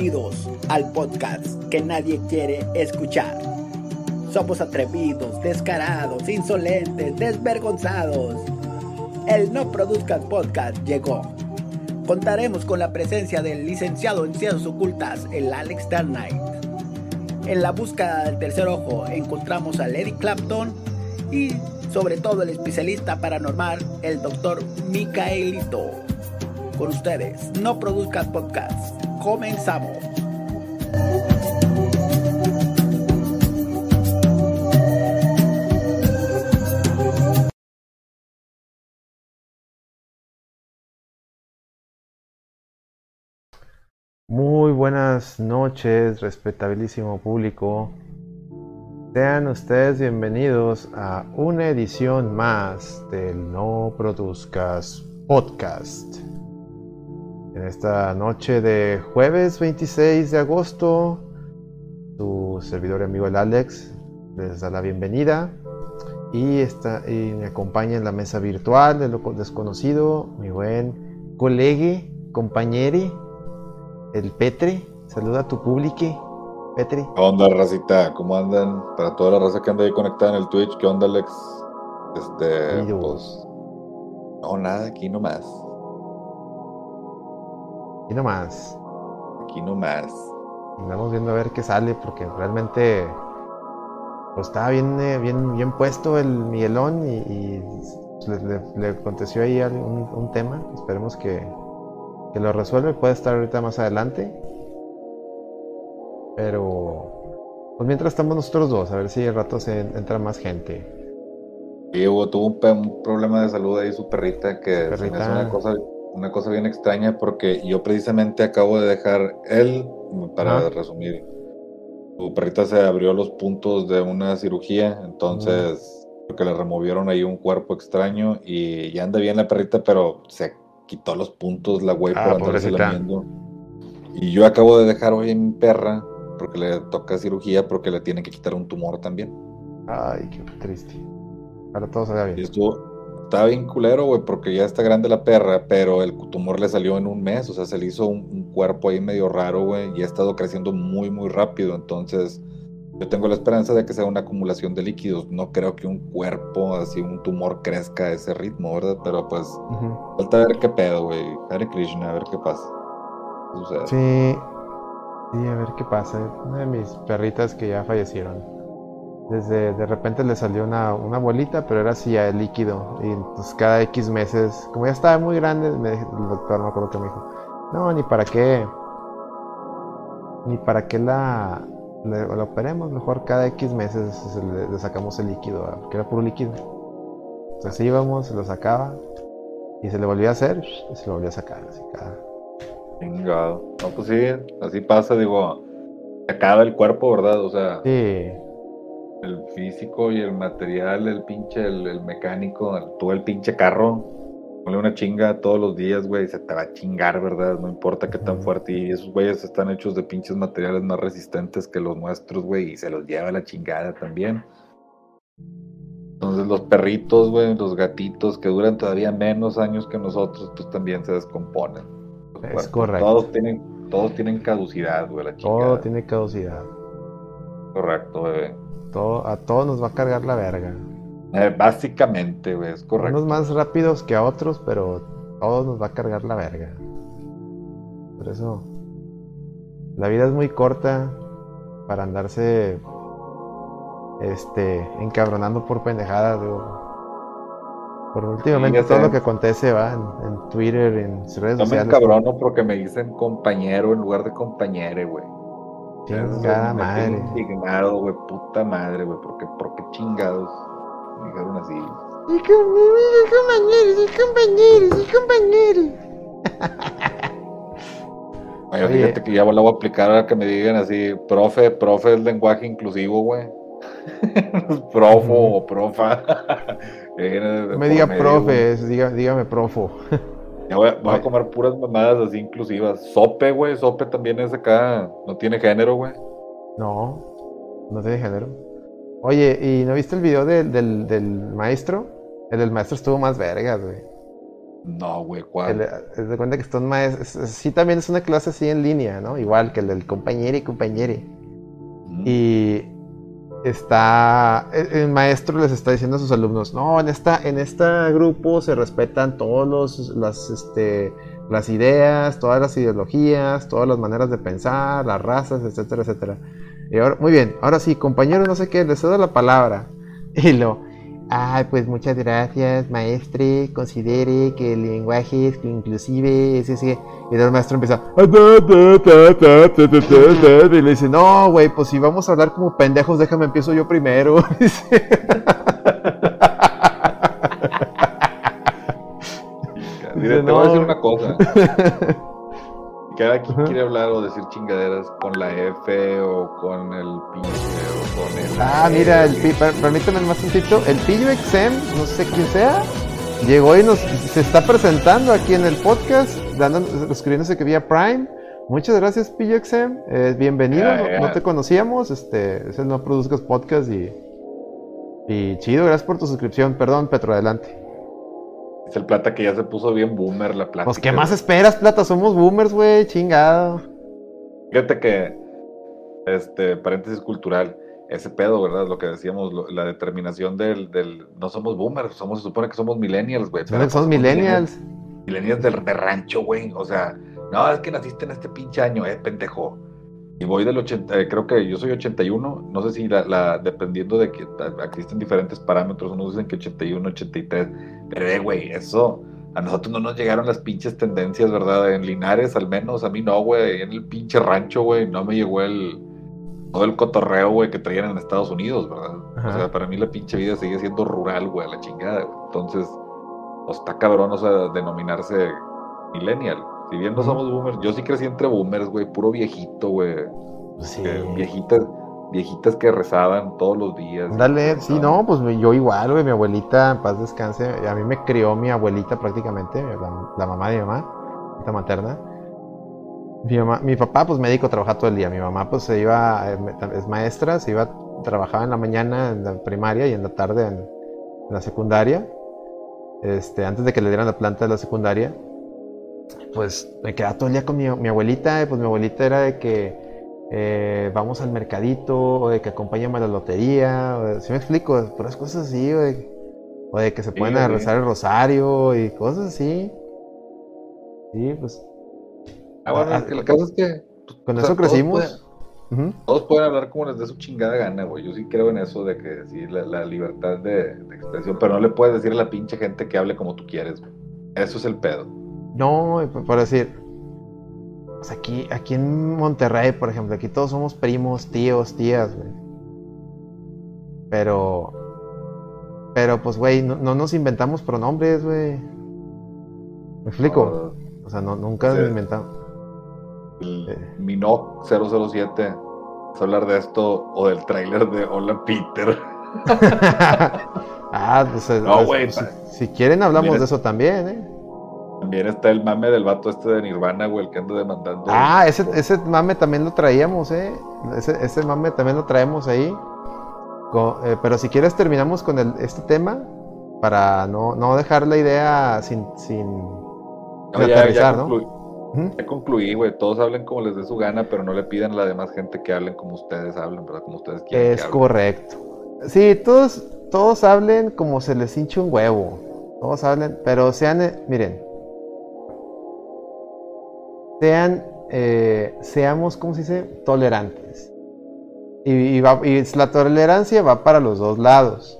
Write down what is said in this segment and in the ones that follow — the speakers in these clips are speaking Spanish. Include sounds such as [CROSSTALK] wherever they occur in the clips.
Bienvenidos al podcast que nadie quiere escuchar. Somos atrevidos, descarados, insolentes, desvergonzados. El No Produzcas Podcast llegó. Contaremos con la presencia del licenciado en Ciencias Ocultas, el Alex Knight. En la búsqueda del tercer ojo encontramos a Lady Clapton y sobre todo el especialista paranormal, el doctor Micaelito. Con ustedes, No Produzcas Podcast. Comenzamos. Muy buenas noches, respetabilísimo público. Sean ustedes bienvenidos a una edición más del No Produzcas Podcast. En esta noche de jueves 26 de agosto, su servidor y amigo el Alex les da la bienvenida y, está, y me acompaña en la mesa virtual de lo desconocido mi buen colegue, compañeri, el Petri. Saluda a tu público, Petri. ¿Qué onda, racita? ¿Cómo andan? Para toda la raza que anda ahí conectada en el Twitch, ¿qué onda, Alex? Este, pues, no, nada, aquí nomás. Aquí nomás. Aquí nomás. Andamos viendo a ver qué sale, porque realmente pues estaba bien, eh, bien, bien puesto el Miguelón y, y le, le, le, aconteció ahí un, un tema. Esperemos que, que lo resuelve. Puede estar ahorita más adelante. Pero pues mientras estamos nosotros dos, a ver si de rato se entra más gente. Sí, Hugo tuvo un, un, problema de salud ahí su perrita que perrita. es una cosa una cosa bien extraña porque yo precisamente acabo de dejar él, para ah. resumir, su perrita se abrió los puntos de una cirugía, entonces porque le removieron ahí un cuerpo extraño y ya anda bien la perrita, pero se quitó los puntos la güey ah, por andarse lamiendo. Y yo acabo de dejar hoy en mi perra porque le toca cirugía porque le tienen que quitar un tumor también. Ay, qué triste. Para todos se bien. Y estuvo, estaba bien culero, güey, porque ya está grande la perra, pero el tumor le salió en un mes, o sea, se le hizo un, un cuerpo ahí medio raro, güey, y ha estado creciendo muy, muy rápido, entonces yo tengo la esperanza de que sea una acumulación de líquidos, no creo que un cuerpo, así un tumor crezca a ese ritmo, ¿verdad? Pero pues, uh -huh. falta ver qué pedo, güey, Hare Krishna, a ver qué pasa. ¿Qué sí, sí, a ver qué pasa, una de mis perritas que ya fallecieron desde de repente le salió una, una bolita, pero era así ya líquido. Y pues cada X meses, como ya estaba muy grande, me, el doctor me acuerdo que me dijo, no, ni para qué, ni para qué la, la, la operemos, mejor cada X meses le, le, sacamos el líquido, porque era puro líquido. Entonces íbamos, se lo sacaba, y se le volvía a hacer, y se lo volvía a sacar, así cada... No, pues sí, así pasa, digo, acaba el cuerpo, ¿verdad? O sea... Sí el físico y el material, el pinche, el, el mecánico, el, todo el pinche carro, ponle una chinga todos los días, güey, se te va a chingar, ¿verdad? No importa qué tan fuerte. Y esos güeyes están hechos de pinches materiales más resistentes que los nuestros, güey, y se los lleva la chingada también. Entonces los perritos, güey, los gatitos que duran todavía menos años que nosotros, pues también se descomponen. Es correcto. Todos tienen, todos tienen caducidad, güey, la chingada. Todo tiene caducidad. Correcto, bebé. Todo, a todos nos va a cargar la verga. Eh, básicamente, güey, es correcto. Unos más rápidos que a otros, pero todos nos va a cargar la verga. Por eso, la vida es muy corta para andarse este, encabronando por pendejadas, digo. Por últimamente sí, todo lo que acontece va en, en Twitter, en redes no sociales. me encabrono porque me dicen compañero en lugar de compañere, güey. Chingada madre. indignado, güey, puta madre, güey, porque, porque chingados me dijeron así. Sí, compañeros, sí, compañeros, sí, compañeros. [LAUGHS] Oye, fíjate que ya la voy a aplicar a que me digan así, profe, profe es lenguaje inclusivo, güey. [LAUGHS] Profo o profa. [LAUGHS] me diga profe, diga, dígame profo. Ya voy, a, voy a, comer puras mamadas así inclusivas. Sope, güey. Sope también es acá. No tiene género, güey. No, no tiene género. Oye, ¿y no viste el video de, del, del maestro? El del maestro estuvo más vergas, güey. No, güey, ¿cuál? le- haz de cuenta que están maestros. Sí, también es una clase así en línea, ¿no? Igual que el del compañero y compañere. Mm. Y está. El, maestro les está diciendo a sus alumnos: No, en esta, en este grupo se respetan todos las, este, las ideas, todas las ideologías, todas las maneras de pensar, las razas, etcétera, etcétera. Y ahora, muy bien, ahora sí, compañero, no sé qué, les cedo la palabra. [LAUGHS] Y lo. Ay, pues muchas gracias, maestre. Considere que el lenguaje es inclusive es ese. Y el maestro empieza. "Ah, Y le dice, no, güey, pues si vamos a hablar como pendejos, déjame empiezo yo primero. [LAUGHS] Dice, Mira, te voy a decir una cosa. [LAUGHS] Cada quien Ajá. quiere hablar o decir chingaderas con la F o con el pinche o con el. ah, mira, el pi- per- permíteme más un tantito. El pillo exem, no sé quién sea, llegó y nos se está presentando aquí en el podcast, dando, escribiéndose que vía Prime. Muchas gracias, Pillo exem. Eh, bienvenido, no, te conocíamos. Este, es el No Produzcas Podcast y. Y chido, gracias por tu suscripción. Perdón, Petro, adelante. Es el plata que ya se puso bien boomer la plata. Pues, ¿qué más esperas, Plata? Somos boomers, güey, chingado. Fíjate que, este, paréntesis cultural, ese pedo, ¿verdad? Lo que decíamos, lo- la determinación del, del, no somos boomers, somos, se supone que somos millennials, güey. pero Somos millennials. Millennials del de rancho, güey. O sea, no, es que naciste en este pinche año, eh, pendejo. Y voy del 80, eh, creo que yo soy 81, no sé si la, la dependiendo de que existen diferentes parámetros, unos dicen que 81, 83, pero eh, güey, eso, a nosotros no nos llegaron las pinches tendencias, ¿verdad? En Linares al menos, a mí no, güey, en el pinche rancho, güey, no me llegó el, todo el cotorreo, güey, que traían en Estados Unidos, ¿verdad? Ajá. O sea, para mí la pinche vida sigue siendo rural, güey, a la chingada. Entonces, pues, está cabrón, o sea, denominarse millennial. Si bien no somos boomers, yo sí crecí entre boomers, güey, puro viejito, güey. Sí. que Viejitas, viejitas que rezaban todos los días. Dale, sí, no, pues yo igual, güey, mi abuelita, en paz descanse, a mí me crió mi abuelita prácticamente, la, la mamá de mi mamá, abuelita materna. Mi, mamá, mi papá, pues médico, trabaja todo el día, mi mamá, pues se iba, eh, me- es maestra, se iba, trabajaba en la mañana en la primaria y en la tarde en, en la secundaria, este, antes de que le dieran la planta de la secundaria, pues me quedaba todo el día con mi, mi abuelita, y pues mi abuelita era de que eh, vamos al mercadito, o de que acompáñame a la lotería, o de- ¿sí me explico? Puras cosas así, o de, o de que se pueden rezar el rosario y cosas así. Sí, pues Ah, bueno, es que la cosa es que. con eso sea, todos crecimos. pueden-. Todos pueden hablar como les dé su chingada gana, güey. Yo sí creo en eso de que sí, la, la libertad de, de expresión, pero no le puedes decir a la pinche gente que hable como tú quieres, güey. Eso es el pedo. No, por decir, pues aquí, aquí en Monterrey, por ejemplo, aquí todos somos primos, tíos, tías, güey. Pero, pero pues, güey, no, no nos inventamos pronombres, güey. ¿Me explico? O sea, no, nunca Sí. nos inventamos. El Eh. Minoc 007 es hablar de esto o del tráiler de Hola Peter. [LAUGHS] ah, pues, No, pues, pues, si, si quieren hablamos de eso también, ¿eh? También está el mame del vato este de Nirvana, güey, el que anda demandando. Ah, ese, ese mame también lo traíamos, ¿eh? Ese, ese mame también lo traemos ahí. Eh, pero si quieres terminamos con el- este tema para no, no dejar la idea sin, sin, No, sin ya, ya aterrizar, ¿no? concluí, Ujú. ya concluí, güey. Todos hablen como les dé su gana, pero no le pidan a la demás gente que hablen como ustedes hablan, ¿verdad? Como ustedes quieren. Es que correcto. Sí, todos, todos hablen como se les hinche un huevo. Todos hablen, pero sean, eh, miren, sean, eh, seamos, ¿cómo se dice? Tolerantes. Y, y va- y la tolerancia va para los dos lados.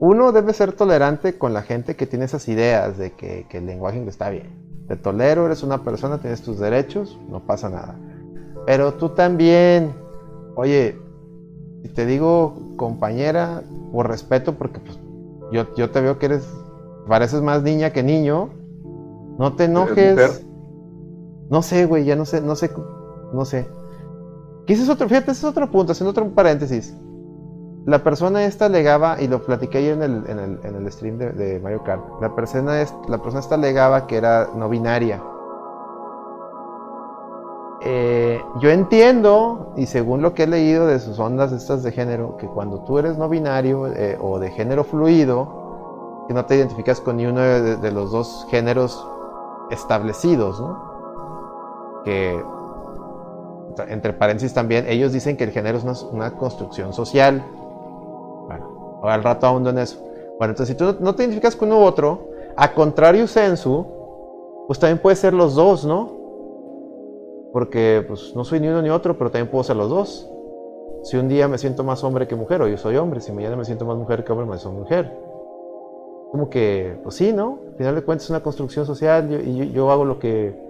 Uno debe ser tolerante con la gente que tiene esas ideas de que, que el lenguaje está bien. Te tolero, eres una persona, tienes tus derechos, no pasa nada. Pero tú también, oye, si te digo compañera, por respeto, porque pues, yo, yo te veo que eres, pareces más niña que niño, no te enojes. No sé, güey, ya no sé, no sé, no sé. Ese es otro, fíjate, ese es otro punto, haciendo otro paréntesis. La persona esta alegaba, y lo platiqué ayer en el, en el, en el stream de, de Mario Kart, la persona, es- la persona esta alegaba que era no binaria. Eh, yo entiendo, y según lo que he leído de sus ondas estas de género, que cuando tú eres no binario eh, o de género fluido, que no te identificas con ni uno de, de los dos géneros establecidos, ¿no? Entre paréntesis también, ellos dicen que el género es una, construcción social. Bueno, al rato ahondo en eso. Bueno, entonces si tú no te identificas con uno u otro, a contrario sensu, pues también puede ser los dos, ¿no? Porque pues no soy ni uno ni otro, pero también puedo ser los dos. Si un día me siento más hombre que mujer, o yo soy hombre, si mañana me siento más mujer que hombre, me soy mujer. Como que, pues sí, ¿no? Al final de cuentas es una construcción social y yo, hago lo que...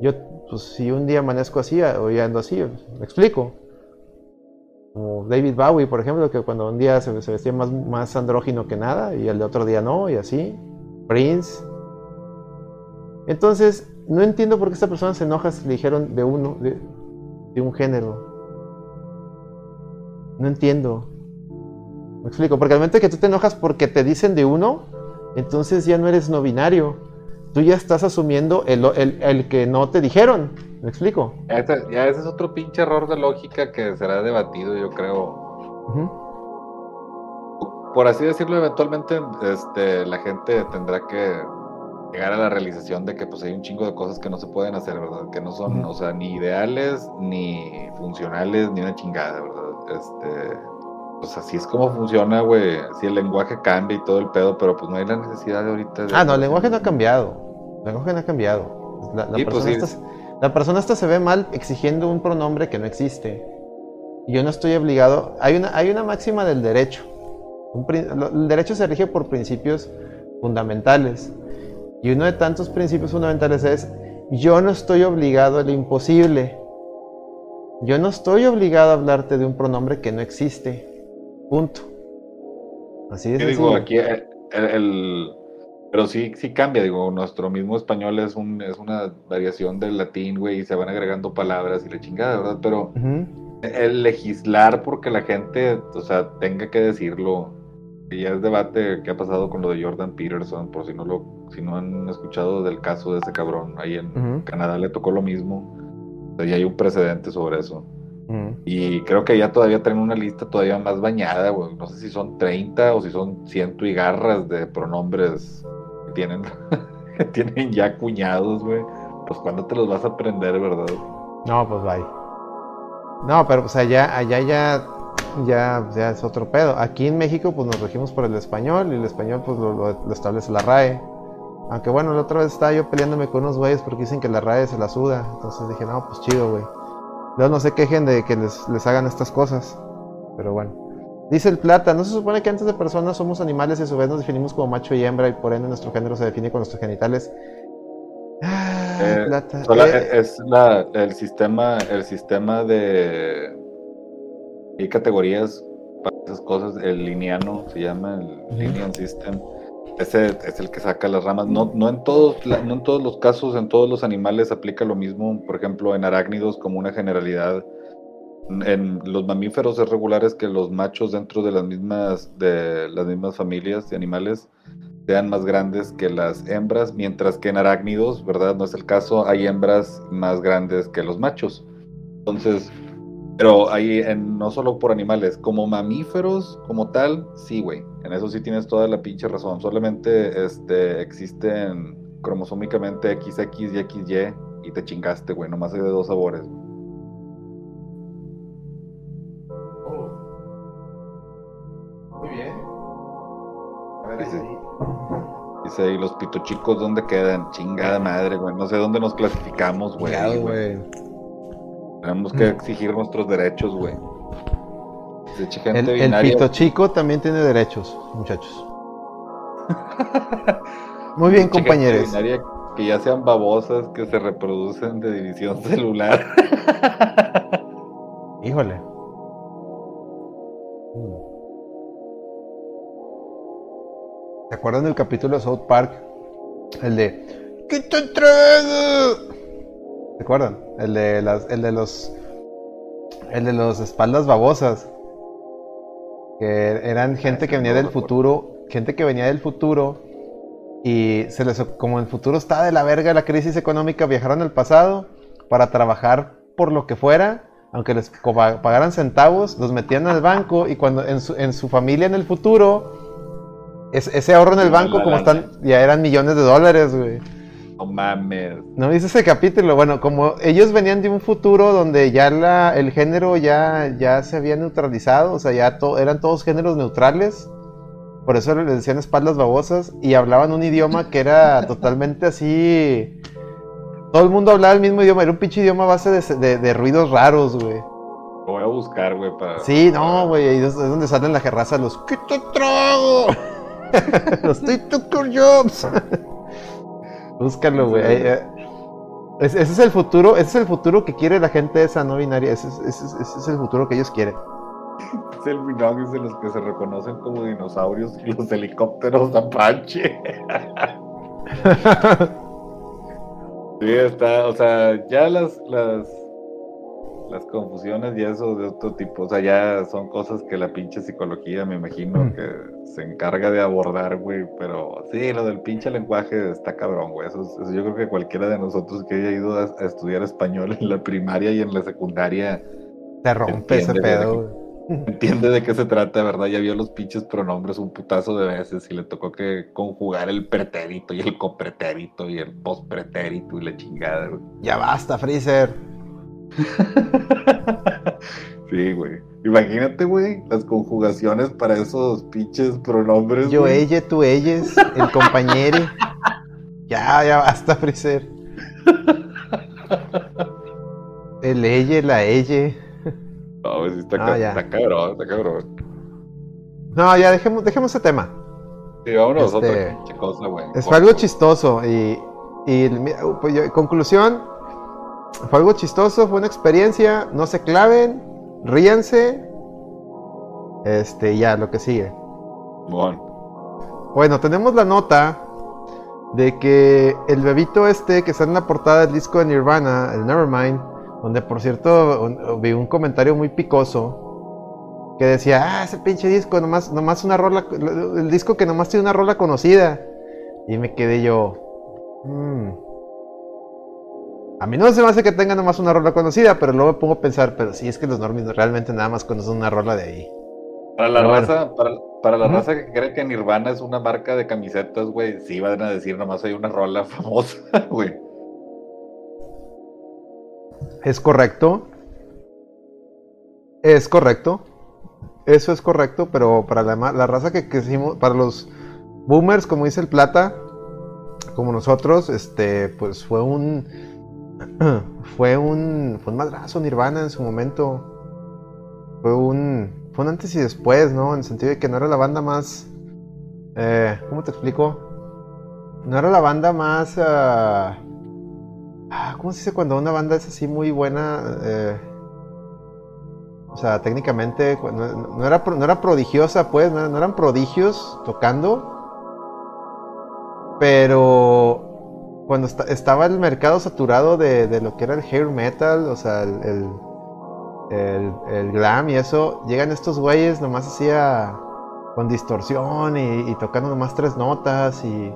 Yo, pues si un día amanezco así, o ya ando así, me explico. Como David Bowie, por ejemplo, que cuando un día se, vestía más, más andrógino que nada y el de otro día no, y así. Prince. Entonces, no entiendo por qué esta persona se enoja si le dijeron de uno, de, de un género. No entiendo. Me explico, porque al momento que tú te enojas porque te dicen de uno, entonces ya no eres no binario. Tú ya estás asumiendo el, el, que no te dijeron. ¿Me explico? Ya ese, es otro pinche error de lógica que será debatido, yo creo. Por así decirlo, eventualmente este, la gente tendrá que llegar a la realización de que pues hay un chingo de cosas que no se pueden hacer, ¿verdad? Que no son, o sea, ni ideales, ni funcionales, ni una chingada, ¿verdad? Este, pues así es como funciona, güey. Si el lenguaje cambia y todo el pedo, pero pues no hay la necesidad de ahorita. Ah, no, el lenguaje no ha cambiado. El lenguaje no ha cambiado. La, pues persona, esta, la persona esta se ve mal exigiendo un pronombre que no existe. Yo no estoy obligado. Hay una, hay una máxima del derecho. el derecho se rige por principios fundamentales. Y uno de tantos principios fundamentales es, yo no estoy obligado a lo imposible. Yo no estoy obligado a hablarte de un pronombre que no existe. Punto. Así es. Digo, aquí el, pero sí, sí cambia, digo, nuestro mismo español es un, es una variación del latín, güey, y se van agregando palabras y la chingada, ¿verdad? Pero el legislar porque la gente, o sea, tenga que decirlo, y ya es debate que ha pasado con lo de Jordan Peterson, por si no lo, si no han escuchado del caso de ese cabrón, ahí en Canadá le tocó lo mismo, o ya hay un precedente sobre eso. Y creo que ya todavía tienen una lista todavía más bañada, güey. No sé si son 30 o si son ciento y garras de pronombres que tienen, [LAUGHS] que tienen ya cuñados, güey. Pues cuando te los vas a aprender, ¿verdad? No, pues bye. No, pero pues allá, allá ya, ya, ya es otro pedo. Aquí en México, pues nos regimos por el español y el español, pues lo, lo establece la RAE. Aunque bueno, la otra vez estaba yo peleándome con unos güeyes porque dicen que la RAE se la suda. Entonces dije, no, pues chido, güey. Luego no se quejen de que les, hagan estas cosas. Pero bueno. Dice el plata, ¿no se supone que antes de personas somos animales y a su vez nos definimos como macho y hembra y por ende nuestro género se define con nuestros genitales? Ah, eh, plata. Eh. Es el sistema, el sistema de hay categorías para esas cosas, el lineano se llama, el lineal system es el que saca las ramas. No, no, en todos, no en todos los casos, en todos los animales aplica lo mismo. Por ejemplo, en arácnidos como una generalidad. En los mamíferos es regular es que los machos dentro de las mismas, de las mismas familias de animales sean más grandes que las hembras, mientras que en arácnidos, ¿verdad? No es el caso, hay hembras más grandes que los machos. Entonces, pero ahí, en, no solo por animales, como mamíferos, como tal, sí, güey. En eso sí tienes toda la pinche razón. Solamente este, existen cromosómicamente XX y XY y te chingaste, güey. Nomás hay de dos sabores. Oh. Muy bien. A ver, dice, dice, ¿y los pitochicos dónde quedan? Chingada madre, güey. No sé dónde nos clasificamos, güey. güey. Tenemos que exigir nuestros derechos, güey. El, el, pito chico también tiene derechos, muchachos. Muy bien, [LAUGHS] compañeros. Que ya sean babosas que se reproducen de división [LAUGHS] celular. Híjole. ¿Se acuerdan del capítulo de South Park? El de ¿Qué te entrego? ¿Se acuerdan? El de las, el de los, el de los espaldas babosas. Que eran gente que venía del futuro, gente que venía del futuro y se les, como el futuro está de la verga la crisis económica, viajaron al pasado para trabajar por lo que fuera, aunque les pagaran centavos, los metían al banco y cuando en su, en su familia en el futuro ese ahorro en el banco, como están, ya eran millones de dólares, güey. No mames. No dice ese capítulo. Bueno, como ellos venían de un futuro donde ya la, el género ya, ya se había neutralizado, o sea, ya eran todos géneros neutrales. Por eso les decían espaldas babosas y hablaban un idioma que era totalmente así. Todo el mundo hablaba el mismo idioma, era un pinche idioma a base de, de, ruidos raros, güey. Lo voy a buscar, güey, para. Sí, no, güey, es donde salen la jerraza los. ¿Qué te trago? [LAUGHS] los TikTok Jobs. [LAUGHS] Búscalo, güey. Ese, es el futuro, ese es el futuro que quiere la gente esa no binaria. Ese, es el futuro que ellos quieren. Es el binóculo de los que se reconocen como dinosaurios y los helicópteros Apache. [LAUGHS] sí, está, o sea, ya las, las las confusiones y eso de otro tipo, o sea, ya son cosas que la pinche psicología, me imagino, que se encarga de abordar, güey, pero sí, lo del pinche lenguaje está cabrón, güey, eso, yo creo que cualquiera de nosotros que haya ido a, estudiar español en la primaria y en la secundaria... Te rompe ese pedo, [LAUGHS] Entiende de qué se trata, ¿verdad? Ya vio los pinches pronombres un putazo de veces y le tocó que conjugar el pretérito y el copretérito y el pospretérito y la chingada, güey. Ya basta, Freezer. [LAUGHS] sí, güey. Imagínate, güey, las conjugaciones para esos pinches pronombres. Yo, ella, tú, ellas, el compañero. [LAUGHS] ya, ya basta, Freezer. El ella, la ella. No, pues está, está cabrón, está cabrón. No, ya dejemos, dejemos ese tema. Sí, vámonos este, otra cosa, güey. Es algo chistoso y, y pues, conclusión, fue algo chistoso, fue una experiencia. No se claven, ríanse. Este, ya, lo que sigue. Bueno. Bueno, tenemos la nota de que el bebito este que está en la portada del disco de Nirvana, el Nevermind, donde por cierto vi un comentario muy picoso que decía, ah, ese pinche disco, nomás, nomás una rola, el disco que nomás tiene una rola conocida. Y me quedé yo, mmm, a mí no se me hace que tenga nomás una rola conocida, pero luego me pongo a pensar, pero sí es que los normies realmente nada más conocen una rola de ahí. Para la raza, para, la raza que cree que Nirvana es una marca de camisetas, güey, sí van a decir nomás hay una rola [LAUGHS] famosa, güey. Es correcto. Es correcto. Eso es correcto, pero para la, la raza que hicimos, para los boomers, como dice el Plata, como nosotros, este, pues fue un [CLEARS THROAT] fue un fue un madrazo Nirvana en su momento. Fue un fue un antes y después, ¿no? En el sentido de que no era la banda más eh, ¿cómo te explico? No era la banda más uh, ¿cómo se dice cuando una banda es así muy buena? Eh, o sea, técnicamente no, era, no era prodigiosa, pues, no eran prodigios tocando. Pero cuando estaba el mercado saturado de, lo que era el hair metal, o sea, el, el, glam y eso, llegan estos güeyes nomás hacía con distorsión y, tocando nomás tres notas y,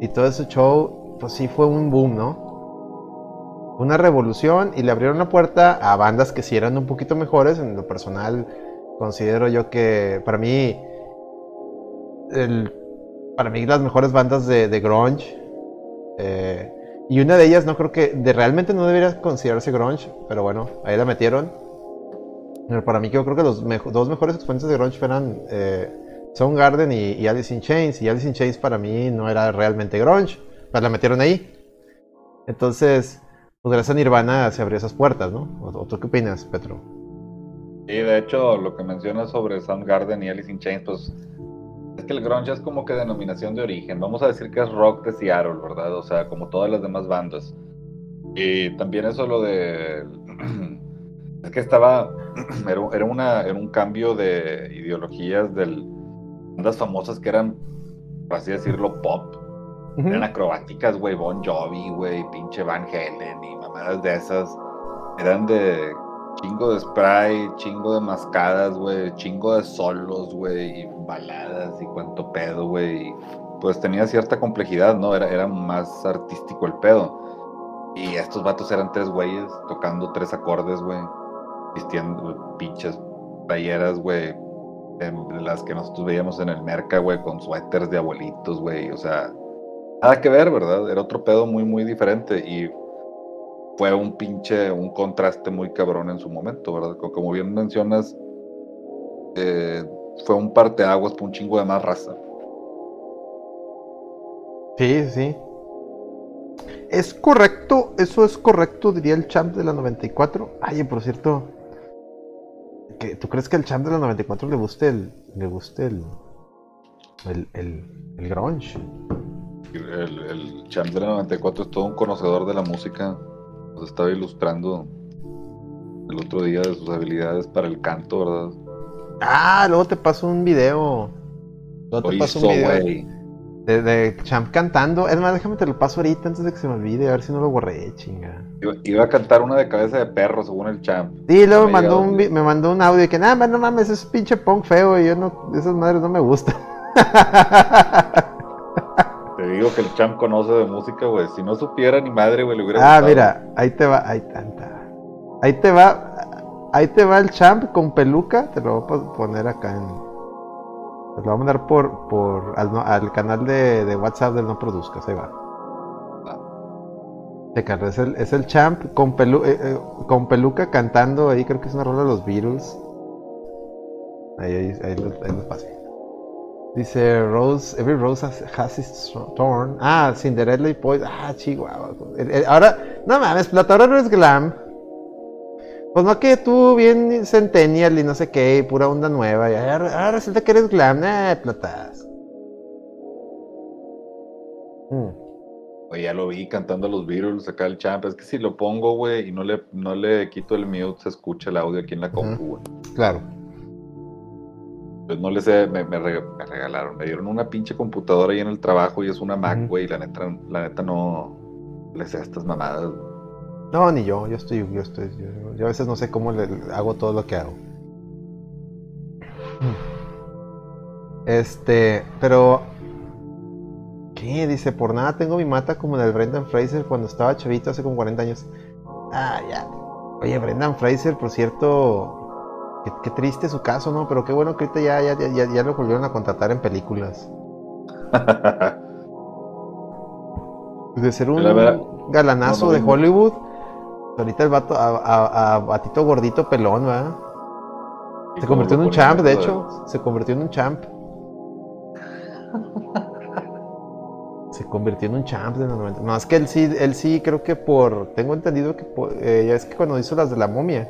y todo ese show, pues sí fue un boom, ¿no? Una revolución y le abrieron la puerta a bandas que sí eran un poquito mejores. En lo personal, considero yo que para mí, el, para mí las mejores bandas de, de grunge eh, y una de ellas no creo que, de, realmente no debería considerarse grunge, pero bueno, ahí la metieron. Pero para mí yo creo que los dos mejores exponentes de grunge eran eh, Soundgarden y, Alice in Chains. Y Alice in Chains para mí no era realmente grunge, pero la metieron ahí. Entonces, pues gracias a Nirvana se abrió esas puertas, ¿no? ¿O, tú qué opinas, Petro? Sí, de hecho, lo que mencionas sobre Soundgarden y Alice in Chains, pues es que el grunge es como que denominación de origen. Vamos a decir que es rock de Seattle, ¿verdad? O sea, como todas las demás bandas. Y también eso lo de... [CLEARS THROAT] es que estaba... [CLEARS THROAT] era, una, era un cambio de ideologías de bandas famosas que eran, por así decirlo, pop. Eran acrobáticas, güey, Bon Jovi, güey, pinche Van Halen y mamadas de esas. Eran de Chingo de spray, chingo de mascadas, güey, chingo de solos, güey, baladas y cuánto pedo, güey. Pues tenía cierta complejidad, ¿no? Era, más artístico el pedo. Y estos vatos eran tres güeyes tocando tres acordes, güey, vistiendo pinches playeras, güey, las que nosotros veíamos en el merca, güey, con suéteres de abuelitos, güey, o sea, nada que ver, ¿verdad? Era otro pedo muy, muy diferente y fue un pinche, un contraste muy cabrón en su momento, ¿verdad? Como bien mencionas, eh, fue un parteaguas para un chingo de más raza. Sí, sí. Es correcto, eso es correcto, diría el champ de la 94. Ay, por cierto, ¿tú crees que al champ de la 94 le guste el, le guste el, el, el, grunge? El, el champ de la 94 es todo un conocedor de la música. Nos estaba ilustrando el otro día de sus habilidades para el canto, ¿verdad? Ah, luego te paso un video. Luego te paso un video de, Champ cantando. Es más, déjame te lo paso ahorita antes de que se me olvide, a ver si no lo borré, chinga. Iba, a cantar una de cabeza de perro, según el Champ. Sí, luego me, mandó un, me mandó un audio de que, nada, no mames, es pinche punk feo y yo no, esas madres no me gustan. [LAUGHS] Te digo que el Champ conoce de música, güey. Si no supiera ni madre, güey, le hubiera Ah, mira, ahí te va, ahí tanta. Ahí te va, ahí te va el Champ con peluca, te lo voy a poner acá en lo voy a mandar por, por al, canal de, WhatsApp del No Produzcas, ahí va. es el, es el champ con, pelu, eh, eh, con peluca cantando ahí, creo que es una rola de los Beatles. Ahí, ahí, ahí, los, pasé. Dice Rose, every rose has, its thorn. Ah, Cinderella y Poison. Ah, chihuahua. Ahora, no mames, ahora no es glam. Pues no que tú bien centennial y no sé qué, pura onda nueva. Y ahora, resulta que eres glam, eh, platas. Hmm. Oye, ya lo vi cantando los Beatles acá el champ. Es que si lo pongo, güey, y no le, no le quito el mute, se escucha el audio aquí en la compu, güey. Claro. Pues no le sé, me, regalaron, me dieron una pinche computadora ahí en el trabajo y es una Mac, güey, la neta, la neta no le sé a estas mamadas. No, ni yo, yo estoy, yo estoy, yo, a veces no sé cómo le, hago todo lo que hago. Este, pero ¿Qué? Dice, por nada tengo mi mata como en el Brendan Fraser cuando estaba chavito hace como 40 años. Ah, ya. Oye, Brendan Fraser, por cierto, qué, triste su caso, ¿no? Pero qué bueno que ahorita ya, ya, ya, ya lo volvieron a contratar en películas. [LAUGHS] de ser un galanazo de Hollywood Ahorita el vato, a, a, Batito gordito pelón, ¿verdad? Se convirtió en un champ, de hecho. Se convirtió en un champ. se convirtió en un champ de los 90. No, es que él sí, él sí creo que por. Tengo entendido que eh, ya es que cuando hizo las de la momia.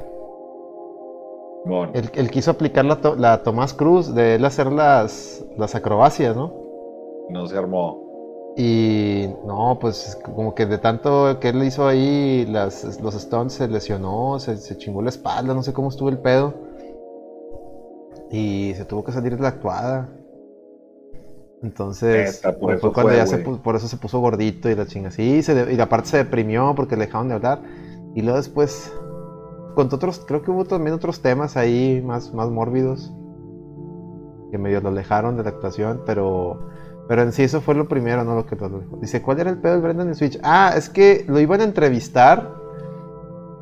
Él, quiso aplicar la, la Tomás Cruz de él hacer las, las acrobacias, ¿no? No se armó. Y no, pues como que de tanto que él hizo ahí las, los Stones se lesionó, se, chingó la espalda, no sé cómo estuvo el pedo. Y se tuvo que salir de la actuada. Entonces, por, eso cuando ya se, por eso se puso gordito y la chinga así. y la parte se deprimió porque le dejaron de hablar. Y luego después, con otros, creo que hubo también otros temas ahí más, más mórbidos que medio lo alejaron de la actuación, pero pero en sí eso fue lo primero, no lo que todo dijo. Dice, ¿cuál era el pedo del Brendan en Switch? Ah, es que lo iban a entrevistar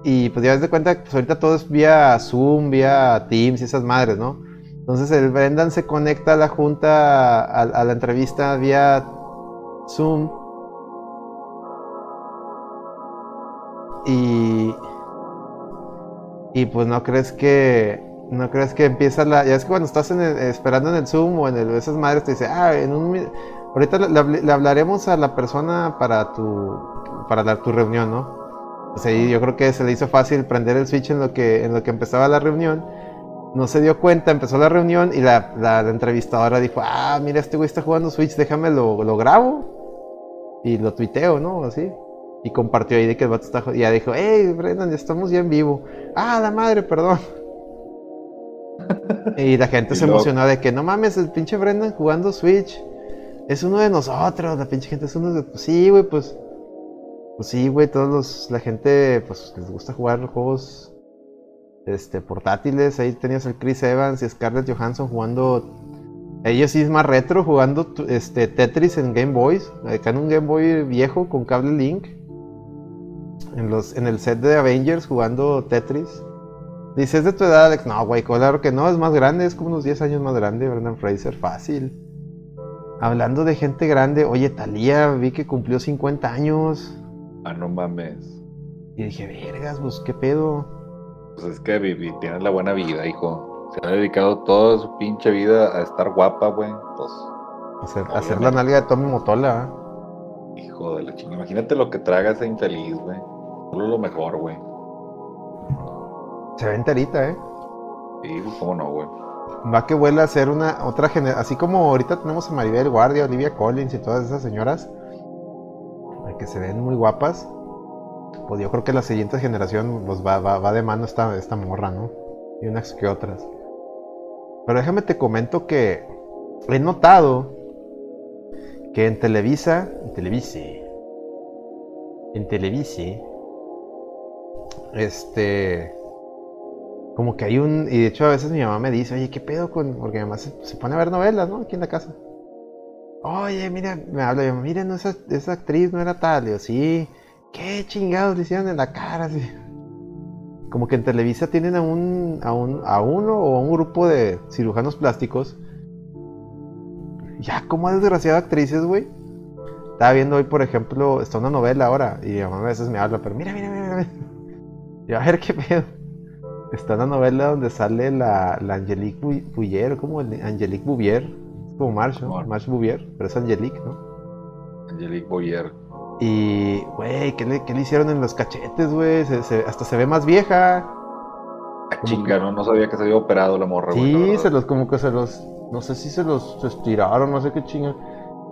y pues ya ves de cuenta que pues, ahorita todo es vía Zoom, vía Teams y esas madres, ¿no? Entonces el Brendan se conecta a la junta, a, la entrevista vía Zoom. Y... Y pues no crees que ¿No crees que empieza la.? Ya es que cuando estás esperando en el Zoom o en el, esas madres te dice, ah, en un. Ahorita le, hablaremos a la persona para tu. para dar tu reunión, ¿no? O sea, yo creo que se le hizo fácil prender el switch en lo que, en lo que empezaba la reunión. No se dio cuenta, empezó la reunión y la, la, entrevistadora dijo, ah, mira, este güey está jugando Switch, déjame lo, lo grabo y lo tuiteo, ¿no? Así. Y compartió ahí de que el vato está. Y ya dijo, hey, Brendan, ya estamos ya en vivo. Ah, la madre, perdón. [LAUGHS] Y la gente se emocionó de que no mames, el pinche Brendan jugando Switch. Es uno de nosotros, la pinche gente es uno de. Pues sí, güey, pues. Pues sí, güey, todos los. La gente, pues les gusta jugar juegos. Este, portátiles. Ahí tenías el Chris Evans y Scarlett Johansson jugando. Ellos sí es más retro, jugando este, Tetris en Game Boys. Acá en un Game Boy viejo con cable Link. En, los, en el set de Avengers jugando Tetris. Dice, ¿es de tu edad, Alex? No, güey, claro que no, es más grande, es como unos 10 años más grande, Brendan Fraser, fácil. Hablando de gente grande, oye, Talía, vi que cumplió 50 años. Ah, no mames. Y dije, vergas, pues, ¿qué pedo? Pues es que Vivi tiene la buena vida, hijo. Se ha dedicado toda su pinche vida a estar guapa, güey. Pues, Hacer, hacer la nalga de Tommy Motola. ¿eh? hijo de la chingada. Imagínate lo que traga ese infeliz, güey. Solo lo mejor, güey. Se ve enterita, ¿eh? Sí, cómo no, güey. Va que vuela a ser una otra generación. Así como ahorita tenemos a Maribel Guardia, Olivia Collins y todas esas señoras que se ven muy guapas. Pues yo creo que la siguiente generación pues va, va, va de mano esta, esta morra, ¿no? Y unas que otras. Pero déjame te comento que he notado que en Televisa, en Televise, en Televise, este, como que hay un, y de hecho a veces mi mamá me dice, oye, ¿qué pedo con, porque mi mamá se, pone a ver novelas, ¿no? Aquí en la casa. Oye, mira, me habla, mira, no, esa, esa actriz no era tal, yo, sí, ¿qué chingados le hicieron en la cara? Así. Como que en Televisa tienen a un, a un, a uno o a un grupo de cirujanos plásticos. Ya, como desgraciada actrices, güey. Estaba viendo hoy, por ejemplo, está una novela ahora, y mi mamá a veces me habla, pero mira, mira, mira, mira. Y a ver qué pedo. Está una novela donde sale la, la Angelique Bouvier, como el Angelique Bouvier. Es como Marsh, ¿no? Simón. Marsh Bouvier, pero es Angelique, ¿no? Angelique Boyer. Y, güey, ¿qué le, qué le hicieron en los cachetes, güey? Se- se- hasta se ve más vieja. Ah, chinga, no, no sabía que se había operado la morra, güey. la Sí, se los, como que se los, no sé si se los estiraron, no sé qué chinga.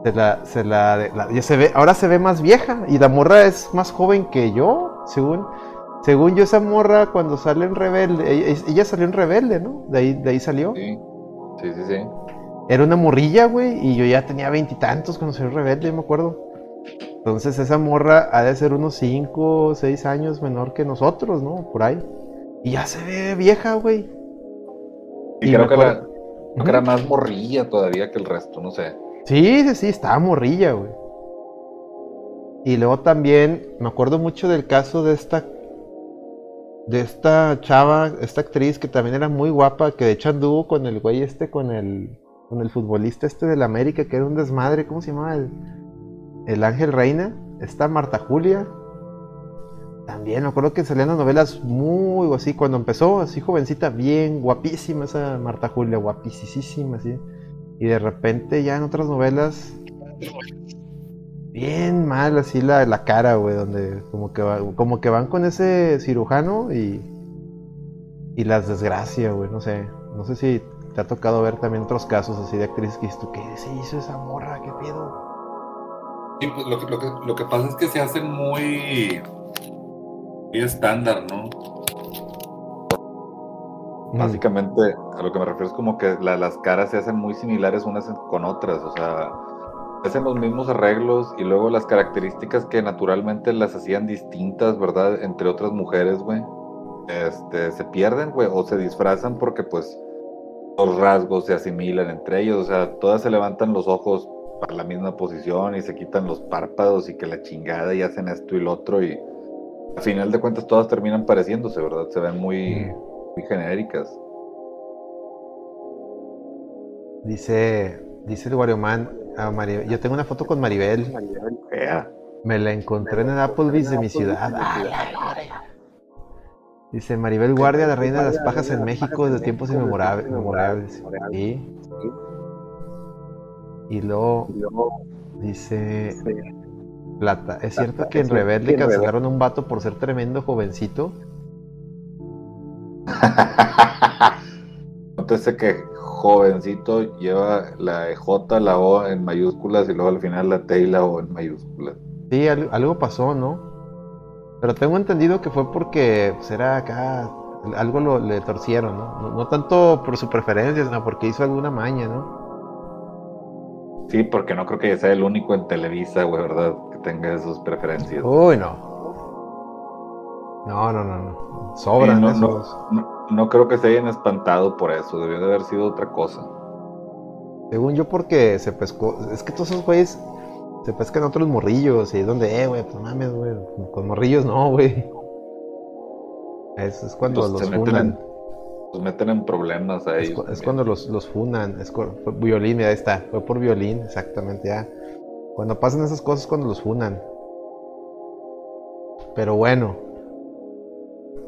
Se la, se la, la- ya se ve, ahora se ve más vieja y la morra es más joven que yo, según, según yo esa morra cuando sale en Rebelde, ella, ella salió en Rebelde, ¿no? De ahí, de ahí salió. Sí, sí, sí. sí. Era una morrilla, güey, y yo ya tenía veintitantos cuando salió Rebelde, me acuerdo. Entonces esa morra ha de ser unos cinco o seis años menor que nosotros, ¿no? Por ahí. Y ya se ve vieja, güey. Y, Y creo que, creo que era más morrilla todavía que el resto, no sé. Sí, sí, sí, estaba morrilla, güey. Y luego también me acuerdo mucho del caso de esta de esta chava, esta actriz que también era muy guapa, que de hecho anduvo con el güey este, con el con el futbolista este del América, que era un desmadre, ¿cómo se llamaba? El, el Ángel Reina, esta Marta Julia. También me acuerdo que salían las novelas muy así, cuando empezó, así jovencita, bien guapísima esa Marta Julia, guapísima, así. Y de repente ya en otras novelas, bien mal así la, la cara, güey, donde como que, va- como que van con ese cirujano y, y las desgracia, güey, no sé. No sé si te ha tocado ver también otros casos así de actrices que dices tú, ¿qué se hizo esa morra? ¿Qué pedo? Sí, pues lo que, lo, que, lo que pasa es que se hacen muy, muy estándar, ¿no? Mm, Básicamente, a lo que me refiero es como que la- las caras se hacen muy similares unas con otras, o sea, hacen los mismos arreglos y luego las características que naturalmente las hacían distintas, ¿verdad? Entre otras mujeres, güey. Este, se pierden, güey, o se disfrazan porque pues los rasgos se asimilan entre ellos, o sea, todas se levantan los ojos para la misma posición y se quitan los párpados y que la chingada y hacen esto y lo otro y al final de cuentas todas terminan pareciéndose, ¿verdad? Se ven muy, muy genéricas. Dice, dice el Guarioman a Maribel. Yo tengo una foto con Maribel. Fea. Me la encontré en el Applebee's de mi ciudad. Dice Maribel Guardia, la reina de las pajas en México desde tiempos inmemorables. Sí. Y luego dice Plata. ¿Es cierto que en Rebelde cancelaron a un vato por ser tremendo jovencito? [LAUGHS] Nótese que jovencito lleva la J, la O en mayúsculas y luego al final la T y la O en mayúsculas. Sí, al- algo pasó, ¿no? Pero tengo entendido que fue porque pues, era acá, algo lo, le torcieron, ¿no? ¿no? no tanto por su preferencia, sino porque hizo alguna maña, ¿no? Sí, porque no creo que sea el único en Televisa, güey, ¿verdad? Que tenga esas preferencias. Uy, no. No, no, no, no. Sobran Sí, no, esos. No, no creo que se hayan espantado por eso, debió de haber sido otra cosa. Según yo, porque se pescó. Es que todos esos güeyes se pescan otros morrillos. Y es donde, eh, güey, pues no mames, güey. Con morrillos no, güey. Es, es cuando Entonces, los en, Los meten en problemas a Es, cu- cuando los, los funan. Es violín, ahí está. Fue por violín, exactamente, ya. Cuando pasan esas cosas, es cuando los funan. Pero bueno.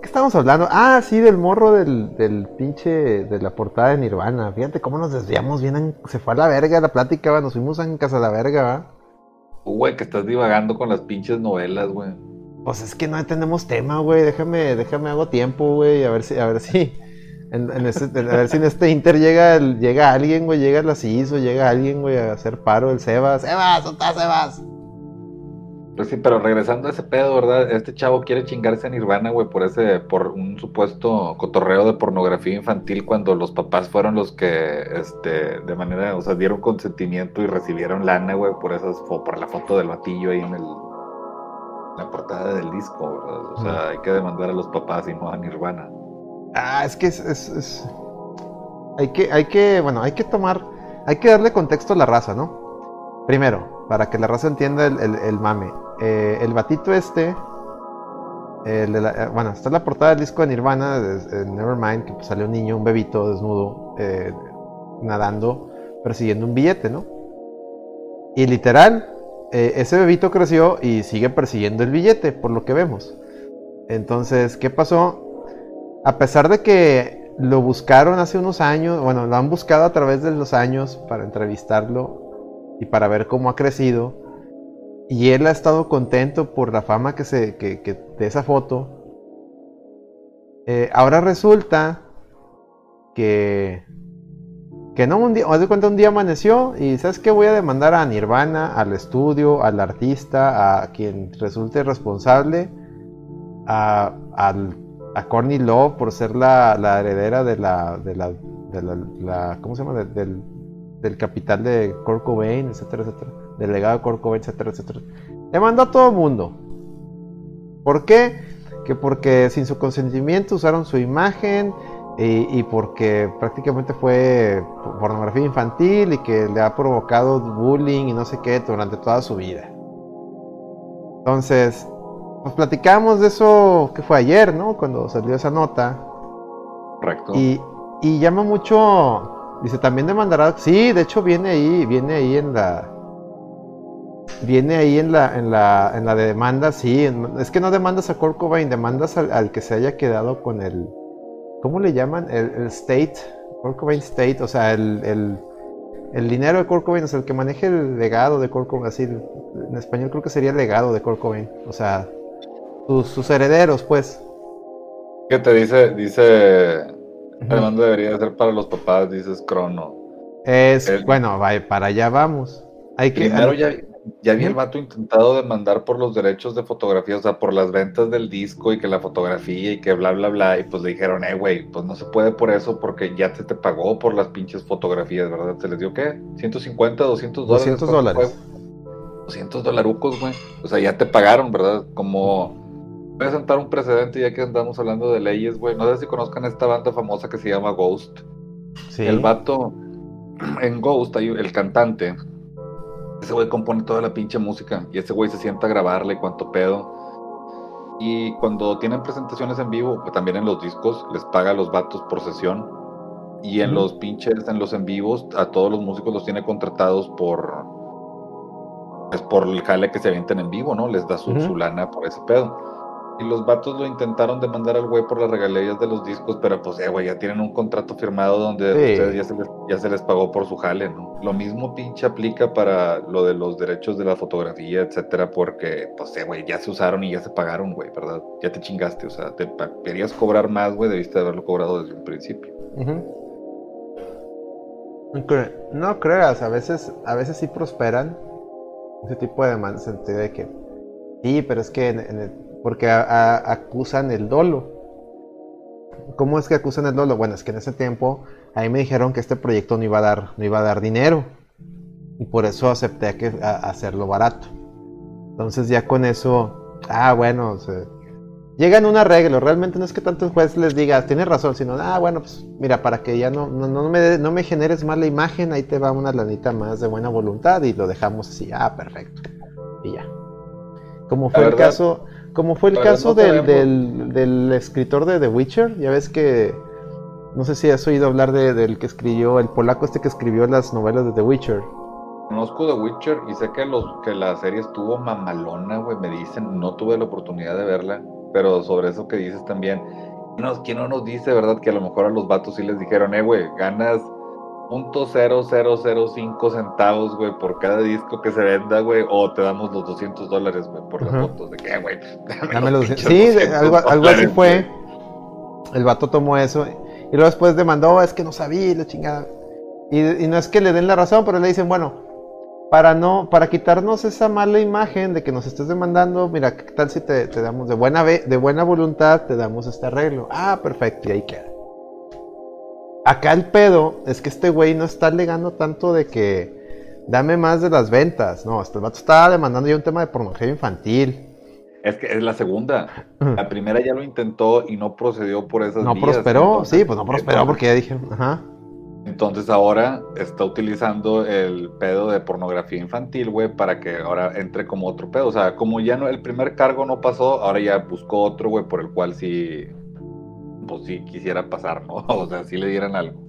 ¿Qué estamos hablando? Ah, sí, del morro del, del pinche. de la portada de Nirvana. Fíjate cómo nos desviamos bien. en- se fue a la verga la plática, va. Nos fuimos en casa de la verga, va. Güey, que estás divagando con las pinches novelas, güey. Pues es que no tenemos tema, güey. Déjame, déjame hago tiempo, güey. A ver si, a ver si. En, en este- a ver si en este Inter llega, llega alguien, güey. Llega la CISO, llega alguien, güey, a hacer paro el Sebas. Sebas, ¿dónde estás, Sebas? Pues sí, pero regresando a ese pedo, ¿verdad? Este chavo quiere chingarse a Nirvana, güey, por ese, por un supuesto cotorreo de pornografía infantil cuando los papás fueron los que, este, de manera, o sea, dieron consentimiento y recibieron lana, güey, por esas, por la foto del batillo ahí en el, la portada del disco, ¿verdad? O sea, hay que demandar a los papás y no a Nirvana. Ah, es que es, es- es- Hay que, hay que, bueno, hay que tomar, hay que darle contexto a la raza, ¿no? Primero, para que la raza entienda el, el- el mame. Eh, el batito este, eh, bueno, está la portada del disco de Nirvana, Nevermind, que pues, sale un niño, un bebito desnudo, eh, nadando, persiguiendo un billete, ¿no? Y literal, ese bebito creció y sigue persiguiendo el billete, por lo que vemos. Entonces, ¿qué pasó? A pesar de que lo buscaron hace unos años, bueno, lo han buscado a través de los años para entrevistarlo y para ver cómo ha crecido. Y él ha estado contento por la fama que se, que, que- de esa foto. Eh, ahora resulta que, que no, un día, haz de cuenta, un día amaneció y ¿sabes qué? Voy a demandar a Nirvana, al estudio, al artista, a quien resulte responsable, a, al a Courtney Love por ser la, la heredera de la, de la, de la, ¿cómo se llama? De- del, del capital de Kurt Cobain, etcétera, etcétera, del legado de Cobain, etcétera, etcétera. Le mandó a todo mundo. ¿Por qué? Que porque sin su consentimiento usaron su imagen y, y porque prácticamente fue pornografía infantil y que le ha provocado bullying y no sé qué durante toda su vida. Entonces, pues platicamos de eso que fue ayer, ¿no? Cuando salió esa nota. Correcto. Y, y llama mucho. Dice, también demandará. Sí, de hecho viene ahí, viene ahí en la. Viene ahí en la, en la, en la de demanda, sí. en- Es que no demandas a Kurt Cobain, demandas al, al que se haya quedado con el. ¿Cómo le llaman? El, el state. Kurt Cobain State, o sea, el, el, el dinero de Kurt Cobain, o sea, el que maneje el legado de Kurt Cobain, así, en español creo que sería el legado de Kurt Cobain, o sea, sus, sus herederos, pues. ¿Qué te dice? Dice, además debería ser para los papás, dices Crono. Es, El- bueno, vaya, para allá vamos. Hay que, Primero ya, ya había el vato intentado demandar por los derechos de fotografía, o sea, por las ventas del disco y que la fotografía y que bla, bla, bla. Y pues le dijeron, eh, güey, pues no se puede por eso porque ya se te pagó por las pinches fotografías, ¿verdad? ¿Se les dio qué? ¿150, 200 dólares? 200 ¿Cuánto dólares. fue? 200 dolarucos, güey. O sea, ya te pagaron, ¿verdad? Como... Voy a sentar un precedente ya que andamos hablando de leyes, güey. No sé si conozcan esta banda famosa que se llama Ghost. sí. El vato en Ghost, hay el cantante, ese güey compone toda la pinche música y ese güey se sienta a grabarle y cuanto pedo. Y cuando tienen presentaciones en vivo, pues también en los discos, les paga a los vatos por sesión. Y en los pinches, en los en vivos, a todos los músicos los tiene contratados por. Pues por el jale que se avienten en vivo, ¿no? Les da su, su lana por ese pedo. Y los vatos lo intentaron demandar al güey por las regalías de los discos, pero pues, eh, güey, ya tienen un contrato firmado donde Sí. ustedes ya se, les, ya se les pagó por su jale, ¿no? Lo mismo pinche aplica para lo de los derechos de la fotografía, etcétera, porque, pues, eh, güey, ya se usaron y ya se pagaron, güey, ¿verdad? Ya te chingaste, o sea, te querías cobrar más, güey, debiste haberlo cobrado desde un principio. No cre- No creas, a veces, a veces sí prosperan ese tipo de demandas en sentido de que sí, pero es que en- en el- porque a- a- acusan el dolo. ¿Cómo es que acusan el dolo? Bueno, es que en ese tiempo a mí me dijeron que este proyecto no iba a dar, no iba a dar dinero y por eso acepté que, a- hacerlo barato. Entonces ya con eso, ah, bueno, o sea, llegan a un arreglo. Realmente no es que tanto el juez les diga, tienes razón, sino, ah, bueno, pues mira, para que ya no, no, no me, no me generes mala imagen, ahí te va una lanita más de buena voluntad y lo dejamos así, ah, perfecto. Y ya. Como fue el caso, como fue el caso no del, del, del escritor de The Witcher, ya ves que No sé si has oído hablar de, del que escribió, el polaco este que escribió las novelas de The Witcher. Conozco The Witcher y sé que, los, que la serie estuvo mamalona, güey. Me dicen, no tuve la oportunidad de verla, pero sobre eso que dices también. No, ¿Quién no nos dice, verdad? Que a lo mejor a los vatos sí les dijeron, eh, güey, ganas .0005 centavos, güey, por cada disco que se venda, güey, o te damos los 200 dólares, güey, por las fotos. ¿De qué, güey? [LAUGHS] Dame los Sí, algo, algo así fue. El vato tomó eso y luego después demandó, es que no sabía, la chingada. Y, y, no es que le den la razón, pero le dicen, bueno, para no, para quitarnos esa mala imagen de que nos estés demandando, mira, ¿qué tal si te, te damos de buena, de buena voluntad, te damos este arreglo? Ah, perfecto, y ahí queda. Acá el pedo es que este güey no está alegando tanto de que dame más de las ventas. No, este vato está demandando ya un tema de pornografía infantil. Es que es la segunda. La primera ya lo intentó y no procedió por esas No prosperó, sí, pues no prosperó porque ya dijeron, ajá. Entonces ahora está utilizando el pedo de pornografía infantil, güey, para que ahora entre como otro pedo. O sea, como ya no, el primer cargo no pasó, ahora ya buscó otro, güey, por el cual sí, pues sí quisiera pasar, ¿no? [LAUGHS] O sea, si le dieran algo.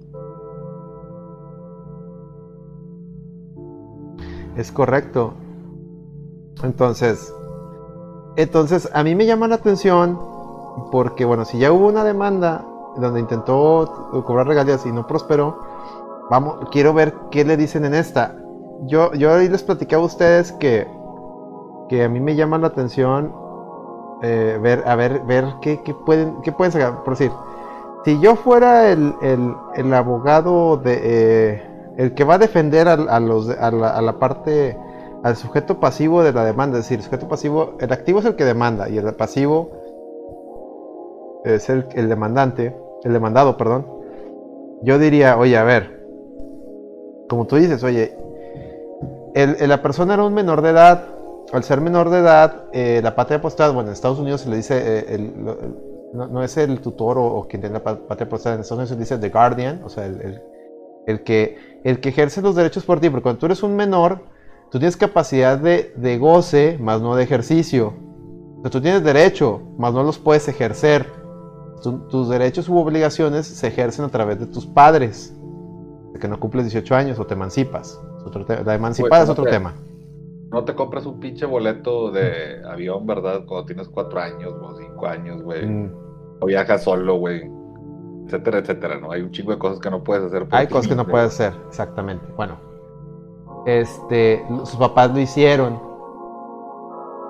Es correcto. Entonces, entonces a mí me llama la atención porque, bueno, si ya hubo una demanda donde intentó cobrar regalías y no prosperó, vamos, quiero ver qué le dicen en esta. Yo, yo ahí les platicaba a ustedes que, que a mí me llama la atención eh, ver, a ver, ver qué, pueden, qué pueden sacar. Por decir, si yo fuera el, el, abogado de eh, el que va a defender a, los, a, la, a, la, parte, al sujeto pasivo de la demanda, es decir, el sujeto pasivo, el activo es el que demanda y el pasivo es el, el demandante, el demandado, perdón. Yo diría, oye, a ver, como tú dices, oye, la persona era un menor de edad, al ser menor de edad, eh, la patria potestad, bueno, en Estados Unidos se le dice, eh, no, es el tutor o, quien tiene la patria potestad, en Estados Unidos se le dice the guardian, o sea, el, que, el que ejerce los derechos por ti, porque cuando tú eres un menor, tú tienes capacidad de, de goce, más no de ejercicio. O sea, tú tienes derecho, más no los puedes ejercer. tus derechos u obligaciones se ejercen a través de tus padres, de que no cumples 18 años o te emancipas. la emancipada es otro tema no te compras un pinche boleto de avión, ¿verdad? Cuando tienes cuatro años o cinco años, güey. Mm. O viajas solo, güey. Etcétera, etcétera, ¿no? Hay un chingo de cosas que no puedes hacer. Hay cosas que no puedes hacer, exactamente. Bueno, este, sus papás lo hicieron.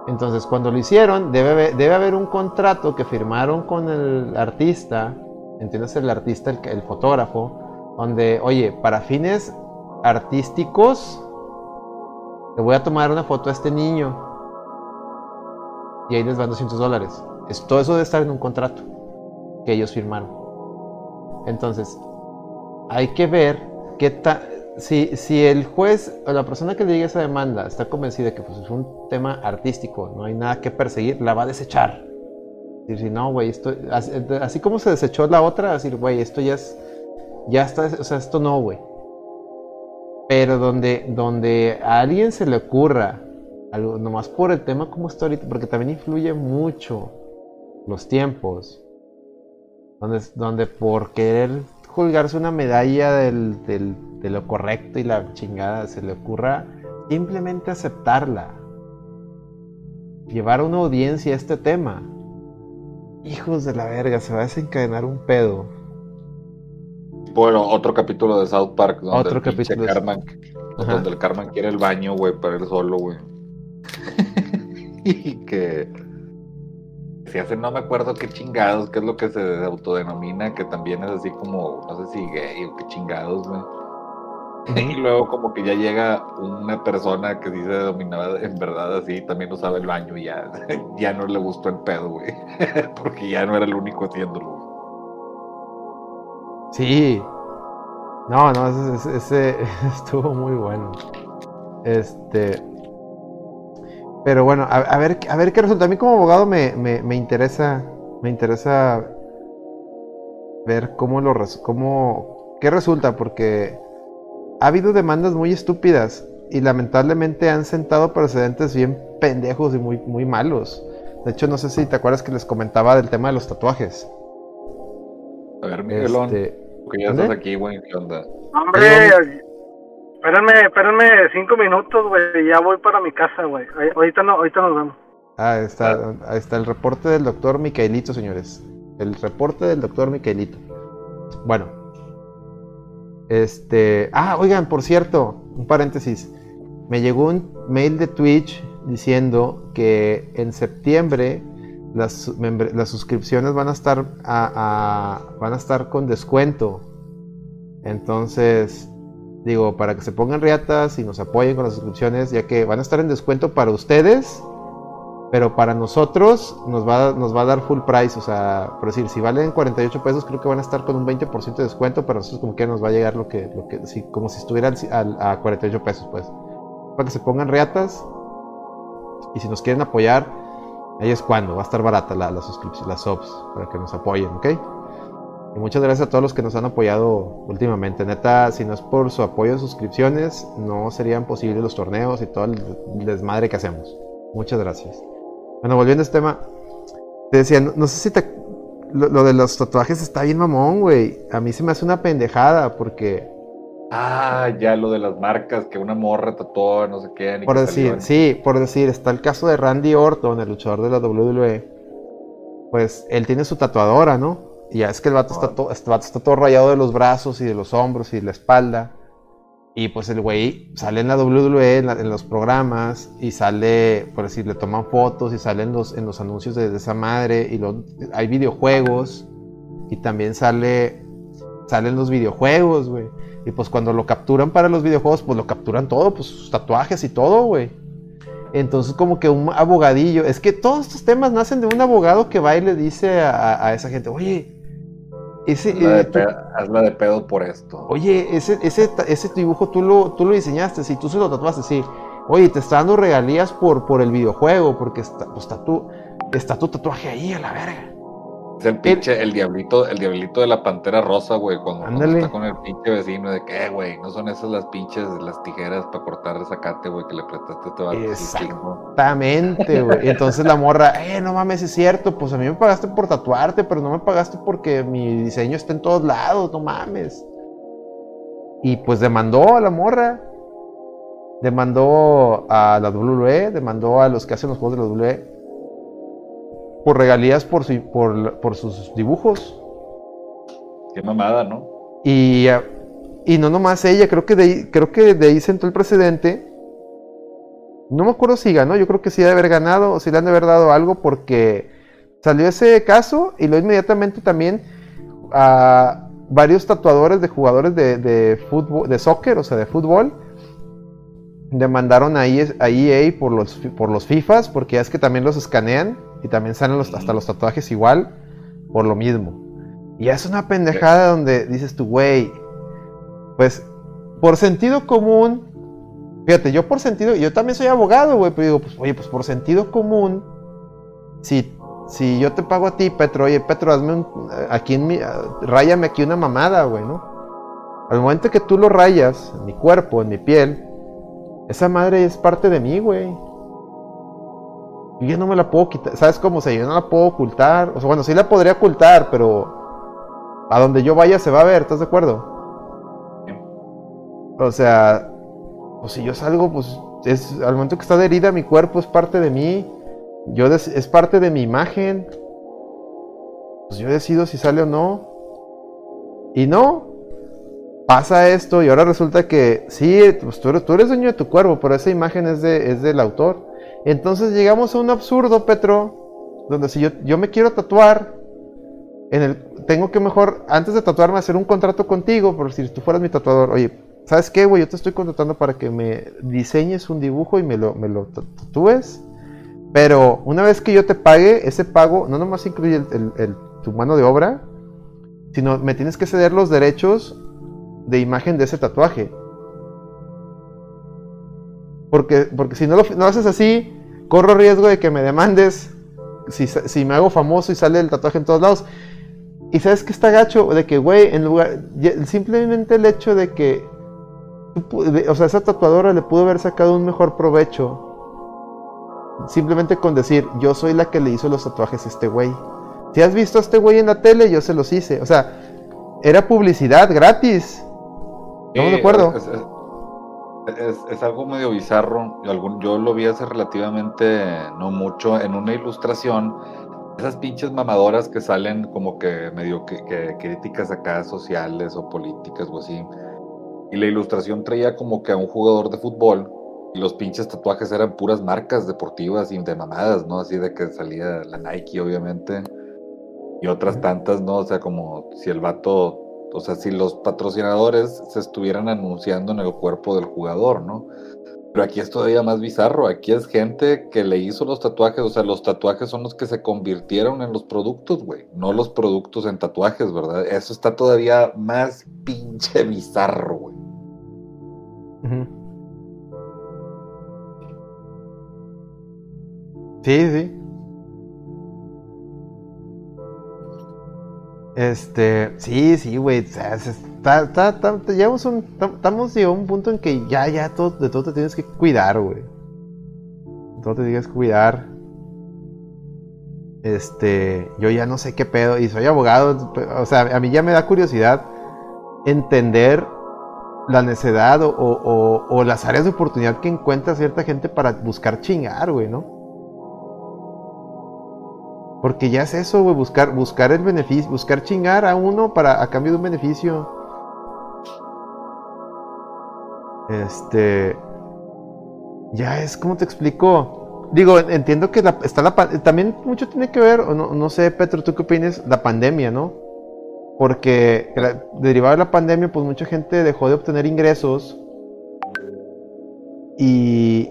Entonces, cuando lo hicieron, debe, debe haber un contrato que firmaron con el artista, ¿entiendes? El artista, el, el fotógrafo, donde, oye, para fines artísticos, le voy a tomar una foto a este niño. Y ahí les van 200 dólares. todo eso debe estar en un contrato que ellos firmaron. Entonces, hay que ver qué si, si el juez o la persona que le diga esa demanda está convencida que pues, es un tema artístico, no hay nada que perseguir, la va a desechar. Decir, no, güey, esto, así, como se desechó la otra, decir, güey, esto ya es, ya está, o sea, esto no, güey. Pero donde, donde a alguien se le ocurra, algo, nomás por el tema como está ahorita, porque también influye mucho los tiempos, donde, donde por querer colgarse una medalla del, del, de lo correcto y la chingada se le ocurra simplemente aceptarla, llevar a una audiencia a este tema. Hijos de la verga, se va a desencadenar un pedo. Bueno, otro capítulo de South Park donde otro el capítulo Carman, donde el Carman quiere el baño, güey, para él solo, güey. [LAUGHS] y que se hace, no me acuerdo qué chingados, qué es lo que se autodenomina, que también es así como, no sé si gay o qué chingados, güey. [LAUGHS] Y luego como que ya llega una persona que dice dominaba en verdad así, también usaba el baño y ya, [LAUGHS] ya no le gustó el pedo, güey. Porque ya no era el único haciéndolo. Sí. No, no, ese, [LAUGHS] estuvo muy bueno. Este. Pero bueno, a, ver, a ver qué resulta. A mí como abogado me, me, interesa. Me interesa ver cómo lo cómo. qué resulta, porque ha habido demandas muy estúpidas. Y lamentablemente han sentado precedentes bien pendejos y muy, muy malos. De hecho, no sé si te acuerdas que les comentaba del tema de los tatuajes. A ver, Miguelón. Este, Que ya ¿Dónde? estás aquí, güey. ¿Qué onda? Hombre, espérenme, espérenme cinco minutos, güey. Ya voy para mi casa, güey. Ahorita, no, ahorita nos vemos. Ah, está, ahí está el reporte del doctor Micaelito, señores. El reporte del doctor Micaelito. Bueno. Este. Ah, oigan, por cierto, un paréntesis. Me llegó un mail de Twitch diciendo que en septiembre las, las suscripciones van a estar a- a- van a estar con descuento. Entonces, digo, para que se pongan riatas y nos apoyen con las suscripciones, ya que van a estar en descuento para ustedes, pero para nosotros nos va, a- nos va a dar full price. O sea, por decir, si valen 48 pesos, creo que van a estar con un 20% de descuento, pero a nosotros como que nos va a llegar lo que, lo que como si estuvieran al- a 48 pesos, pues. Para que se pongan riatas. Y si nos quieren apoyar, ahí es cuando va a estar barata la, la suscripción, las subs, para que nos apoyen, ¿ok? Y muchas gracias a todos los que nos han apoyado últimamente. Neta, si no es por su apoyo de suscripciones, no serían posibles los torneos y todo el desmadre que hacemos. Muchas gracias. Bueno, volviendo a este tema, te decía, no, no sé si te. Lo, lo de los tatuajes está bien mamón, güey. A mí se me hace una pendejada porque, Ah, ya lo de las marcas, que una morra tatuó, no sé qué. ni por decir, salió sí, por decir, está el caso de Randy Orton, el luchador de la WWE. Pues él tiene su tatuadora, ¿no? Y ya es que el vato, está, todo, este vato está todo rayado de los brazos y de los hombros y de la espalda. Y pues el güey sale en la WWE, en, la- en los programas, y sale, por decir, le toman fotos y sale en los, en los anuncios de, de esa madre. Y lo- hay videojuegos, y también sale, salen los videojuegos, güey. Y pues cuando lo capturan para los videojuegos, pues lo capturan todo, pues sus tatuajes y todo, güey. Entonces como que un abogadillo, es que todos estos temas nacen de un abogado que va y le dice a, a esa gente, oye, ese, Hazla de, eh, tú- pe- hazla de pedo por esto. oye, ese, ese, ese dibujo tú lo, tú lo diseñaste, sí, tú se lo tatuaste, sí. Oye, te está dando regalías por, por el videojuego, porque está, pues, está, tu, está tu tatuaje ahí a la verga. Es el pinche, el diablito, el diablito de la pantera rosa, güey, cuando, Ándale. está con el pinche vecino de que, "Eh, güey, no son esas las pinches, las tijeras para cortar el zacate, güey, que le prestaste a este vato. Exactamente, güey. Y entonces la morra, eh, no mames, es cierto, pues a mí me pagaste por tatuarte, pero no me pagaste porque mi diseño está en todos lados, no mames. Y pues demandó a la morra. Demandó a la WWE, demandó a los que hacen los juegos de la WWE por regalías por, su- por, por sus dibujos. Qué mamada, ¿no? Y, ah, y no nomás ella, creo que, de ahí, creo que de ahí sentó el precedente. No me acuerdo si ganó, yo creo que sí debe haber ganado o si le han de haber dado algo porque salió ese caso y luego inmediatamente también a varios tatuadores de jugadores de, de fútbol, de soccer, o sea, de fútbol, demandaron a EA, a EA por los, por los FIFAs porque ya es que también los escanean y también salen los- hasta los tatuajes igual por lo mismo. Y es una pendejada donde dices tú, güey, pues por sentido común, fíjate, yo por sentido, yo también soy abogado, güey, pero digo, pues oye, pues por sentido común, si, si yo te pago a ti, Petro, oye, Petro, hazme un, aquí en mi, ráyame aquí una mamada, güey, ¿no? Al momento que tú lo rayas, en mi cuerpo, en mi piel, esa madre es parte de mí, güey. Y yo no me la puedo quitar, ¿sabes cómo? O sea, yo no la puedo ocultar. O sea, bueno, sí la podría ocultar, pero a donde yo vaya se va a ver, ¿estás de acuerdo? O sea, pues si yo salgo, pues es al momento que está herida mi cuerpo es parte de mí. Yo es parte de mi imagen. Pues yo decido si sale o no. Y no, pasa esto y ahora resulta que sí, pues tú eres, tú eres dueño de tu cuerpo, pero esa imagen es, de, es del autor. Entonces llegamos a un absurdo, Petro, donde si yo, yo me quiero tatuar, en el, tengo que mejor, antes de tatuarme, hacer un contrato contigo, por si tú fueras mi tatuador, oye, ¿sabes qué, güey? Yo te estoy contratando para que me diseñes un dibujo y me lo, me lo ta- tatúes. Pero una vez que yo te pague, ese pago no nomás incluye tu mano de obra, sino me tienes que ceder los derechos de imagen de ese tatuaje. Porque, porque si no lo, no haces así, corro riesgo de que me demandes si, si me hago famoso y sale el tatuaje en todos lados. Y sabes que está gacho de que, güey, en lugar. Simplemente el hecho de que. O sea, esa tatuadora le pudo haber sacado un mejor provecho. Simplemente con decir, yo soy la que le hizo los tatuajes a este güey. Si has visto a este güey en la tele, yo se los hice. O sea, era publicidad gratis. ¿Estamos de acuerdo? Es- es algo medio bizarro. Yo, algún- yo lo vi hace relativamente no mucho en una ilustración. Esas pinches mamadoras que salen como que medio que, que críticas acá sociales o políticas o así. Y la ilustración traía como que a un jugador de fútbol y los pinches tatuajes eran puras marcas deportivas y de mamadas, ¿no? Así de que salía la Nike, obviamente, y otras tantas, ¿no? O sea, como si el vato, o sea, si los patrocinadores se estuvieran anunciando en el cuerpo del jugador, ¿no? Pero aquí es todavía más bizarro, aquí es gente que le hizo los tatuajes, o sea, los tatuajes son los que se convirtieron en los productos, güey, no los productos en tatuajes, ¿verdad? Eso está todavía más pinche bizarro, güey. Ujú. Sí, sí. Este, sí, sí, güey. estamos llegando a un punto en que ya, ya, de todo te tienes que cuidar, güey. Todo te tienes que cuidar. Este, yo ya no sé qué pedo, y soy abogado, o sea, a mí ya me da curiosidad entender la necedad o- o las áreas de oportunidad que encuentra cierta gente para buscar chingar, güey, ¿no? Porque ya es eso, güey, buscar, buscar el beneficio, buscar chingar a uno para a cambio de un beneficio. Este. Ya es, ¿cómo te explico? Digo, entiendo que está también mucho tiene que ver, no, no sé, Petro, ¿tú qué opinas? La pandemia, ¿no? Porque la- derivado de la pandemia, pues mucha gente dejó de obtener ingresos y,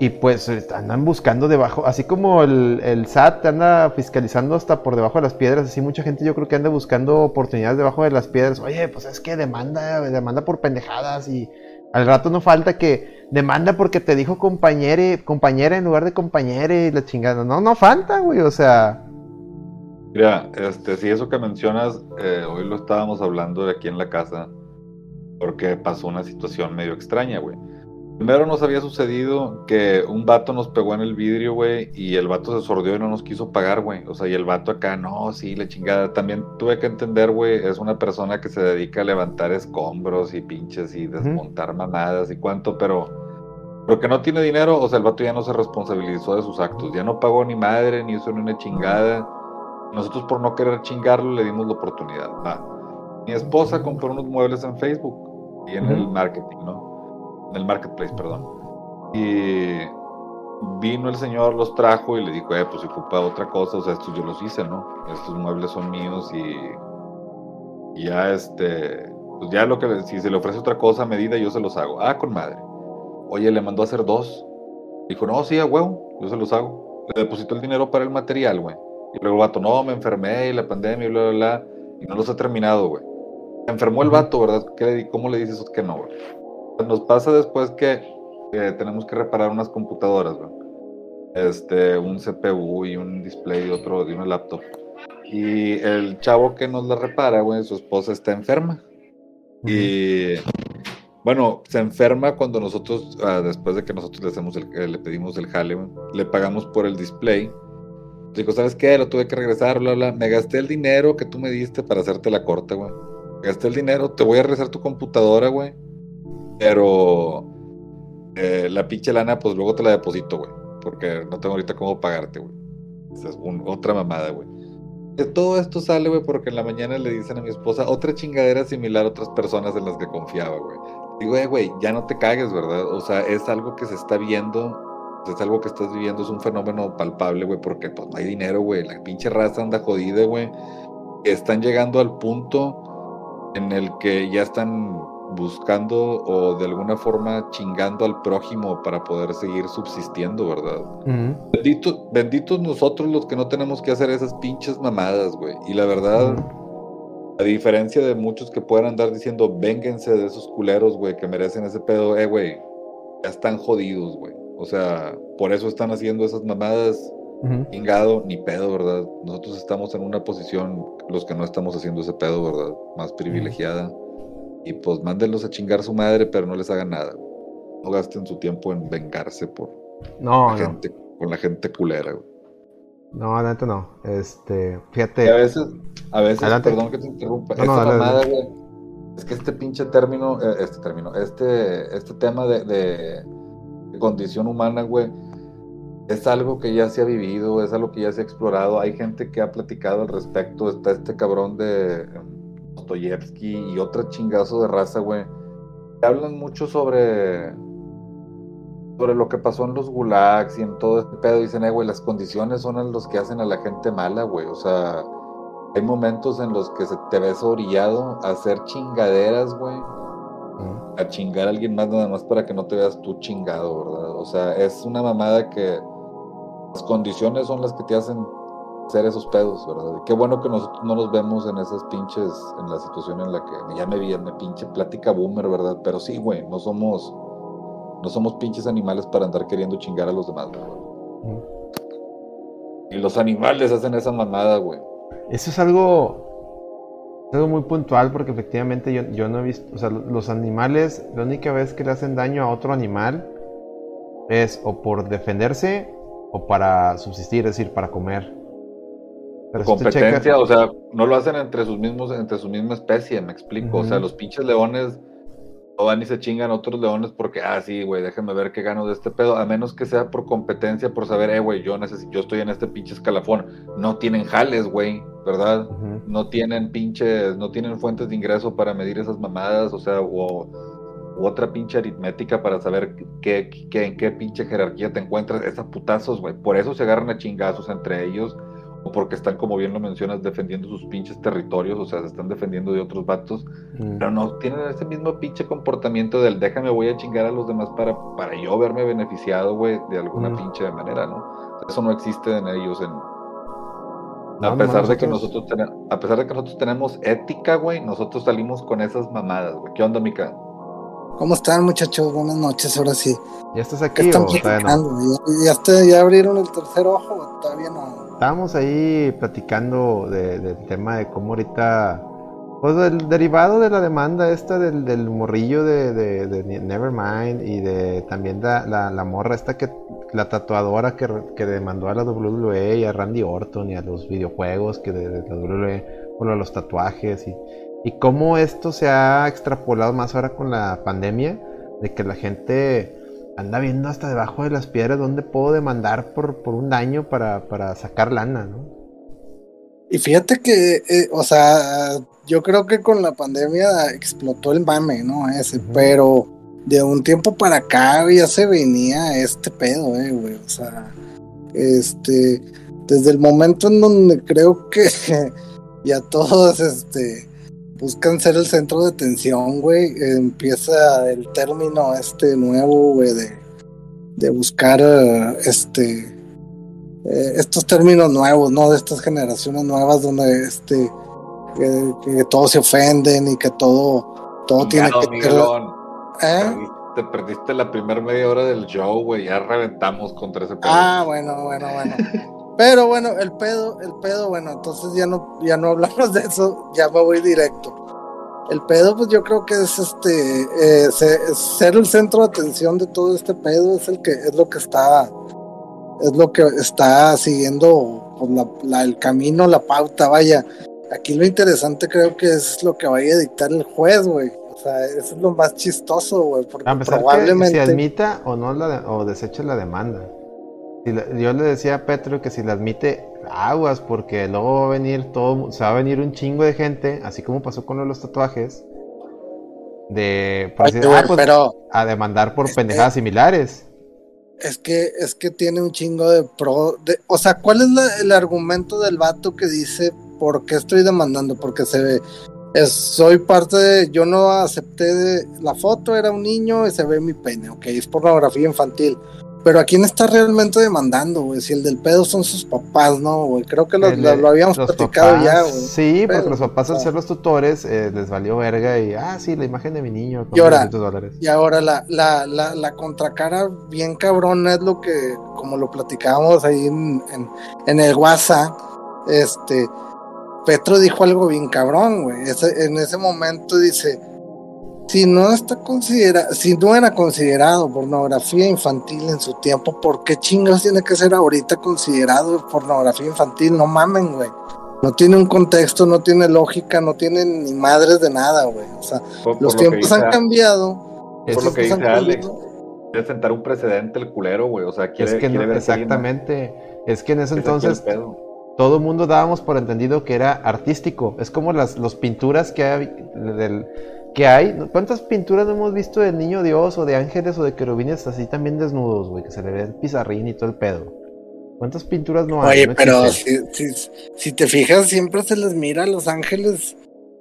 y pues eh, andan buscando debajo, así como el, el SAT anda fiscalizando hasta por debajo de las piedras, así mucha gente yo creo que anda buscando oportunidades debajo de las piedras. Oye, pues es que demanda, demanda por pendejadas y al rato no falta que demanda porque te dijo compañere, compañera en lugar de compañere y la chingada. No, no falta, güey, o sea... Mira, este, sí, eso que mencionas, eh, hoy lo estábamos hablando de aquí en la casa, porque pasó una situación medio extraña, güey. Primero nos había sucedido que un vato nos pegó en el vidrio, güey, y el vato se sordió y no nos quiso pagar, güey. O sea, y el vato acá, no, sí, la chingada. También tuve que entender, güey, es una persona que se dedica a levantar escombros y pinches y desmontar mamadas y cuánto, pero, pero que no tiene dinero, o sea, el vato ya no se responsabilizó de sus actos. Ya no pagó ni madre, ni hizo ni una chingada. Nosotros por no querer chingarlo le dimos la oportunidad. Va. Mi esposa compró unos muebles en Facebook y en el marketing, ¿no? En el marketplace, perdón. Y vino el señor, los trajo y le dijo, eh, pues si ocupa otra cosa, o sea, estos yo los hice, ¿no? Estos muebles son míos y, y ya este, pues ya lo que, si se le ofrece otra cosa a medida, yo se los hago. Ah, con madre. Oye, le mandó a hacer dos. Dijo, no, sí, a huevo, yo se los hago. Le depositó el dinero para el material, güey. Y luego el vato, no, me enfermé y la pandemia y bla, bla, bla. Y no los ha terminado, güey. Se enfermó el vato, ¿verdad? ¿Qué le ¿Cómo le dices que no, güey? Nos pasa después que eh, tenemos que reparar unas computadoras, güey. Este, un CPU y un display y otro de una laptop. Y el chavo que nos la repara, güey, su esposa está enferma. Y bueno, se enferma cuando nosotros, ah, después de que nosotros le, hacemos el, eh, le pedimos el jale, güey, le pagamos por el display. Dijo, ¿sabes qué? Lo tuve que regresar, bla, bla. Me gasté el dinero que tú me diste para hacerte la corta, güey. Gasté el dinero, te voy a regresar tu computadora, güey. Pero eh, la pinche lana, pues luego te la deposito, güey. Porque no tengo ahorita cómo pagarte, güey. Es un- otra mamada, güey. Todo esto sale, güey, porque en la mañana le dicen a mi esposa otra chingadera similar a otras personas en las que confiaba, güey. Digo, eh, güey, ya no te cagues, ¿verdad? O sea, es algo que se está viendo, es algo que estás viviendo, es un fenómeno palpable, güey, porque pues no hay dinero, güey. La pinche raza anda jodida, güey. Están llegando al punto en el que ya están buscando o de alguna forma chingando al prójimo para poder seguir subsistiendo, ¿verdad? Bendito- benditos nosotros los que no tenemos que hacer esas pinches mamadas, güey. Y la verdad, a diferencia de muchos que puedan andar diciendo, vénganse de esos culeros, güey, que merecen ese pedo, eh, güey, ya están jodidos, güey. O sea, por eso están haciendo esas mamadas, chingado, ni pedo, ¿verdad? Nosotros estamos en una posición, los que no estamos haciendo ese pedo, ¿verdad? Más privilegiada. Y pues mándenlos a chingar su madre, pero no les hagan nada. güey. No gasten su tiempo en vengarse por No, la no. gente, con la gente culera, güey. No, adelante no. Este, Y a fíjate. veces, a veces, Adelante. perdón que te interrumpa, No, no, esta dale, mamada, dale. güey, es que este pinche término, eh, este término, este, este tema de, de- de condición humana, güey, es algo que ya se ha vivido, es algo que ya se ha explorado, hay gente que ha platicado al respecto, está este cabrón de Dostoyevsky y otro chingazo de raza, güey, hablan mucho sobre sobre lo que pasó en los gulags y en todo este pedo, dicen, eh, güey, las condiciones son los que hacen a la gente mala, güey. O sea, hay momentos en los que se te ves orillado a hacer chingaderas, güey. Mm, A chingar a alguien más nada más para que no te veas tú chingado, ¿verdad? O sea, es una mamada que las condiciones son las que te hacen hacer esos pedos, ¿verdad? Y qué bueno que nosotros no nos vemos en esas pinches, en la situación en la que ya me vi, me pinche plática boomer, ¿verdad? Pero sí, güey, no somos, no somos pinches animales para andar queriendo chingar a los demás, ¿verdad? mm. Y los animales hacen esa mamada, güey. Eso es algo, es algo muy puntual porque efectivamente yo, yo no he visto, o sea, los animales, la única vez que le hacen daño a otro animal es o por defenderse o para subsistir, es decir, para comer. Pero competencia, o sea, no lo hacen entre sus mismos, entre su misma especie, me explico. O sea, los pinches leones no van y se chingan otros leones porque, ah, sí, güey, déjame ver qué gano de este pedo, a menos que sea por competencia, por saber, eh, güey, yo necesito, yo estoy en este pinche escalafón. No tienen jales, güey, ¿verdad? No tienen pinches, no tienen fuentes de ingreso para medir esas mamadas, o sea, o, u otra pinche aritmética para saber qué, qué- en qué pinche jerarquía te encuentras, esas putazos, güey. Por eso se agarran a chingazos entre ellos, porque están, como bien lo mencionas, defendiendo sus pinches territorios, o sea, se están defendiendo de otros vatos, Mm. pero no tienen ese mismo pinche comportamiento del déjame voy a chingar a los demás para, para yo verme beneficiado, güey, de alguna Mm. pinche manera, ¿no? Eso no existe en ellos, en, No, a pesar de que nosotros- tenemos, a pesar de que nosotros tenemos ética, güey, nosotros salimos con esas mamadas, güey. ¿Qué onda, Mica? ¿Cómo están, muchachos? Buenas noches, ahora sí. ¿Ya estás ¿Qué aquí están o todavía no? platicando? ¿Ya, ya, ya abrieron el tercer ojo? o Todavía no. Estábamos ahí platicando de- del tema de cómo ahorita, pues del derivado de la demanda esta del, del morrillo de, Nevermind y de también la, la, morra esta que, la tatuadora que, que demandó a la WWE y a Randy Orton y a los videojuegos que de, la WWE lo de los tatuajes y, y cómo esto se ha extrapolado más ahora con la pandemia, de que la gente anda viendo hasta debajo de las piedras dónde puedo demandar por, por un daño para, para sacar lana, ¿no? Y fíjate que, eh, o sea, yo creo que con la pandemia explotó el mame, ¿no? Ese, pero de un tiempo para acá ya se venía este pedo, eh, güey. O sea, este, desde el momento en donde creo que [LAUGHS] ya todos, este, buscan ser el centro de atención, güey, empieza el término este nuevo, güey, de, de buscar, eh, este, eh, estos términos nuevos, ¿no? De estas generaciones nuevas donde este que, que todos se ofenden y que todo todo tiene que Miguelón. ¿Eh? Perdiste- Te perdiste la primera media hora del show, güey. Ya reventamos contra ese pedo. Ah, bueno, bueno, bueno. Pero bueno, el pedo, el pedo, bueno, entonces ya no, ya no [LAUGHS] hablamos de eso, ya me voy directo. El pedo, pues yo creo que es este eh, se- ser el centro de atención de todo este pedo, es el que, es lo que está, es lo que está siguiendo pues, la- la- el camino, la pauta, vaya. Aquí lo interesante creo que es lo que vaya a dictar el juez, güey. O sea, eso es lo más chistoso, güey, porque A pesar que probablemente. se admita o no la de- o deseche la demanda. Yo le decía a Petro que si la admite, aguas, porque luego va a venir todo, se va a venir un chingo de gente, así como pasó con los tatuajes, de por decir, güey, ah, pues, pero a demandar por que- pendejadas similares. Es que, es que tiene un chingo de pro. De, o sea, ¿cuál es la- el argumento del vato que dice por qué estoy demandando? Porque se ve. Es, soy parte de. Yo no acepté de. La foto era un niño y se ve mi pene, ok, es pornografía infantil. Pero ¿a quién está realmente demandando, güey? Si el del pedo son sus papás, ¿no, güey? Creo que lo, El- lo- lo habíamos platicado papás, ya, güey. Sí, porque los papás al ser los tutores eh, les valió verga y, ah, sí, la imagen de mi niño. con Y ahora- 200 dólares. Y ahora la, la, la, la contracara bien cabrona es lo que, como lo platicábamos ahí en, en, en el WhatsApp, este, Petro dijo algo bien cabrón, güey. En ese momento dice, si no está considera, si no era considerado pornografía infantil en su tiempo, ¿por qué chingados tiene que ser ahorita considerado pornografía infantil? No mamen, güey. No tiene un contexto, no tiene lógica, no tiene ni madres de nada, güey. O sea, Por- por los tiempos dice han cambiado. Por los lo que dice Alex, quiere sentar un precedente el culero, güey. O sea, quiere, es que no, quiere ver exactamente. Es que en ese entonces todo el mundo dábamos por entendido que era artístico. Es como las los pinturas que hay, del, que hay. ¿Cuántas pinturas no hemos visto del niño Dios o de ángeles o de querubines así también desnudos, güey? Que se le ve el pizarrín y todo el pedo. ¿Cuántas pinturas no hay? Oye, No pero si, si, si te fijas, siempre se les mira a los ángeles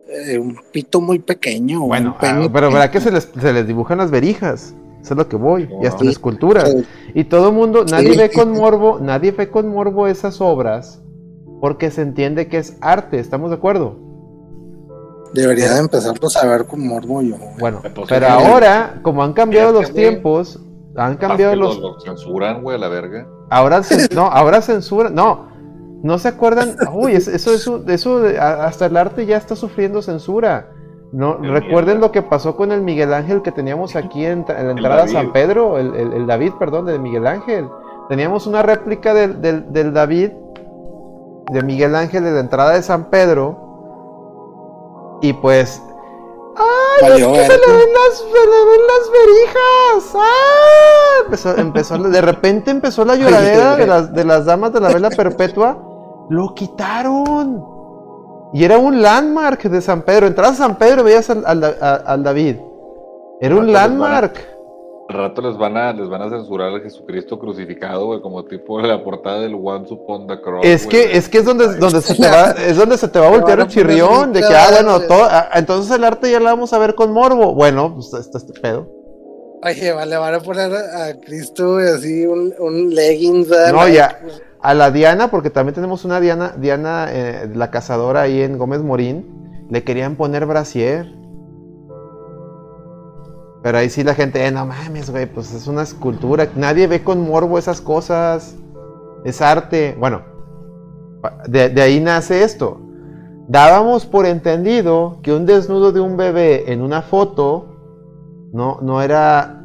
eh, un pito muy pequeño. Bueno, ah, pero ¿verdad que se les, se les dibujan las verijas? Eso es lo que voy. Y hasta esculturas. Sí. Y todo el mundo, nadie Sí, ve con morbo, nadie ve con morbo esas obras porque se entiende que es arte, ¿estamos de acuerdo? Debería de empezarlos a ver con morbo yo. güey. Bueno, pero ahora, como han cambiado los tiempos, han cambiado los... Lo, lo censuran, güey, a la verga. Ahora, [LAUGHS] no, ahora censura, no, no se acuerdan, uy, es- eso, eso, eso, hasta el arte ya está sufriendo censura. No, recuerden mierda. lo que pasó con el Miguel Ángel que teníamos aquí en, en la entrada a. San Pedro, el, el- el David, perdón, de Miguel Ángel. Teníamos una réplica del, del- del David, de Miguel Ángel, de la entrada de San Pedro. Y pues, ¡ay! Valió es que se le ven las, se le ven las verijas! ¡Ah! Empezó, empezó, de repente empezó la lloradera [LAUGHS] de las, de las damas de la vela perpetua. ¡Lo quitaron! Y era un landmark de San Pedro. Entrabas a San Pedro y veías al, al- David. Era un Rato les van a- landmark. Al rato les van a, les van a censurar a Jesucristo crucificado, güey, como tipo la portada del Once Upon the Cross. Es güey. que, es que es donde, donde [LAUGHS] se te va, es donde se te va a Te voltear el chirrión de que, ah, bueno, todo, ah, entonces el arte ya lo vamos a ver con morbo. Bueno, pues está este pedo. Oye, vale, van a poner a Cristo güey, así un, un leggings. No, ya. A la Diana, porque también tenemos una Diana, Diana, eh, la cazadora ahí en Gómez Morín, le querían poner brasier. Pero ahí sí la gente, eh, no mames, güey, pues es una escultura. Nadie ve con morbo esas cosas. Es arte. Bueno, de, de ahí nace esto. Dábamos por entendido que un desnudo de un bebé en una foto no, no era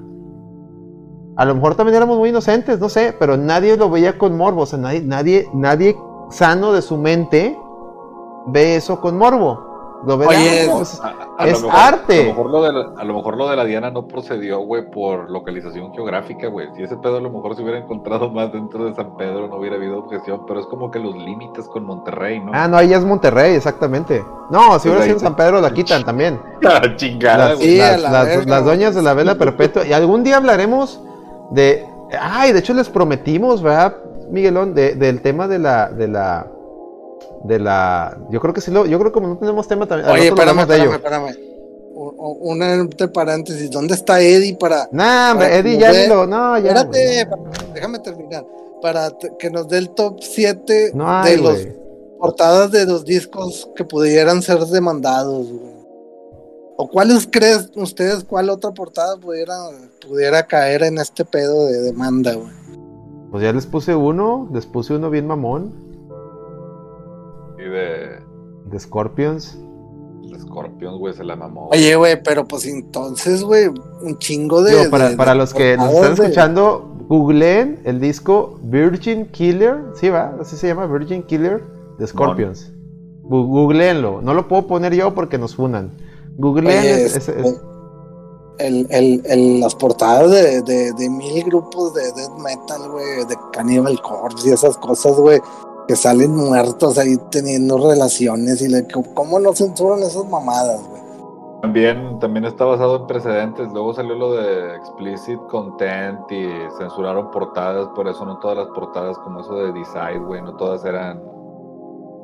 a lo mejor también éramos muy inocentes, no sé, pero nadie lo veía con morbo, o sea, nadie, nadie, nadie sano de su mente ve eso con morbo. Lo ve Oye, pues, a- es lo mejor- arte. A lo, mejor lo de la, a lo mejor lo de la Diana no procedió, güey, por localización geográfica, güey. Si ese pedo a lo mejor se hubiera encontrado más dentro de San Pedro, no hubiera habido objeción, pero es como que los límites con Monterrey, ¿no? ah, no, ahí es Monterrey, exactamente. No, si Pues hubiera sido en San Pedro la quitan también. [LAUGHS] La chingada, Las, güey. Sí, las- la las- verga, las doñas de la vela perpetua. Y algún día hablaremos de. Ay, de hecho les prometimos, ¿verdad, Miguelón? De- del tema de la. De la de la yo creo que sí lo yo creo que como no tenemos tema también Oye, espérame, espérame, espérame. Un- un- Una paréntesis, ¿dónde está Eddie para... Nah, hombre, Eddie ya dé- lo. No, ya. Espérate, güey, déjame terminar. Para que nos dé el top 7 No hay, de los portadas de los discos que pudieran ser demandados, güey. ¿O cuáles creen ustedes, cuál otra portada pudiera, pudiera caer en este pedo de demanda, güey? Pues ya les puse uno, les puse uno bien mamón, Y de, de Scorpions. de Scorpions, güey, se la mamó. Oye, güey, pero pues entonces, güey, un chingo de... Digo, para, de- para de los que nos están escuchando, googleen el disco Virgin Killer, ¿sí va? Así se llama, Virgin Killer de Scorpions. Gu- Googleenlo, no lo puedo poner yo porque nos funan. Googleen el, el, el- las portadas de, de, de mil grupos de death metal, güey, de Cannibal Corpse y esas cosas, güey, que salen muertos ahí teniendo relaciones y le, ¿cómo no censuran esas mamadas, güey? También, también está basado en precedentes. Luego salió lo de explicit content y censuraron portadas, por eso no todas las portadas como eso de Decide, güey, no todas eran,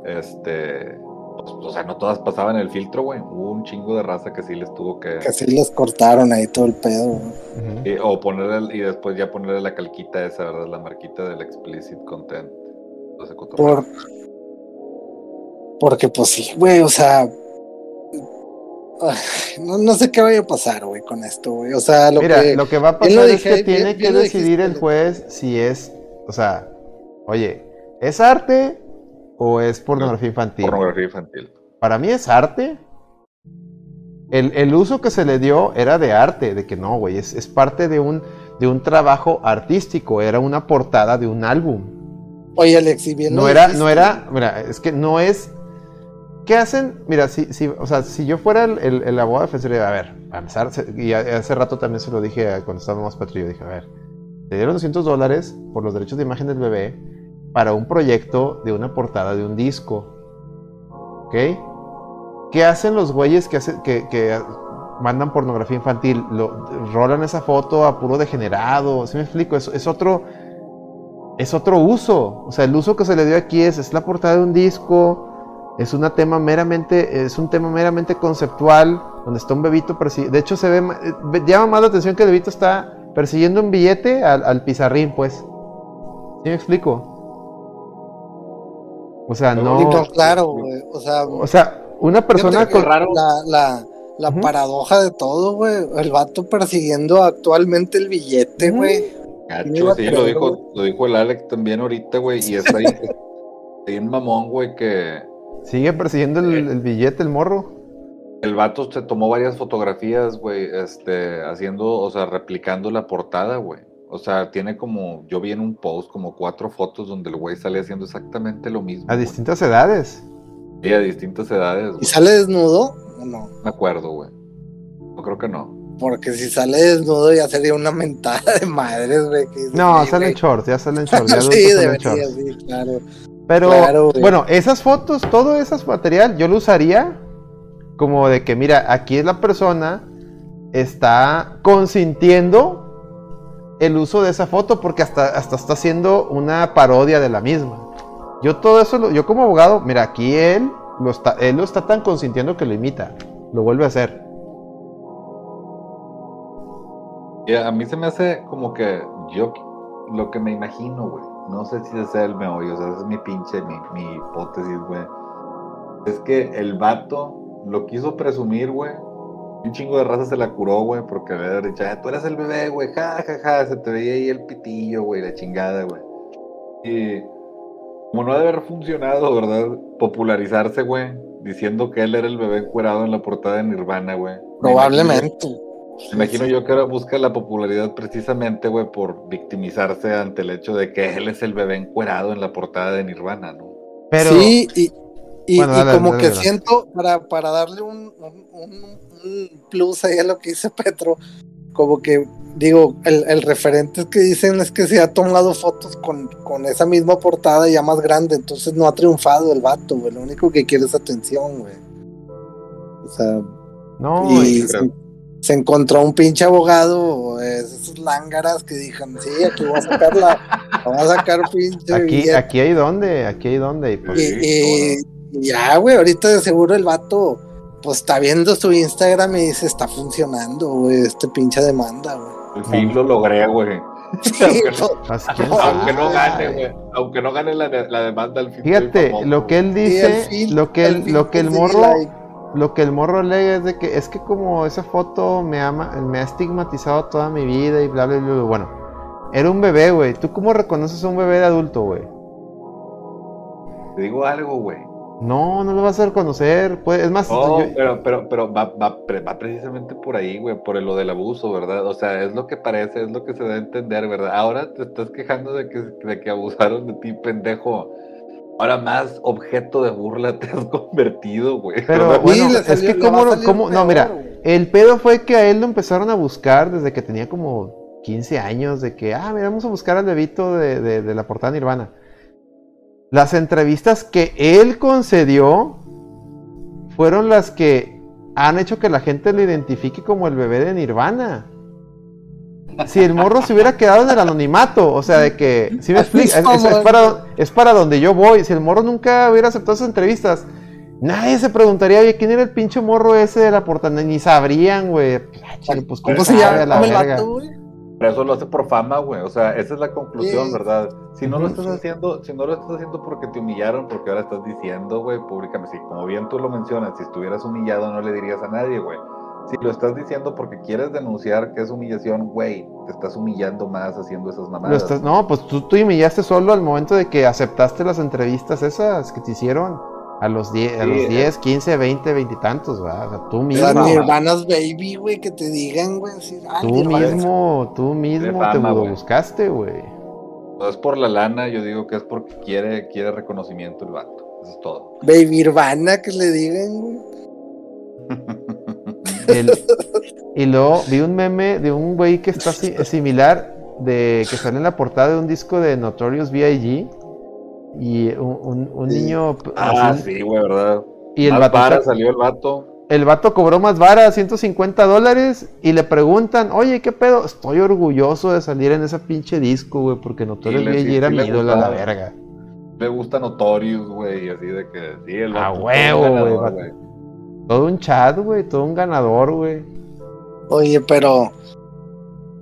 este, pues, o sea, no todas pasaban el filtro, güey. Hubo un chingo de raza que sí les tuvo que, Que así les cortaron ahí todo el pedo, güey. Y- o poner el- y después ya ponerle la calquita esa, ¿verdad? La marquita del explicit content. Por, porque pues sí, güey, o sea... No, no sé qué vaya a pasar, güey, con esto, güey. O sea, lo Mira, que... lo que va a lo pasar es que bien- tiene bien que decidir dijiste, el juez si es, o sea, oye, ¿es arte o es pornografía infantil? Pornografía infantil. Para mí es arte. El, el uso que se le dio era de arte, de que no, güey, es, es parte de un, de un trabajo artístico, era una portada de un álbum. Oye, Alex, y bien No era, no era, mira, es que no es. ¿Qué hacen? Mira, si, si, o sea, si yo fuera el, el, el abogado defensor, a ver, a empezar, y hace rato también se lo dije cuando estábamos patrillo, dije, a ver, te dieron 200 dólares por los derechos de imagen del bebé para un proyecto de una portada de un disco. ¿Ok? ¿Qué hacen los güeyes que, hacen, que, que mandan pornografía infantil? Lo, rolan esa foto a puro degenerado. ¿Sí me explico? Es, es otro es otro uso. O sea, el uso que se le dio aquí es, es la portada de un disco, es una tema meramente, es un tema meramente conceptual, donde está un bebito persiguiendo. De hecho, se ve, eh, ve- llama más la atención que el bebito está persiguiendo un billete al, al pizarrín, pues. ¿Sí me explico? O sea, no. claro, güey. O sea, O sea, una persona con. raro. la, la, la paradoja de todo, güey. El vato persiguiendo actualmente el billete, güey. A sí, creer, lo dijo, lo dijo el Alex también ahorita, güey, y [LAUGHS] está ahí, bien mamón, güey, que Sigue persiguiendo el, el billete, el morro. el vato se tomó varias fotografías, güey, este, haciendo, o sea, replicando la portada, güey. O sea, tiene como, yo vi en un post como cuatro fotos donde el güey sale haciendo exactamente lo mismo. A güey. distintas edades. Sí, a distintas edades, ¿Y güey. sale desnudo? ¿O? No me acuerdo, güey. No creo que no. Porque si sale desnudo ya sería una mentada de madres, güey. No, salen güey. shorts, ya salen [LAUGHS] shorts. Ya sí, debería, shorts. sí, claro. Pero Claro, bueno, esas fotos, todo ese material, yo lo usaría como de que, mira, aquí es la persona está consintiendo el uso de esa foto porque hasta, hasta está haciendo una parodia de la misma. Yo todo eso, lo- yo como abogado, mira, aquí él lo está, él lo está tan consintiendo que lo imita, lo vuelve a hacer. A mí se me hace como que yo lo que me imagino, güey. No sé si ese sea el meollo, o sea, es mi pinche, mi, mi hipótesis, güey. Es que el vato lo quiso presumir, güey. Un chingo de raza se la curó, güey, porque había dicho, "Ah, tú eres el bebé, güey, ja, ja, ja, se te veía ahí el pitillo, güey, la chingada, güey. Y como no ha de haber funcionado, ¿verdad? Popularizarse, güey, diciendo que él era el bebé encuerado en la portada de Nirvana, güey. Probablemente. Me imagino yo que ahora busca la popularidad precisamente, güey, por victimizarse ante el hecho de que él es el bebé encuerado en la portada de Nirvana, ¿no? Pero Sí, y, y, Bueno, y como dale, que dale. siento, para, para darle un, un, plus ahí a lo que dice Petro, como que, digo, el, el referente que dicen es que se ha tomado fotos con, con esa misma portada ya más grande, entonces no ha triunfado el vato, güey, lo único que quiere es atención, güey. O sea, no, y creo. Se, encontró un pinche abogado, eh, esos lángaras que dijeron, sí, aquí voy a sacar la, voy a sacar pinche aquí, billete". aquí hay donde, aquí hay donde. y pues, Y, Sí, y- y ya, güey, ahorita de seguro el vato, pues está viendo su Instagram y dice, está funcionando, güey, este pinche demanda, güey. Al fin lo logré, güey. Sí, [LAUGHS] Aunque no- pues, pues, [LAUGHS] Aunque no gane, güey. Aunque no gane la, la demanda al fin. Fíjate, famoso, lo que él dice, fin- lo que el, lo que el morro, like. Lo que el morro alega es de que es que como esa foto me ama, me ha estigmatizado toda mi vida y bla bla bla. bla. Bueno, era un bebé, güey. ¿Tú cómo reconoces a un bebé de adulto, güey? Te digo algo, güey. No, no lo vas a reconocer. Pues, es más, No, yo- pero, pero, pero va, va, va precisamente por ahí, güey, por lo del abuso, ¿verdad? O sea, es lo que parece, es lo que se da a entender, ¿verdad? Ahora te estás quejando de que, de que abusaron de ti, pendejo. Ahora más objeto de burla te has convertido, güey. Pero es que cómo, cómo- no, peor, mira, güey. el pedo fue que a él lo empezaron a buscar desde que tenía como 15 años, de que, ah, mira, vamos a buscar al bebito de, de- de la portada Nirvana. Las entrevistas que él concedió fueron las que han hecho que la gente lo identifique como el bebé de Nirvana. Si el morro se hubiera quedado en el anonimato, o sea, de que, si me explica, es, es- es para, es para donde yo voy. Si el morro nunca hubiera aceptado esas entrevistas, nadie se preguntaría, oye, ¿quién era el pinche morro ese de la portada? Ni sabrían, güey. Pues, ¿Cómo ¿cómo se sabe a la llama el verga? Pero eso lo hace por fama, güey. O sea, esa es la conclusión, Sí. ¿verdad? Si no lo estás haciendo, si no lo estás haciendo porque te humillaron, porque ahora estás diciendo, güey, públicamente, sí, como bien tú lo mencionas, si estuvieras humillado no le dirías a nadie, güey. Si lo estás diciendo porque quieres denunciar que es humillación, güey, te estás humillando más haciendo esas mamadas. estás- no, pues tú, tú humillaste solo al momento de que aceptaste las entrevistas esas que te hicieron. A los 10, a los eh. 10, 15, 20, 20 y tantos, ¿va? O sea, tú mismo. Las. Nirvanas Baby, güey, que te digan, güey. ah, Tú mismo, tú mismo fama, te lo buscaste, güey. No es por la lana, yo digo que es porque quiere, quiere reconocimiento el vato. Eso es todo. Baby Nirvana, que le digan, güey. [LAUGHS] El- y luego vi un meme de un güey que está si- similar, de que sale en la portada de un disco de Notorious B.I.G. Y un, un- un Sí. niño. Ah, así- sí, güey, ¿verdad? Y el vato, vara salió el vato. el vato cobró más vara, 150 dólares. Y le preguntan, oye, ¿qué pedo? Estoy orgulloso de salir en ese pinche disco, güey, porque Notorious B.I.G. sí, era mi ídolo a la verga. Le gusta Notorious, güey, y así de que sí, el A huevo, güey. Todo un chat, güey, todo un ganador, güey. Oye, pero.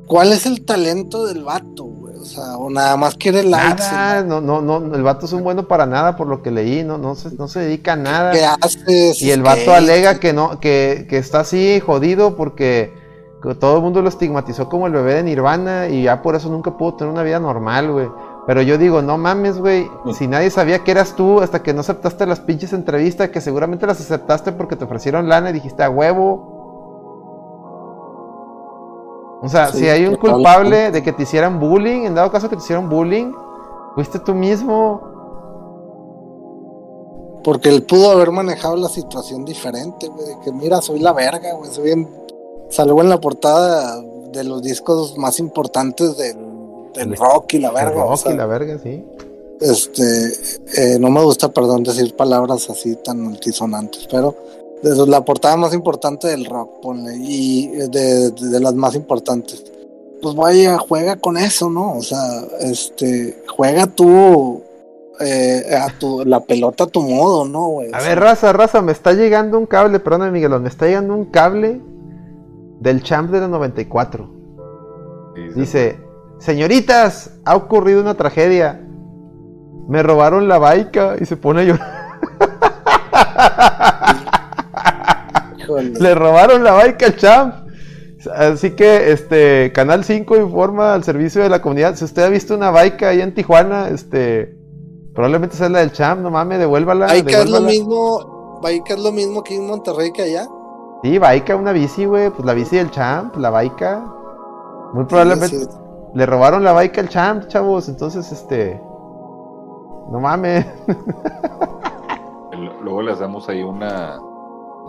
¿Cuál es el talento del vato, güey? O sea, o nada más quiere likes. Nada, no, no, no, el vato es un bueno para nada por lo que leí, no, no, se, no se dedica a nada. ¿Qué haces? Y el vato alega que no, que, que está así jodido porque que todo el mundo lo estigmatizó como el bebé de Nirvana y ya por eso nunca pudo tener una vida normal, güey. Pero yo digo, no mames, güey, si nadie sabía que eras tú hasta que no aceptaste las pinches entrevistas, que seguramente las aceptaste porque te ofrecieron lana y dijiste a huevo. O sea, Sí, si hay un culpable de que te hicieran bullying, en dado caso que te hicieran bullying, fuiste tú mismo. Porque él pudo haber manejado la situación diferente, güey. De que mira, soy la verga, güey. Soy en... Salgo en la portada de los discos más importantes del El- rock y la El verga. o rock sea, y la verga, sí. este, eh, no me gusta, perdón, decir palabras así tan altisonantes, pero de la portada más importante del rock, ponle, y de, de- de las más importantes. Pues vaya, juega con eso, ¿no? O sea, este, juega tú eh, a tu, la pelota a tu modo, ¿no, güey? O A sea, ver, raza, raza, me está llegando un cable, perdóname Miguelón, me está llegando un cable del champ de la 94. Sí, sí. Dice, señoritas, ha ocurrido una tragedia. Me robaron la baica y se pone a llorar. híjole. Le robaron la baica al champ. Así que, este, Canal 5 informa al servicio de la comunidad. Si usted ha visto una baica ahí en Tijuana, este, probablemente sea la del champ, no mames, devuélvala. Baica es lo mismo, Baica es lo mismo que en Monterrey que allá. Sí, baica, una bici, güey, pues la bici del champ, la baica. Muy probablemente Sí, sí. Le robaron la baica al champ, chavos, entonces, este, no mames. [LAUGHS] Luego le hacemos ahí una.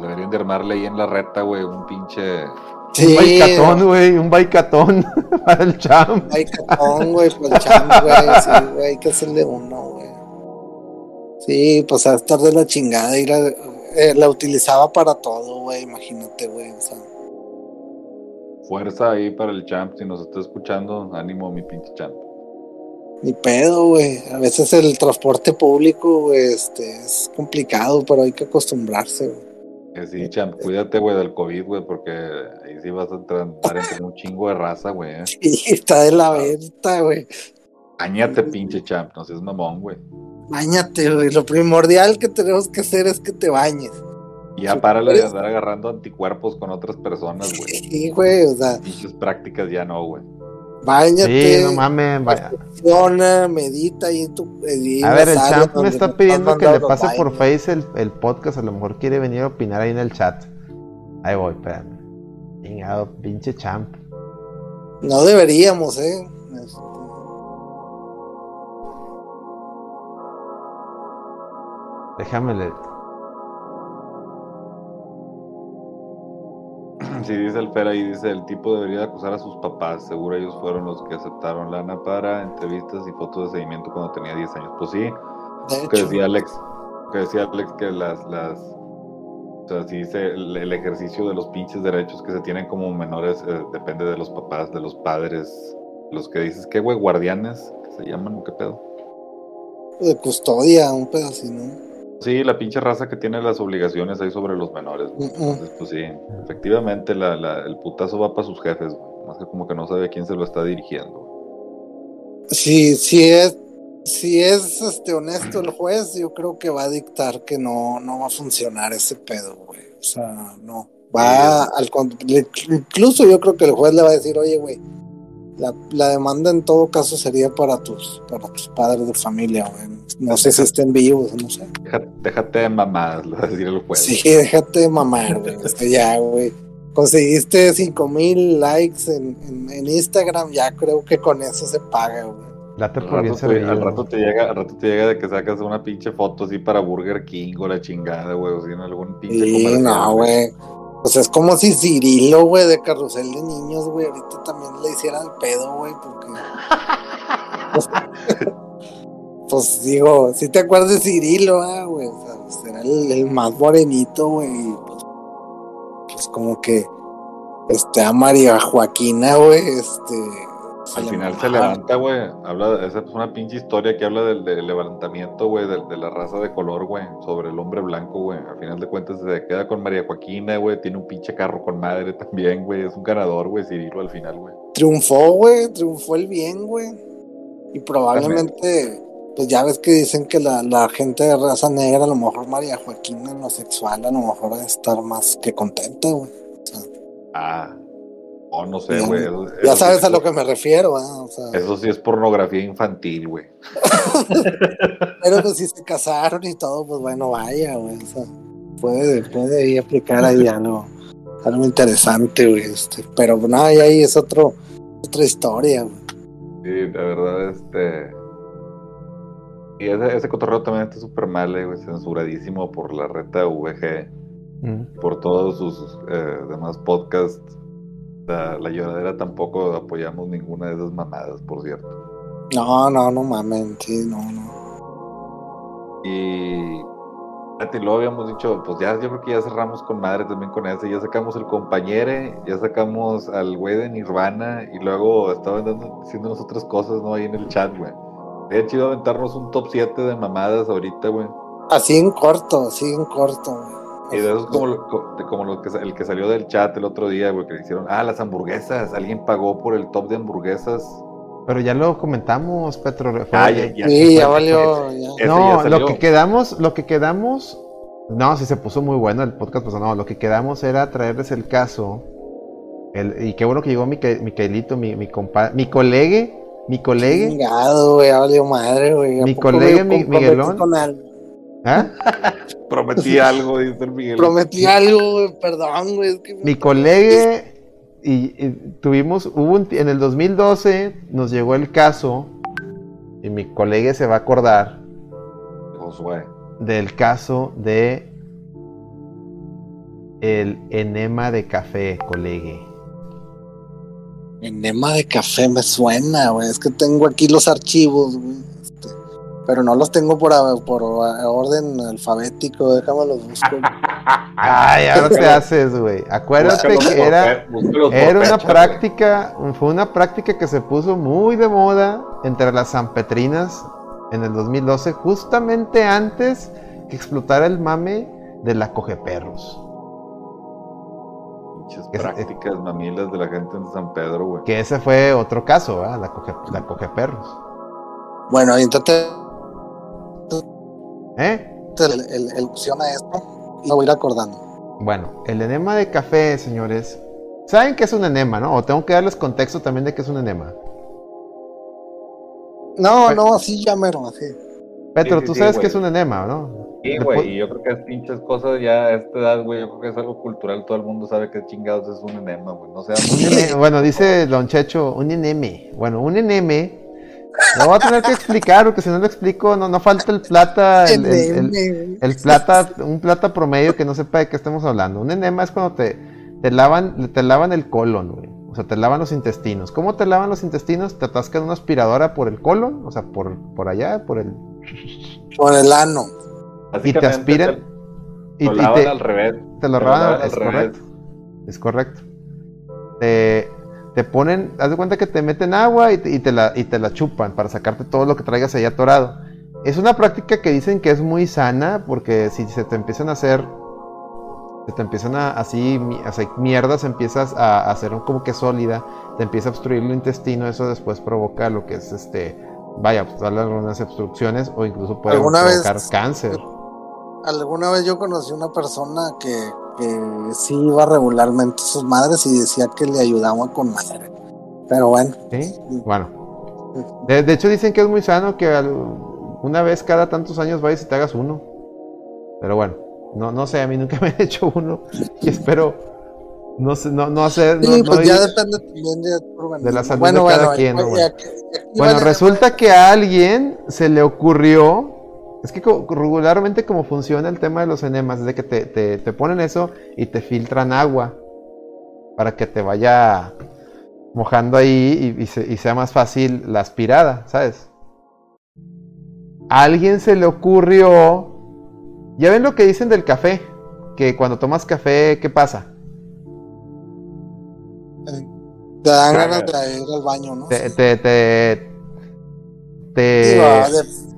Deberían de armarle ahí en la reta, güey, un pinche. Un Sí, baicatón, güey, un baicatón [LAUGHS] para el champ. Baicatón, güey, pues el champ, güey, [LAUGHS] sí, güey, hay que hacerle uno, güey. Sí, pues a estar de la chingada, ir a- eh, la utilizaba para todo, güey, imagínate, güey, o sea. Fuerza ahí para el champ. Si nos está escuchando, ánimo, mi pinche champ. Ni pedo, güey. A veces el transporte público, güey, este, es complicado, pero hay que acostumbrarse, güey. Que sí, champ, cuídate, güey, del COVID, güey, porque ahí sí vas a entrar entre un chingo de raza, güey. ¿eh? [LAUGHS] Y está de la venta, güey. Bañate, pinche champ, no seas mamón, güey. Báñate, güey. Lo primordial que tenemos que hacer es que te bañes. Y ya párale de andar agarrando anticuerpos con otras personas, güey. Sí, güey, o sea, Pinches prácticas ya no, güey. báñate. Sí, no mames, vaya. medita ahí en tu. A ver, el champ me está pidiendo que le pase por. Face el, el podcast, a lo mejor quiere venir a opinar ahí en el chat. Ahí voy, espérame. Chingado, pinche champ. No deberíamos, ¿eh? Este, Déjame leer. [LAUGHS] Sí, dice el Fer ahí, dice, el tipo debería acusar a sus papás, seguro ellos fueron los que aceptaron lana para entrevistas y fotos de seguimiento cuando tenía 10 años. Pues sí, de que hecho, decía Alex, que decía Alex que las, las, o sea, sí dice el, el ejercicio de los pinches derechos que se tienen como menores eh, depende de los papás, de los padres, los que dices, ¿qué güey? Guardianes, que se llaman o qué pedo. de custodia, un pedacito, ¿no? Sí, la pinche raza que tiene las obligaciones ahí sobre los menores. güey. Entonces, pues sí, efectivamente la, la- el putazo va para sus jefes, güey. Más que como que no sabe a quién se lo está dirigiendo. Si, si es, si es este, honesto el juez, yo creo que va a dictar que no, no va a funcionar ese pedo, güey. O sea, no. Va al incluso yo creo que el juez le va a decir, oye, güey, La, la demanda en todo caso sería para tus, para tus padres de familia, güey. No sé si estén vivos, no sé. Deja- Déjate de va a [LAUGHS] decir el juez. Sí, déjate de mamar, güey. O sea, ya, güey. Conseguiste 5000 likes en, en, en Instagram, ya creo que con eso se paga, güey. Date Al por bien rato, te, servido. al rato te llega, al rato te llega de que sacas una pinche foto así para Burger King o la chingada, güey, o si en algún pinche Sí, comercial, no, güey. O sea, es como si Cirilo, güey, de Carrusel de Niños, güey, ahorita también le hiciera el pedo, güey, porque... pues, [LAUGHS] pues, digo, si te acuerdas de Cirilo, ah, güey, o sea, pues, era el, el más morenito, güey, pues, pues como que, este, a María Joaquina, güey, este... Al final se levanta, güey. Habla, esa es una pinche historia que habla del, del levantamiento, güey, de, de la raza de color, güey, sobre el hombre blanco, güey. Al final de cuentas se queda con María Joaquina, güey. Tiene un pinche carro con madre también, güey. Es un ganador, güey, Cirilo al final, güey. triunfó, güey, triunfó el bien, güey. Y probablemente, pues ya ves que dicen que la, la gente de raza negra, a lo mejor María Joaquina en lo sexual, a lo mejor va a estar más que contenta, güey. O sea, Ah, oh, no sé, Ya- güey. ya sí sabes es a lo que me refiero. O sea, Eso sí es pornografía infantil, güey. [LAUGHS] pero pues si se casaron y todo, pues bueno, vaya, güey. O sea, puede, puede ahí aplicar ahí algo, algo interesante, güey. Este, pero nada, y ahí es otro, otra historia, güey. Sí, la verdad, este. Y ese, ese cotorreo también está súper mal, eh, güey, censuradísimo por la reta VG, Mm. por todos sus eh, demás podcasts. La, la lloradera tampoco apoyamos ninguna de esas mamadas, por cierto. No, no, no mamen, sí, no, no. Y. fíjate, luego habíamos dicho, pues ya, yo creo que ya cerramos con madre también con ese. Ya sacamos el compañere, ya sacamos al güey de Nirvana y luego estaban dando, diciéndonos otras cosas, ¿no? Ahí en el chat, güey. Sería chido aventarnos un top 7 de mamadas ahorita, güey. Así en corto, así en corto, güey. Y de esos como, lo- co- de como lo que, el que salió del chat el otro día, güey, que le hicieron, ah, las hamburguesas, alguien pagó por el top de hamburguesas. Pero ya lo comentamos, Petro. Ah, ya, ya. Sí, ya valió. ya. ese ya No, salió. lo que quedamos, lo que quedamos, no, sí se puso muy bueno el podcast, pues no, lo que quedamos era traerles el caso, el, y qué bueno que llegó Mica- Micaelito, mi, mi compa, mi colegue, mi colegue, Chingado, güey, ya valió madre, güey. ¿A Mi me mi- Miguelón. ¿ah? [LAUGHS] Prometí algo, dice el Miguel. Prometí algo, güey, perdón, güey. es que me- mi colegue, y, y tuvimos, hubo un, en el 2012 nos llegó el caso, y mi colegue se va a acordar Josué. del caso de el enema de café, colegue. Enema de café me suena, güey. Es que tengo aquí los archivos, güey. Pero no los tengo por, por orden alfabético. Déjame los busco. Ay, ahora te haces, güey. Acuérdate que era, era una práctica, fue una práctica que se puso muy de moda entre las sanpetrinas en el 2012, justamente antes que explotara el mame de la cogeperros. Pinches Es- prácticas mamilas de la gente en San Pedro, güey. Que ese fue otro caso, ¿verdad? La, coge, la cogeperros. Bueno, entonces ¿Eh? el, el, el opción a esto y lo voy a ir acordando. Bueno, el enema de café, señores. ¿Saben qué es un enema, no? O tengo que darles contexto también de qué es un enema. No, no, así ya mero, así. Petro, sí, tú sí, sabes güey. qué es un enema, ¿no? Sí, Después- güey, y yo creo que es pinches cosas ya a esta edad, güey, yo creo que es algo cultural, todo el mundo sabe que chingados es un enema, güey, no ene- bueno, dice Don Checho, un eneme. Bueno, un eneme. Lo voy a tener que explicar, porque si no lo explico, no, no falta el plata, el, el- el- plata, un plata promedio que no sepa de qué estamos hablando. Un enema es cuando te, te lavan, te lavan el colon, güey. O sea, te lavan los intestinos. ¿Cómo te lavan los intestinos? Te atascan una aspiradora por el colon, o sea, por, por allá, por el. Por el ano. Y te aspiran. Y Y, lo y lavan te, al revés. te lo te lo lavan al es revés. correcto. Es correcto. Te, te ponen, haz de cuenta que te meten agua y te, y te la, y te la chupan para sacarte todo lo que traigas ahí atorado. Es una práctica que dicen que es muy sana porque si se te empiezan a hacer, se te empiezan a así, así mierdas, empiezas a, a hacer como que sólida, te empieza a obstruir el intestino, eso después provoca lo que es este, vaya, pues darle algunas obstrucciones o incluso puede ¿Alguna vez- provocar cáncer. Alguna vez yo conocí una persona que, que sí iba regularmente a sus madres y decía que le ayudaba con madre. Pero bueno. ¿Sí? Bueno. De, de hecho dicen que es muy sano que al- una vez cada tantos años vayas y te hagas uno. Pero bueno, no, no sé, a mí nunca [LAUGHS] me he hecho uno. Y espero no sé, no, no hacer. No, Sí, no pues ya depende también de de la salud bueno, de cada bueno, quien, ya- ¿no, ya güey? que- ya que Bueno, vale- resulta que a alguien se le ocurrió. Es que regularmente como funciona el tema de los enemas es de que te, te- te ponen eso y te filtran agua para que te vaya mojando ahí y, y se- y sea más fácil la aspirada, ¿sabes? A alguien se le ocurrió. Ya ven lo que dicen del café, que cuando tomas café, ¿qué pasa? Te dan ganas de ir al baño, ¿no? Te, te, te, te- Digo, de-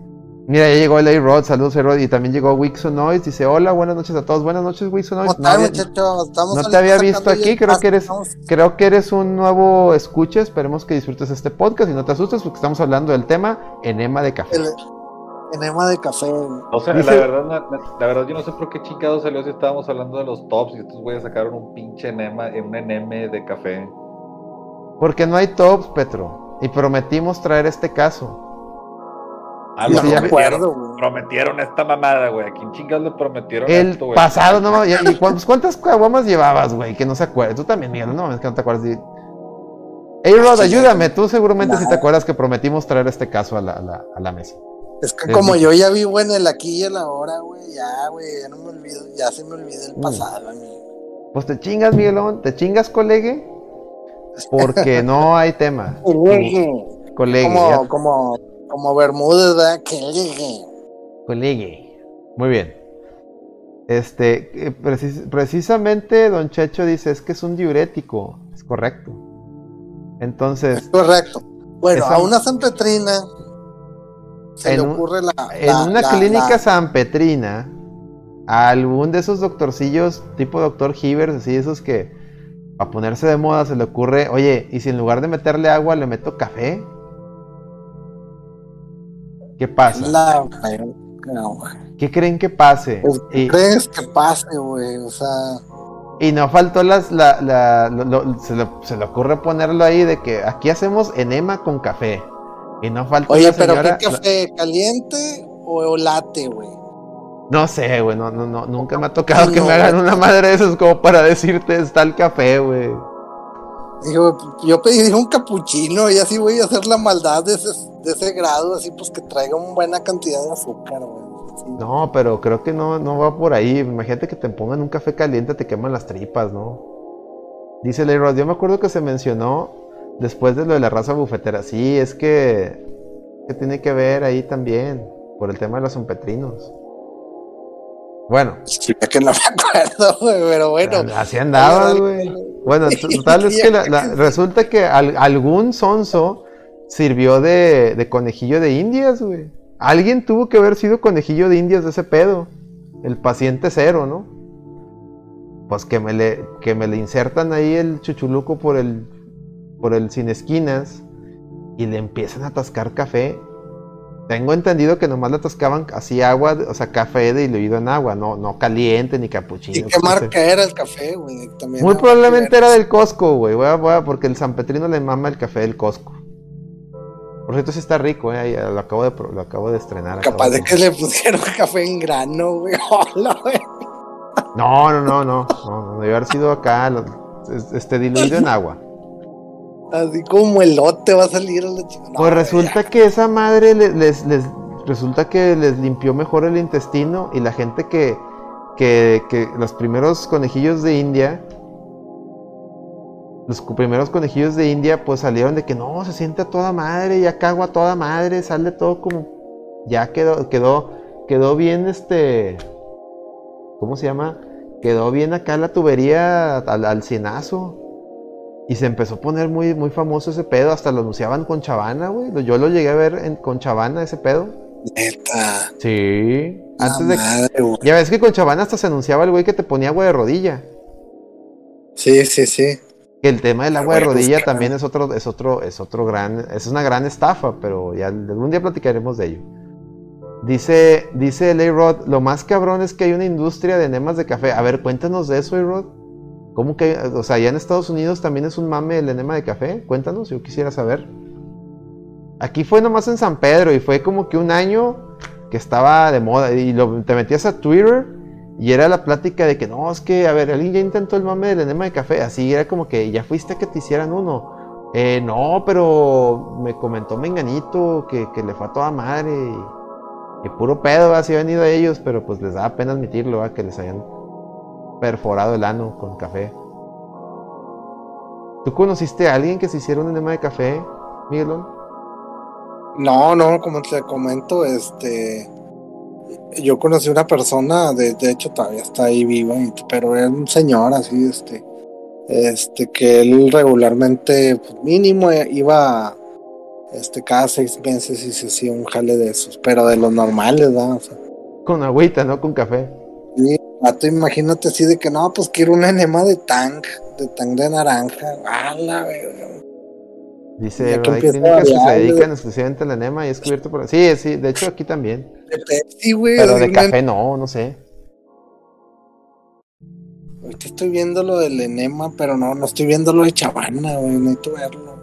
Mira, ya llegó el A-Rod, saludos A-Rod, y también llegó Wixon Noise, dice, hola, buenas noches a todos, buenas noches Wixon ¿Cómo Noise. Estamos no te había visto aquí, creo que eres- Creo que eres un nuevo escucha, esperemos que disfrutes este podcast y no te asustes porque estamos hablando del tema enema de café. El enema de café. O sea, Dice- la verdad, la, la verdad, yo no sé por qué chingados salió si estábamos hablando de los tops y estos güeyes sacaron un pinche enema, un eneme de café. Porque no hay tops, Petro, y prometimos traer este caso. Ah, lo sí, ya me prometieron, acuerdo, güey. prometieron esta mamada, güey. ¿A quién chingados le prometieron El esto, güey? pasado, no y- y cuántas, ¿cuántas caguamas llevabas, güey? Que no se acuerda. Tú también, Miguel, no mames, que no te acuerdas. de- A-Rod, Sí, ayúdame, tú seguramente si te acuerdas que prometimos traer este caso a la, a la- a la mesa. Es que Es como yo ya vivo en el aquí y el ahora, güey, ya, güey, ya no me olvido, ya se me olvida el Mm. pasado, amigo. Pues te chingas, Miguelón, te chingas, colegue, [LAUGHS] porque no hay tema. Colegue, Como, ya- como, como Bermúdez, ¿verdad? Que llegue. colegue. Muy bien. Este, eh, precis- precisamente Don Checho dice, es que es un diurético. Es correcto. Entonces, Correcto. Bueno, Esa- a una sanpetrina se En le ocurre la. en una la- clínica la- sanpetrina, a algún de esos doctorcillos, tipo doctor Hivers, así esos que a ponerse de moda se le ocurre, oye, ¿y si en lugar de meterle agua le meto café? ¿Qué pasa? la- no, güey. ¿Qué creen que pase? Pues, ¿qué Y, crees que pase, güey? O sea, y no faltó las, la, la- lo- lo- se, le, se le ocurre ponerlo ahí de que aquí hacemos enema con café. Y no faltó oye, la pero señora- ¿qué café? ¿Caliente o latte, güey? No sé, güey, no, no, no, nunca me ha tocado No, que me hagan una madre de esas como para decirte está el café, güey. Digo, yo pedí un capuchino y así voy a hacer la maldad de ese, de ese grado, así pues que traiga una buena cantidad de azúcar, güey. No, pero creo que no, no va por ahí. Imagínate que te pongan un café caliente, te queman las tripas, ¿no? Dice Leroy, yo me acuerdo que se mencionó después de lo de la raza bufetera. Sí, es que, que tiene que ver ahí también, por el tema de los zompetrinos. Bueno, Sí, es que no me [LAUGHS] acuerdo, güey, pero bueno. así andaba, güey. Bueno, [LAUGHS] total es que la- la- resulta que al- algún sonso sirvió de, de conejillo de indias, güey. Alguien tuvo que haber sido conejillo de indias de ese pedo. El paciente cero, ¿no? Pues que me le, que me le insertan ahí el chuchuluco por el, por el sin esquinas y le empiezan a atascar café. Tengo entendido que nomás le atascaban así agua, o sea, café diluido en agua, no, no caliente ni capuchino. ¿Y qué no sé. marca era el café, güey? También Muy probablemente era del Costco, güey. Porque el San Petrino le mama el café del Costco. Por cierto, sí está rico, eh. Lo acabo de, lo acabo de estrenar. Capaz de que le pusieron [LAUGHS] café en grano, güey. [LAUGHS] Hola, güey. No, no, no, no. No, debe haber sido acá, este, diluido en [LAUGHS] agua. Así como elote va a salir a la chica. No, Pues resulta que esa madre le- les, les- resulta que les limpió mejor el intestino y la gente que, que, que los primeros conejillos de India, los primeros conejillos de India pues salieron de que no, se siente a toda madre, ya cago a toda madre, sale todo como, ya quedó, quedó, quedó bien este, ¿cómo se llama? Quedó bien acá la tubería al, al cienazo. Y se empezó a poner muy, muy famoso ese pedo. Hasta lo anunciaban con Chavana, güey. Yo lo llegué a ver en- con Chavana ese pedo. Neta. Sí. la Antes de madre, güey. Ya ves que con Chavana hasta se anunciaba el güey que te ponía agua de rodilla. Sí, sí, sí. Que el tema del agua de rodilla también es otro, es otro, es otro gran, es una gran estafa, pero ya algún día platicaremos de ello. Dice, dice el A-Rod, lo más cabrón es que hay una industria de enemas de café. A ver, cuéntanos de eso, A-Rod. ¿Cómo que, o sea, allá en Estados Unidos también es un mame el enema de café? Cuéntanos, yo quisiera saber. Aquí fue nomás en San Pedro y fue como que un año que estaba de moda y lo, te metías a Twitter y era la plática de que no, es que, a ver, alguien ya intentó el mame del enema de café, así era como que ya fuiste a que te hicieran uno. Eh, no, pero me comentó Menganito que, que le fue a toda madre y, puro pedo, así han venido a ellos, pero pues les da pena admitirlo, que les hayan perforado el ano con café. ¿Tú conociste a alguien que se hiciera un enema de café, Miguelón? No, no, como te comento, este. Yo conocí una persona, de, de hecho todavía está ahí viva, pero era un señor así, este. Este, que él regularmente, pues, mínimo, eh, iba este, cada seis meses y se hacía un jale de esos, pero de los normales, ¿verdad? O sea, Con agüita, no con café. Sí, vato, imagínate así de que no, pues quiero un enema de tang, de tang de naranja, a la verga. Dice, "Hay clínicas que se dedican exclusivamente al enema y es cubierto por... Sí, sí, de hecho aquí también. De Pepsi, güey. Pero de café no, no sé. Ahorita estoy viendo lo del enema, pero no, no estoy viendo lo de Chavana, güey. Necesito verlo.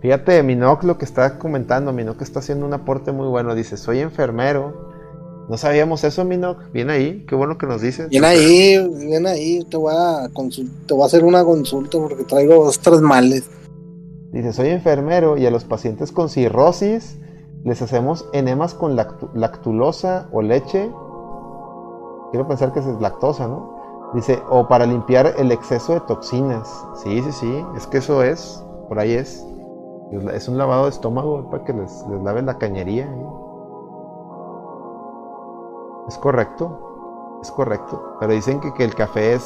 Fíjate, Minoc lo que está comentando, Minoc está haciendo un aporte muy bueno. Dice, soy enfermero. No sabíamos eso, Minoc. Bien ahí, qué bueno que nos dices. Bien ahí, bien ahí. Te voy a te voy a hacer una consulta porque traigo dos, tres males. Dice, soy enfermero y a los pacientes con cirrosis les hacemos enemas con lactu- lactulosa o leche. Quiero pensar que es lactosa, ¿no? Dice, o para limpiar el exceso de toxinas. Sí, sí, sí, es que eso es, por ahí es. Es un lavado de estómago para que les, les lave la cañería. ¿eh? Es correcto, es correcto. Pero dicen que, que el café es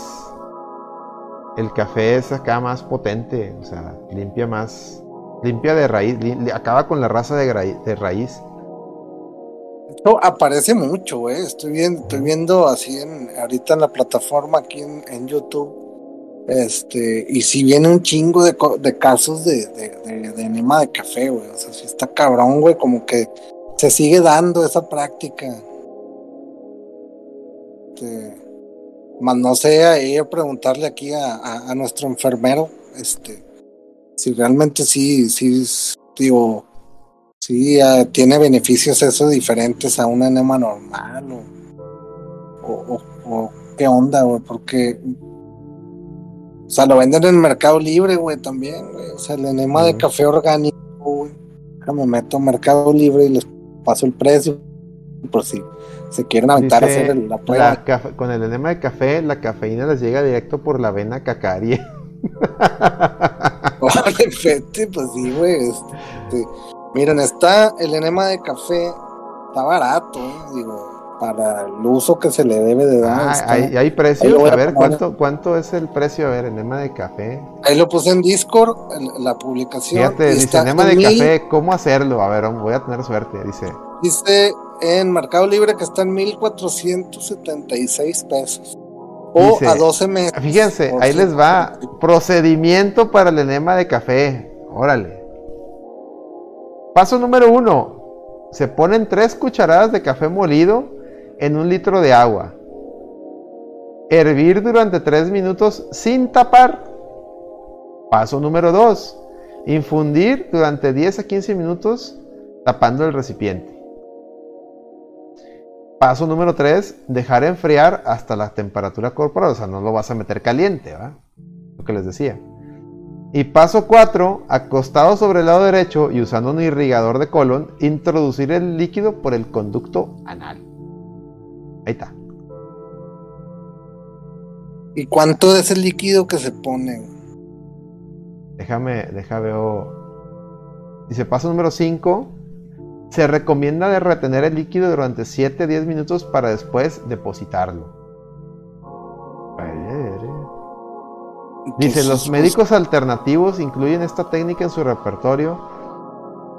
el café es acá más potente, o sea, limpia más, limpia de raíz, li- acaba con la raza de, gra- de raíz. No, aparece mucho, güey. Estoy viendo, estoy viendo así en, ahorita en la plataforma aquí en, en YouTube. Este, y si viene un chingo de, de casos de, de, de- de enema de café, güey. O sea, si está cabrón, güey, como que se sigue dando esa práctica. Este, más no sé, a preguntarle aquí a, a- a nuestro enfermero, este, si realmente sí, sí, digo, Sí, tiene beneficios eso diferentes a un enema normal o, o, qué onda, güey, porque o sea, lo venden en el Mercado Libre, güey, también, güey, o sea, el enema de café orgánico, güey, me meto a Mercado Libre y les paso el precio por si se quieren aventar a hacer el- la prueba. la con el enema de café, la cafeína les llega directo por la vena cacaria. Fete, [LAUGHS] pues sí, güey. este, miren, está el enema de café, está barato, eh, digo, para el uso que se le debe de dar. Ah, está- hay, hay precios, a a ver. ¿cuánto, ¿cuánto es el precio? A ver, enema de café. Ahí lo puse en Discord, en la publicación. Fíjate, dice enema en de mil- café, ¿cómo hacerlo? A ver, voy a tener suerte, dice. Dice en Mercado Libre que está en 1476 pesos. O Dice, a 12 meses. Fíjense, ahí les va. 150. Procedimiento para el enema de café. Órale. Paso número uno. Se ponen tres cucharadas de café molido en un litro de agua. Hervir durante tres minutos sin tapar. Paso número dos. Infundir durante 10 a 15 minutos tapando el recipiente. Paso número 3, dejar enfriar hasta la temperatura corporal, o sea, no lo vas a meter caliente, ¿va? Lo que les decía. Y paso 4, acostado sobre el lado derecho y usando un irrigador de colon, introducir el líquido por el conducto anal. Ahí está. ¿Y cuánto es el líquido que se pone? Déjame, déjame veo. Dice paso número 5. Se recomienda de retener el líquido durante 7 a 10 minutos para después depositarlo. Dice, los médicos alternativos incluyen esta técnica en su repertorio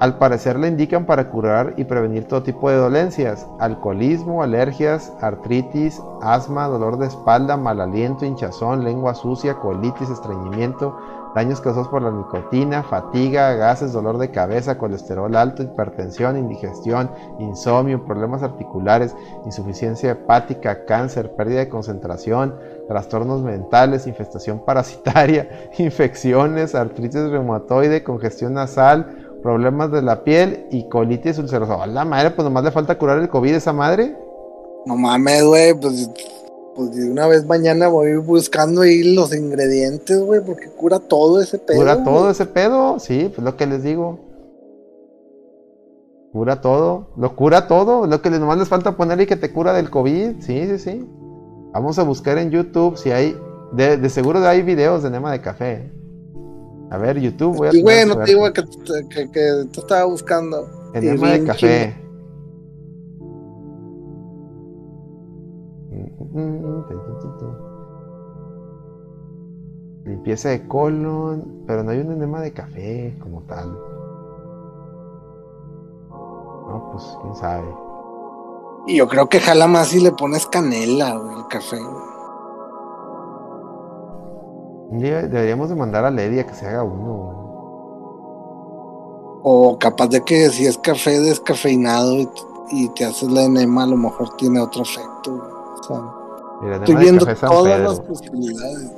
Al parecer la indican para curar y prevenir todo tipo de dolencias, alcoholismo, alergias, artritis, asma, dolor de espalda, mal aliento, hinchazón, lengua sucia, colitis, estreñimiento, daños causados por la nicotina, fatiga, gases, dolor de cabeza, colesterol alto, hipertensión, indigestión, insomnio, problemas articulares, insuficiencia hepática, cáncer, pérdida de concentración, trastornos mentales, infestación [LAUGHS] parasitaria, infecciones, artritis reumatoide, congestión nasal, problemas de la piel y colitis ulcerosa. la madre, pues nomás le falta curar el COVID a esa madre. No mames, güey, pues, pues de una vez mañana voy buscando ahí los ingredientes, güey, porque cura todo ese pedo. Cura todo ese pedo, sí, pues lo que les digo. Cura todo, lo cura todo, lo que nomás les falta poner y que te cura del COVID, sí, sí, sí. Vamos a buscar en YouTube si hay, de, de seguro hay videos de enema de café. A ver, YouTube, voy a Y güey, no te digo que, que, que tú estaba buscando. Enema de café. Limpieza de colon, pero no hay un enema de café como tal. No, pues quién sabe. Y yo creo que jala más si le pones canela, al café. güey. Un día deberíamos de mandar a Lady a que se haga uno. O capaz de que si es café descafeinado y, y te haces la enema, a lo mejor tiene otro efecto. O sea, estoy viendo todas las posibilidades.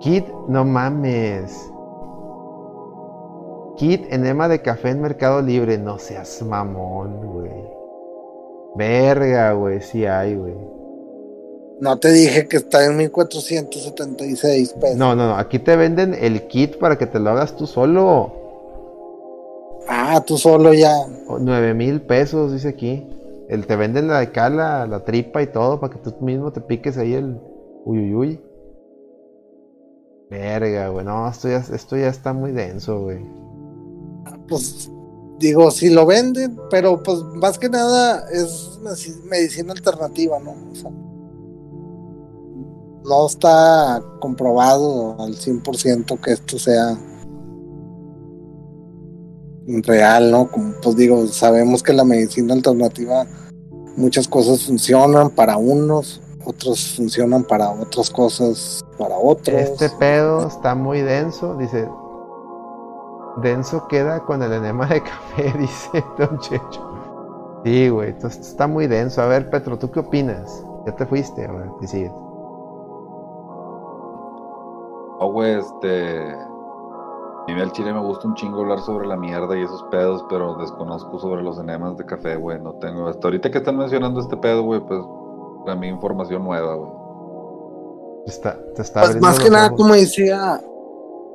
Kit, no mames. Kit, enema de café en Mercado Libre. No seas mamón, güey. Verga, güey, sí hay, güey. No te dije que está en 1476 pesos. No, no, no. Aquí te venden el kit para que te lo hagas tú solo. Ah, tú solo ya. O- Nueve mil pesos, dice aquí. El, te venden la de acá, la, la tripa y todo, para que tú mismo te piques ahí el uyuyuy. Verga, güey. No, esto ya, esto ya está muy denso, güey. Pues digo, si lo venden, pero pues más que nada es medici- medicina alternativa, ¿no? O sea, no está comprobado al 100% que esto sea real, ¿no? Como pues digo, sabemos que la medicina alternativa muchas cosas funcionan para unos, otros funcionan para otras cosas para otros. Este pedo está muy denso, dice. Denso queda con el enema de café, [LAUGHS] dice Don Checho. Sí, güey, entonces está muy denso. A ver, Petro, ¿tú qué opinas? Ya te fuiste, ahora te sigues. No, güey, este. A mí al chile me gusta un chingo hablar sobre la mierda y esos pedos, pero desconozco sobre los enemas de café, güey. No tengo. Hasta ahorita que están mencionando este pedo, güey, pues. Mí, información nueva, güey. Está, te está Pues más que nada, ojos. como decía,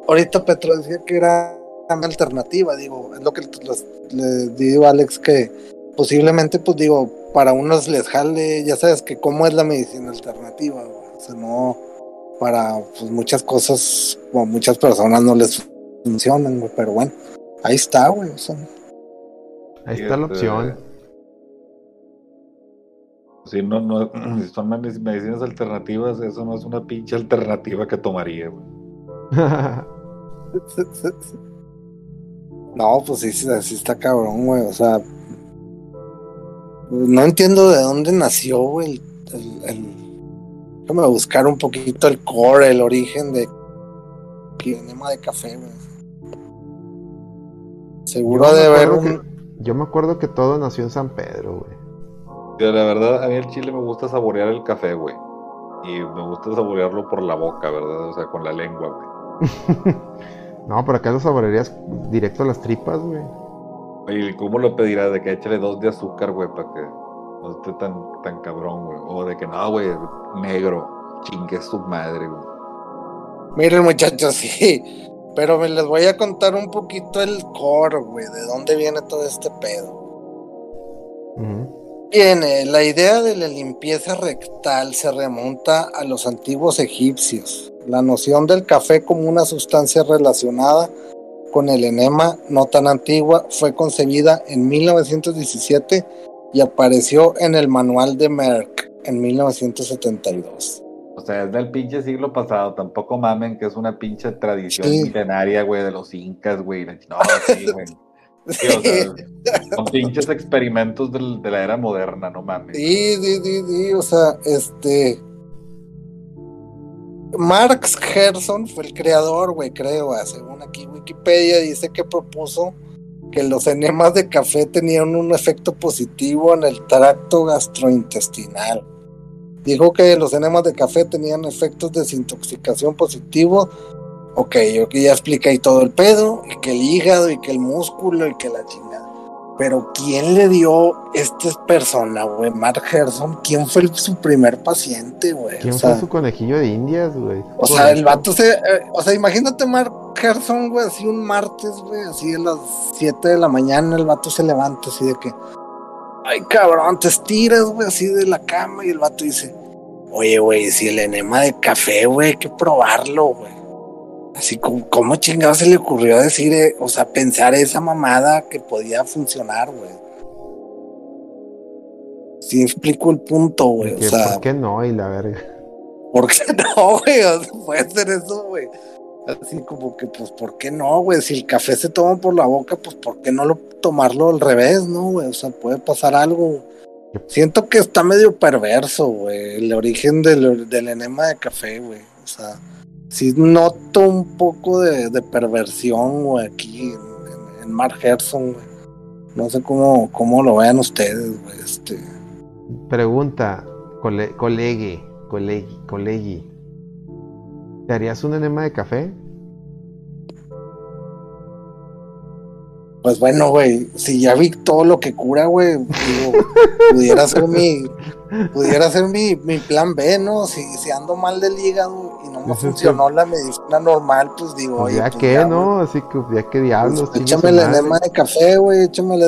ahorita Petro decía que era una alternativa, digo, es lo que les- le digo a Alex que posiblemente, pues digo, para unos les jale, ya sabes que cómo es la medicina alternativa, güey, o sea, no, para pues, muchas cosas, o muchas personas no les funcionan, güey, pero bueno, ahí está, güey, o sea, Ahí está la este, opción. Si no, no, [CLEARS THROAT] si son medic- medicinas alternativas, eso no es una pinche alternativa que tomaría, güey. [LAUGHS] No, pues sí, sí, está cabrón, güey. O sea, no entiendo de dónde nació, güey, el, el, el- Déjame buscar un poquito el core, el origen de el enema de café, güey. Seguro de haber un... yo me acuerdo que todo nació en San Pedro, güey. Pero la verdad, a mí el chile me gusta saborear el café, güey. Y me gusta saborearlo por la boca, ¿verdad? O sea, con la lengua, güey. [LAUGHS] No, pero acá lo saborearías directo a las tripas, güey. ¿Y cómo lo pedirás? De que échale dos de azúcar, güey, para que no esté tan, tan cabrón, güey. O de que no, güey, negro. Chingue su madre, güey. Miren, muchachos, [LAUGHS] sí. Pero me les voy a contar un poquito el core, güey, de dónde viene todo este pedo. La idea de la limpieza rectal se remonta a los antiguos egipcios. La noción del café como una sustancia relacionada con el enema no tan antigua fue concebida en 1917 y apareció en el manual de Merck en 1972. O sea, es del pinche siglo pasado. Tampoco mamen que es una pinche tradición Sí. milenaria, güey, de los incas, güey. No, sí, güey. Sí, o sea, [LAUGHS] son pinches experimentos del- de la era moderna, no mames. Sí, sí, sí, sí, o sea, este. Marx Gerson fue el creador, güey, creo, ah, según aquí Wikipedia dice que propuso que los enemas de café tenían un efecto positivo en el tracto gastrointestinal. Dijo que los enemas de café tenían efectos de desintoxicación positivos. Ok, yo que ya expliqué ahí todo el pedo, y que el hígado, y que el músculo, y que la chingada. Pero ¿quién le dio esta persona, güey? Mark Gerson, ¿quién fue el- su primer paciente, güey? ¿Quién o sea, fue su conejillo de indias, güey? o sea, el vato se. eh, o sea, imagínate Mark Gerson, güey, así un martes, güey, así a las 7 de la mañana, el vato se levanta así de que. Ay, cabrón, te estiras, güey, así de la cama, y el vato dice: Oye, güey, si el enema de café, güey, hay que probarlo, güey. Así como, ¿cómo chingado se le ocurrió decir, eh, o sea, pensar esa mamada que podía funcionar, güey? Sí explico el punto, güey. O sea, ¿Por qué no? Y la verga. ¿Por qué [LAUGHS] no, güey? O sea, puede ser eso, güey. Así como que, pues, ¿por qué no, güey? Si el café se toma por la boca, pues, ¿por qué no lo tomarlo al revés, no, güey? O sea, puede pasar algo. Siento que está medio perverso, güey, el origen del, del enema de café, güey. O sea, sí noto un poco de, de perversión, güey, aquí en, en, Mark Gerson, güey. No sé cómo, cómo lo vean ustedes, güey. Este. Pregunta, cole, colegue, colegui, colegui. ¿Te harías un enema de café? Pues bueno, güey, si ya vi todo lo que cura, güey, digo, pudiera ser mi, pudiera ser mi, mi plan B, ¿no? Si, si ando mal del hígado y no me Pues es que- funcionó la medicina normal, pues digo, Pues oye, ya pues que, ya, ¿no? Así que ya que diablos. Pues, chingue su échame el madre. enema de café, güey, échamele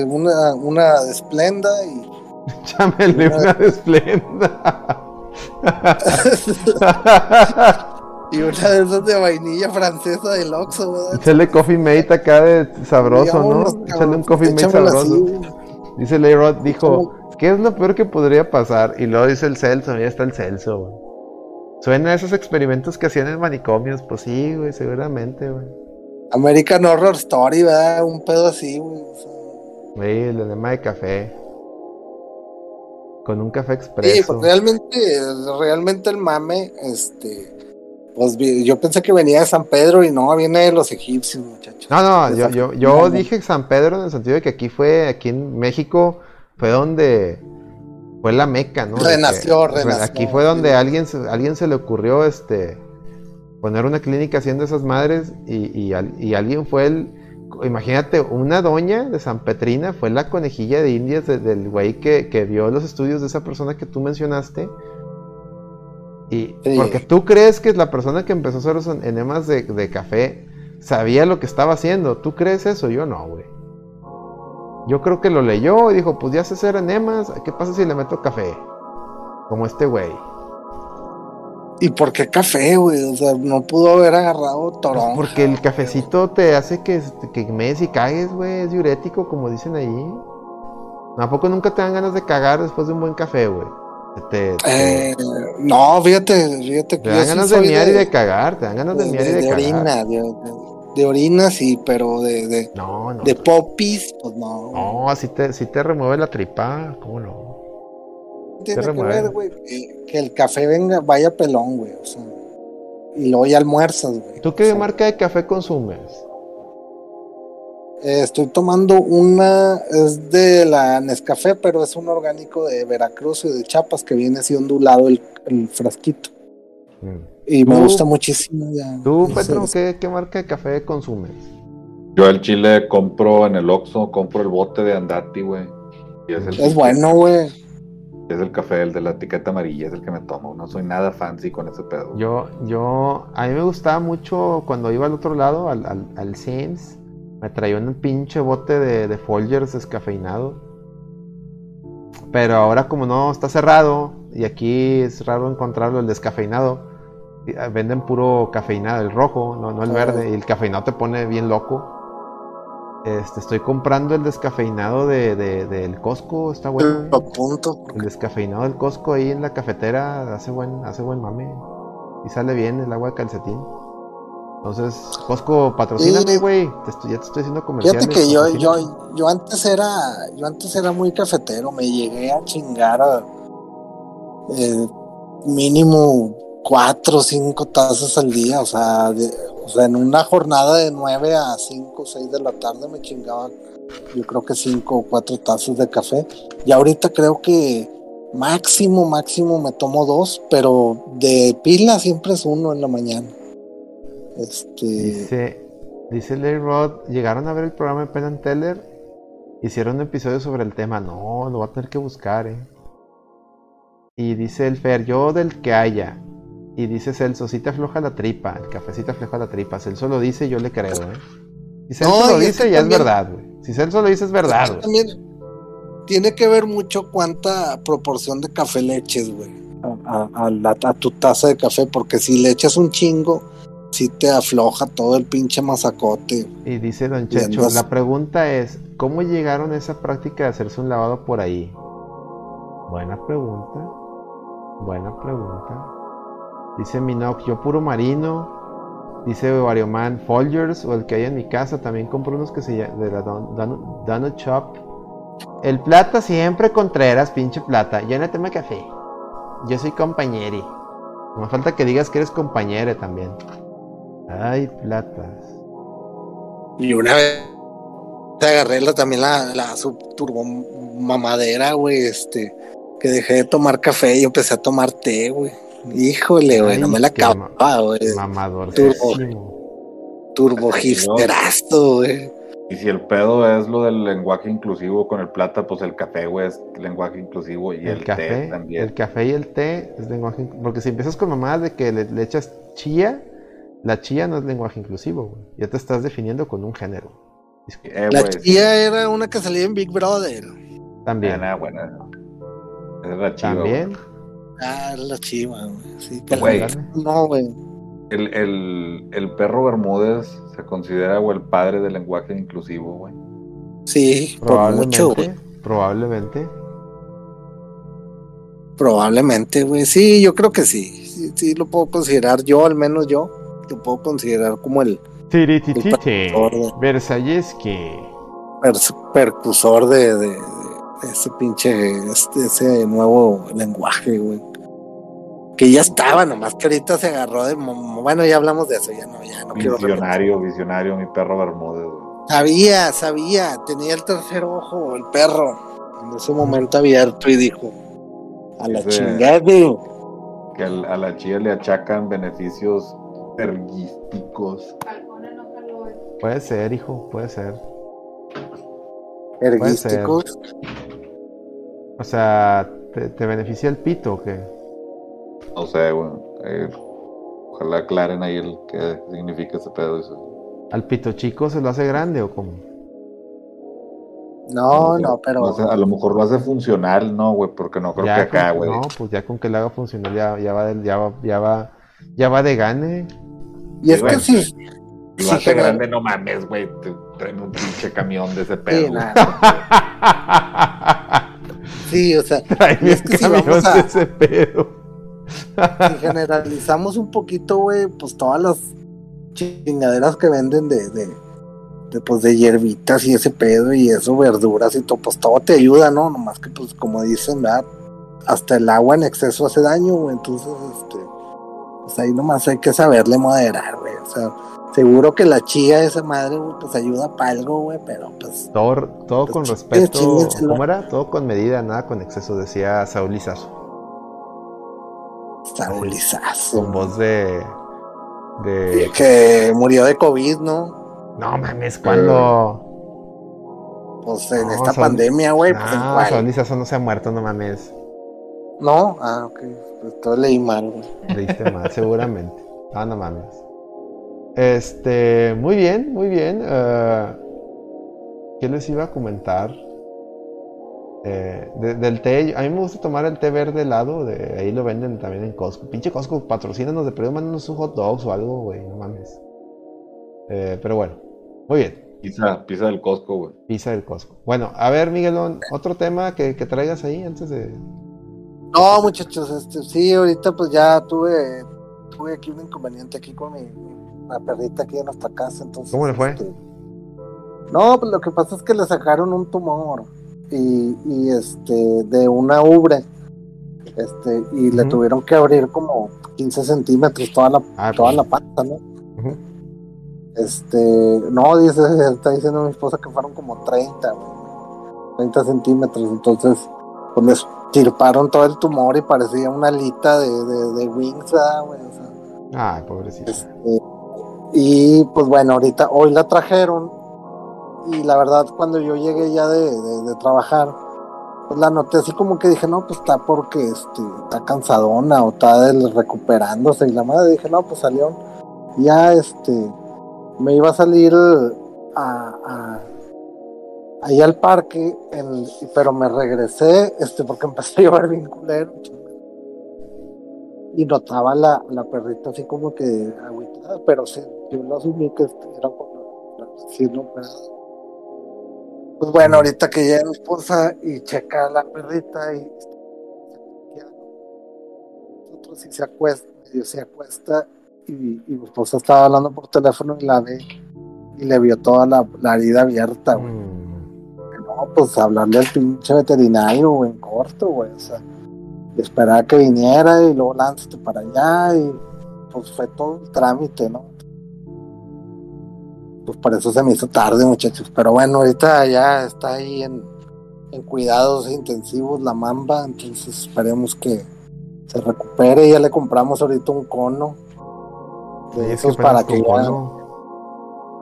eh, una, una de esplenda y [LAUGHS] Échamele Una- una desplenda. [LAUGHS] Y una de esas de vainilla francesa del Oxxo, ¿verdad? Échale coffee mate acá de sabroso, ¿no? Échale un coffee mate sabroso. así. Dice Leyrod, dijo, ¿qué es lo peor que podría pasar? Y luego dice el Celso, ya está el Celso, güey. Suena a esos experimentos que hacían en manicomios. Pues sí, güey, seguramente, güey. American Horror Story, ¿verdad? Un pedo así, güey. Sí, el enema de café. Con un café Sí, expreso. pues realmente, realmente el mame, este, pues yo pensé que venía de San Pedro y no, viene de los egipcios, muchachos. No, no, yo, yo, yo dije San Pedro en el sentido de que aquí fue, aquí en México, fue donde fue la meca, ¿no? Que- Renació, re- renació, Aquí fue donde alguien, se- alguien se le ocurrió este poner una clínica haciendo esas madres y, y, al- y alguien fue el, imagínate, una doña de San Petrina fue la conejilla de indias de- del güey que, que vio los estudios de esa persona que tú mencionaste. Y Sí. porque tú crees que la persona que empezó a hacer los enemas de, de café sabía lo que estaba haciendo. ¿Tú crees eso? Yo no, güey. Yo creo que lo leyó y dijo, pues ya sé hacer enemas, ¿qué pasa si le meto café? Como este güey. ¿Y por qué café, güey? O sea, no pudo haber agarrado torón. Pues porque el cafecito te hace que, que mees y cagues, güey. Es diurético, como dicen allí. ¿A poco nunca te dan ganas de cagar después de un buen café, güey? Te, te- Eh, no, fíjate, fíjate que te dan sí ganas de miar y de cagar. Te dan ganas de, de, miar y de- de, de cagar. orina, de, de- de orina sí, pero de, de, No, no. de popis, pues no. No, así te, sí te remueve la tripa. ¿Cómo no? Tiene que ver, güey, que, que el café venga, vaya pelón, güey, o sea, y luego ya almuerzas, güey. ¿Tú O qué sea, marca de café consumes? eh, estoy tomando una, es de la Nescafé, pero es un orgánico de Veracruz y de Chiapas que viene así ondulado el, el frasquito. Mm. Y me gusta muchísimo ya. ¿Tú, Petro, qué, qué marca de café consumes? Yo el chile compro en el Oxxo, compro el bote de Andati, güey. Es el, Es bueno, güey. Es el café, el de la etiqueta amarilla, es el que me tomo. No soy nada fancy con ese pedo. Yo, yo, a mí me gustaba mucho cuando iba al otro lado, al, al, al Sam's, me traía un pinche bote de, de Folgers descafeinado. Pero ahora como no está cerrado, y aquí es raro encontrarlo, el descafeinado, venden puro cafeinado, el rojo, no, no el Ah. verde, y el cafeinado te pone bien loco. Este, estoy comprando el descafeinado de, de- del Costco, está bueno. Lo apunto. El descafeinado del Costco ahí en la cafetera hace buen, hace buen mame. Y sale bien el agua de calcetín. Entonces, Costco, patrocíname, güey. Te estoy- ya te estoy haciendo comerciales. Fíjate que yo, yo, yo antes era, yo antes era muy cafetero, me llegué a chingar a eh, mínimo cuatro o cinco tazas al día, o sea, de- o sea, en una jornada de nueve a cinco o seis de la tarde me chingaba, yo creo que cinco o cuatro tazas de café. Y ahorita creo que máximo, máximo me tomo dos, pero de pila siempre es uno en la mañana. Este, Dice, dice Larry Rod, llegaron a ver el programa de Penn and Teller, hicieron un episodio sobre el tema. No, lo voy a tener que buscar, eh. Y dice el Fer, yo del que haya. Y dice Celso, si te afloja la tripa, el cafecito afloja la tripa. Celso lo dice, yo le creo, eh. Si Celso No, lo dice, ya también- es verdad, güey. Si Celso lo dice, es verdad. También tiene que ver mucho cuánta proporción de café le eches, güey, a, a- a la- a tu taza de café, porque si le echas un chingo, sí te afloja todo el pinche mazacote. Y dice Don Checho, andas- la pregunta es, ¿cómo llegaron a esa práctica de hacerse un lavado por ahí? Buena pregunta, buena pregunta. Dice Minoc, yo puro marino. Dice Varioman, Folgers o el que hay en mi casa, también compro unos que se llaman de la Don- Don- Donut Shop. El plata siempre Contreras, pinche plata. Yo no tomo café. Yo soy compañeri. No falta que digas que eres compañere también. Ay, platas. Y una vez te agarré la, también la, la sub- turbo mamadera, güey, este, que dejé de tomar café y empecé a tomar té, güey. Híjole, güey, no me la acababa, güey. Mamadorcísimo. Turbo hipsterazo, güey. Y si el pedo es lo del lenguaje inclusivo con el plata, pues el café, güey, es lenguaje inclusivo y el, El, té café, también. el café y el té es lenguaje. Porque si empiezas con mamadas de que le, le echas chía, la chía no es lenguaje inclusivo, güey. Ya te estás definiendo con un género. Eh, La sí. chía era una que salía en Big Brother. También. Buena, buena. Esa es la chiva, También. Ah, la chiva, güey. Sí, Güey. No, güey. El, el, el perro Bermúdez se considera, güey, el padre del lenguaje inclusivo, güey. Sí, por mucho, güey. Probablemente. Probablemente. Güey. Sí, yo creo que sí. sí. sí lo puedo considerar yo, al menos yo. Lo puedo considerar como el Tirititite. Versalleski. per- percusor de, de- de ese pinche, este, ese nuevo lenguaje, güey. Que ya estaba, nomás que ahorita se agarró de... Bueno, ya hablamos de eso, ya no, ya no quiero repetir. Visionario, visionario, mi perro Bermúdez, güey. Sabía, sabía, tenía el tercer ojo, el perro, en ese momento abierto y dijo, a la chingada, güey. Que al- a la chía le achacan beneficios erguísticos. Puede ser, hijo, puede ser. erguísticos. O sea, ¿te, te beneficia el pito o qué? No sé, güey. Eh, ojalá aclaren ahí el qué significa ese pedo. Eso. ¿Al pito chico se lo hace grande o cómo? No, no, pero... lo hace- a lo mejor lo hace funcional, no, güey, porque no creo Ya que acá, güey. No, pues ya con que le haga funcionar ya, ya va de, ya va, ya va, ya va de gane. y es que sí, Lo sí hace grande, no mames, güey. Traen un pinche camión de ese Sí, pedo. nada. [LAUGHS] Sí, o sea, Tráeme Y es que si vamos a- de ese pedo. Si generalizamos un poquito, güey, pues todas las chingaderas que venden de, de, de, pues de hierbitas y ese pedo y eso, verduras y todo, pues todo te ayuda, ¿no? Nomás que, pues, como dicen, ¿verdad? Hasta el agua en exceso hace daño, güey, entonces, este, pues ahí nomás hay que saberle moderar, güey, o sea, seguro que la chía esa madre, güey, pues ayuda para algo, güey, pero pues, Todo, todo con Pues, respeto. chíngenselo. ¿Cómo era? Todo con medida, nada con exceso, decía Saúl Lizazo. Está bulizazo. Con voz de. de. Que murió de COVID, ¿no? No mames, cuando. Pues en No, esta son- pandemia, güey, pues en No, cuál? Saúl Lizazo no se ha muerto, no mames. No, ah, ok. Pues todo leí mal, güey. Leíste mal, [LAUGHS] seguramente. Ah, no mames. Este, muy bien, muy bien. eh, ¿Qué les iba a comentar? Eh, de- del té, a mí me gusta tomar el té verde helado, de ahí lo venden también en Costco. Pinche Costco, patrocínanos de perdido, mándanos un hot dogs o algo, güey, no mames. Eh, pero bueno, muy bien, Pisa, pisa del Costco, güey. pizza del Costco. Bueno, a ver, Miguelón, otro tema que, que traigas ahí antes de... No, muchachos, este, sí, ahorita pues ya tuve, tuve aquí un inconveniente aquí con mi, mi la perrita aquí en nuestra casa. Entonces, ¿Cómo le fue? este, no, pues lo que pasa es que le sacaron un tumor y, y este de una ubre. Este, y le tuvieron que abrir como 15 centímetros toda la, Ah, toda pues. la pata, ¿no? Este, no, dice, está diciendo mi esposa que fueron como 30, güey, 30 centímetros. Entonces, pues me estirparon todo el tumor y parecía una alita de, de, de wings, ¿verdad, güey? O sea, Ay, pobrecito. este, y pues bueno, ahorita, hoy la trajeron. Y la verdad, cuando yo llegué ya de, de- trabajar, pues la noté así como que dije, no, pues está porque este, está cansadona o está recuperándose. Y la madre dije, no, pues salió. Ya este, me iba a salir a, a- al parque, pero me regresé este, porque [LAUGHS] empezó a llover bien culero. Y notaba la, la perrita así como que agüitada, pero sí, yo lo asumí que este, era por la- pero- Pues bueno, ahorita que llega mi esposa y checa a la perrita y nosotros sí se acuesta, medio se acuesta y, y mi esposa estaba hablando por teléfono y la ve y le vio toda la, la herida abierta, güey. Mm, No, pues hablarle al pinche veterinario, güey, en corto, güey. O sea, y esperar que viniera y luego lánzate para allá y pues fue todo un trámite, ¿no? Pues por eso se me hizo tarde, muchachos. Pero bueno, ahorita ya está ahí en, en cuidados intensivos la mamba, entonces esperemos que se recupere. Ya le compramos ahorita un cono de es que esos para que cono,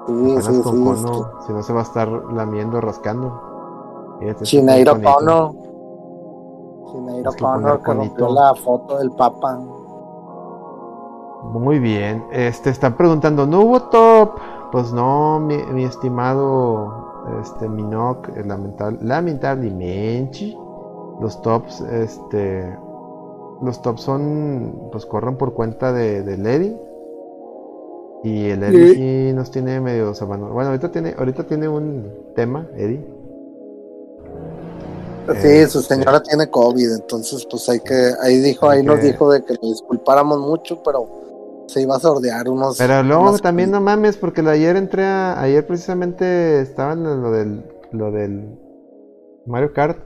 Sí, sí, sí. cono, si no se va a estar lamiendo, rascando. Chineiro. Cono. Chineiro Es que Cono que rompió la foto del Papa. Muy bien. Este, están preguntando, ¿no hubo top? Pues no, mi, mi estimado este, Minoc, eh, lamentab- lamentablemente, los tops, este, los tops son, pues corren por cuenta de, de Lady. Y el Eddie sí nos tiene medio abandonados. Bueno, ahorita tiene, ahorita tiene un tema, Eddie. Sí, su Este. señora tiene COVID, entonces pues hay que, ahí dijo, ahí nos dijo de que nos disculpáramos mucho, pero se iba a sordear unos. Pero luego también no mames, porque ayer entré a, ayer precisamente estaba en lo del, lo del Mario Kart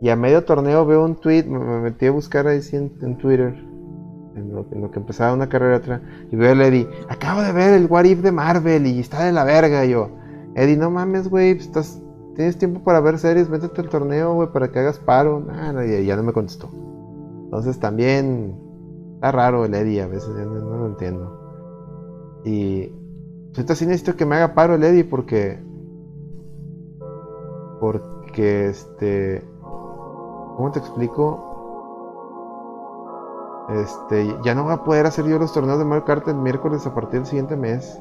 y a medio torneo veo un tweet, me, me metí a buscar ahí sí en, en Twitter, en lo, en lo que empezaba una carrera otra, y veo a Eddie, acabo de ver el What If de Marvel y está de la verga, y yo, Eddie, no mames, güey, pues, estás, tienes tiempo para ver series, métete al torneo, güey, para que hagas paro, nada, y ya no me contestó. Entonces también está raro el Eddie a veces, no, lo entiendo. Y pues, ahorita sí necesito que me haga paro el Eddie porque. Porque este. ¿Cómo te explico? Este. Ya no voy a poder hacer yo los torneos de Mario Kart el miércoles a partir del siguiente mes.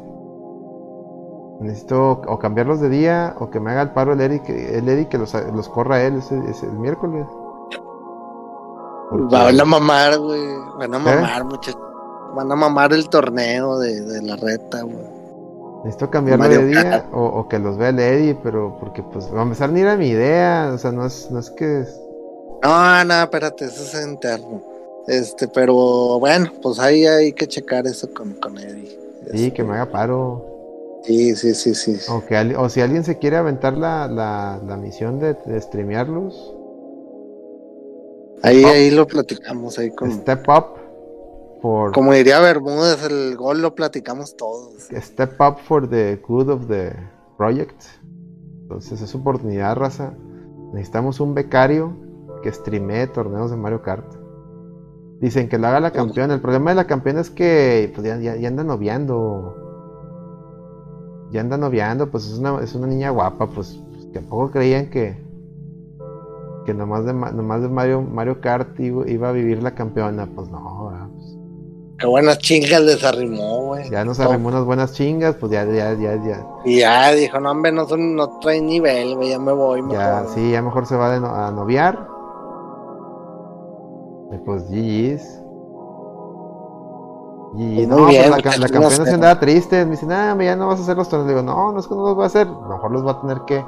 Necesito o cambiarlos de día o que me haga el paro el que, el Eddie que los, los corra él ese, ese- el miércoles. Van a mamar, güey. Van a ¿Eh? mamar, muchachos. Van a mamar el torneo de, de la reta, güey. Necesito cambiarlo Mario de día o, o que los vea el Eddie, pero porque pues a empezar ni era mi idea, o sea, no es, no es que No, no, espérate, eso es interno. Este, pero bueno, pues ahí hay que checar eso con, con Eddie. sí, Este, que me haga paro. Sí, sí, sí, sí. O, que o si alguien se quiere aventar la, la, la misión de, de streamearlos, Ahí, ahí lo platicamos, ahí con... step up for Como diría Bermúdez, el gol lo platicamos todos. step up for the good of the project. Entonces es oportunidad, raza. Necesitamos un becario que streamee torneos de Mario Kart. Dicen que lo haga la campeona. El problema de la campeona es que pues, ya, ya, ya anda noviando. Ya anda noviando, pues es una, es una niña guapa, pues, pues, tampoco creían que que nomás de, nomás de Mario, Mario Kart iba, a vivir la campeona. Pues no, ¿verdad? Pues, Qué buenas chingas les arrimó, güey. ya nos arrimó unas buenas chingas, pues ya, ya, ya, ya, Y ya dijo, no, hombre, no, son, no trae nivel, güey, ya me voy. Ya, mejor". sí, ya mejor se va de no- a noviar. Y pues GG's. GG. Pues No, muy bien, pues la, la no campeona se andaba triste. Me dice, nah, ya no vas a hacer los torneos. Le digo, no, no es que no los voy a hacer. A lo mejor los voy a tener que.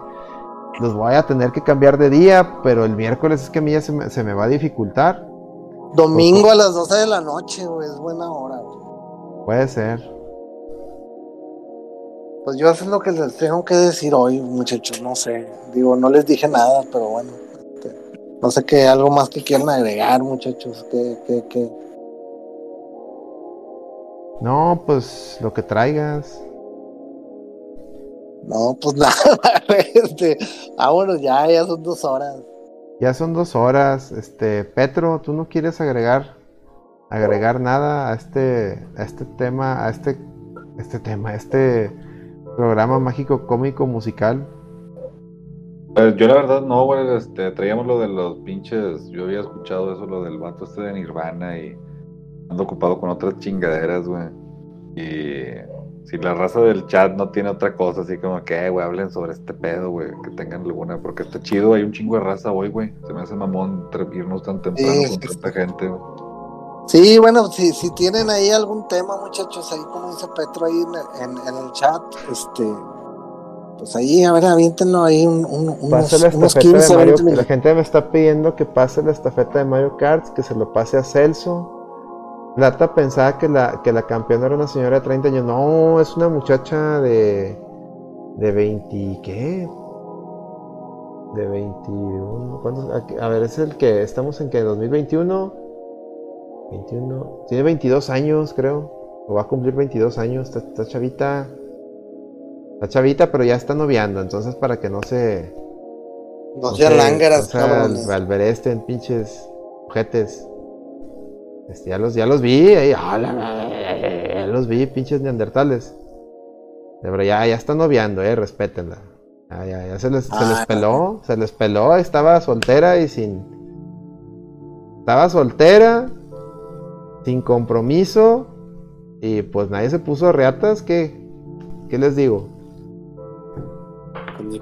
Los voy a tener que cambiar de día. Pero el miércoles es que a mí ya se me, se me va a dificultar. Domingo a las 12 de la noche, güey, es buena hora, güey. Puede ser. Pues yo eso es lo que les tengo que decir hoy, muchachos, no sé. Digo, no les dije nada, pero bueno. este, no sé qué, algo más que quieran agregar, muchachos. Que, que, que. No, pues lo que traigas. No, pues [LAUGHS] nada, este. Vámonos ya, ya son dos horas. Ya son dos horas. Este, Petro, ¿tú no quieres agregar agregar nada a este a este tema, a este este tema, a este programa mágico cómico musical? Pues yo la verdad no, güey, este, traíamos lo de los pinches, yo había escuchado eso, lo del vato este de Nirvana y ando ocupado con otras chingaderas, güey. Y si la raza del chat no tiene otra cosa, así como que, eh, güey, hablen sobre este pedo, güey, que tengan alguna, porque está chido, hay un chingo de raza hoy, güey. Se me hace mamón irnos tan temprano Sí, con sí, tanta gente, güey. Sí, bueno, si, si tienen ahí algún tema, muchachos, ahí como dice Petro ahí en, en- en el chat, este, pues ahí, a ver, aviéntenlo ahí un, un- unos, Pase la unos estafeta 15, de Mario 20 La gente me está pidiendo que pase la estafeta de Mario Kart, que se lo pase a Celso. Lata pensaba que la, que la campeona era una señora de 30 años. No, es una muchacha de. de 20. ¿qué? De 21. ¿Cuántos? A, ver, es el que. Estamos en que 2021. 21. Tiene 22 años, creo. O va a cumplir 22 años. Está, está chavita. Está chavita, pero ya está noviando. Entonces, para que no se. No sean se- lángaras, no sea al, al ver este en pinches ojetes. Este, ya los, ya los vi, ahí, ¡ah, ya los vi, pinches neandertales. Pero ya, ya están noviando, eh, respétenla. Ya, ya, ya se les, se les Ah. peló, se les peló, estaba soltera y sin. Estaba soltera, sin compromiso, y pues nadie se puso reatas, ¿qué? ¿Qué les digo?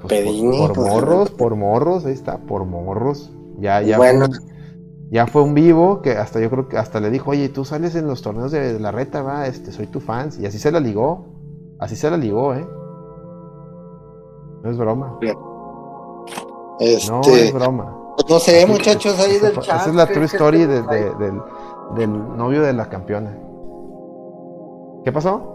Pues, por, por morros, por morros, ahí está, por morros. Ya, ya, Bueno. fue, ya fue un vivo que hasta yo creo que hasta le dijo, oye, tú sales en los torneos de, la reta, va, este, soy tu fan. Y así se la ligó. Así se la ligó, eh. No es broma. Este, No es broma. pues no sé, muchachos ahí del fue- chat. esa es la ¿qué- true story de- del, del novio de la campeona. ¿Qué pasó?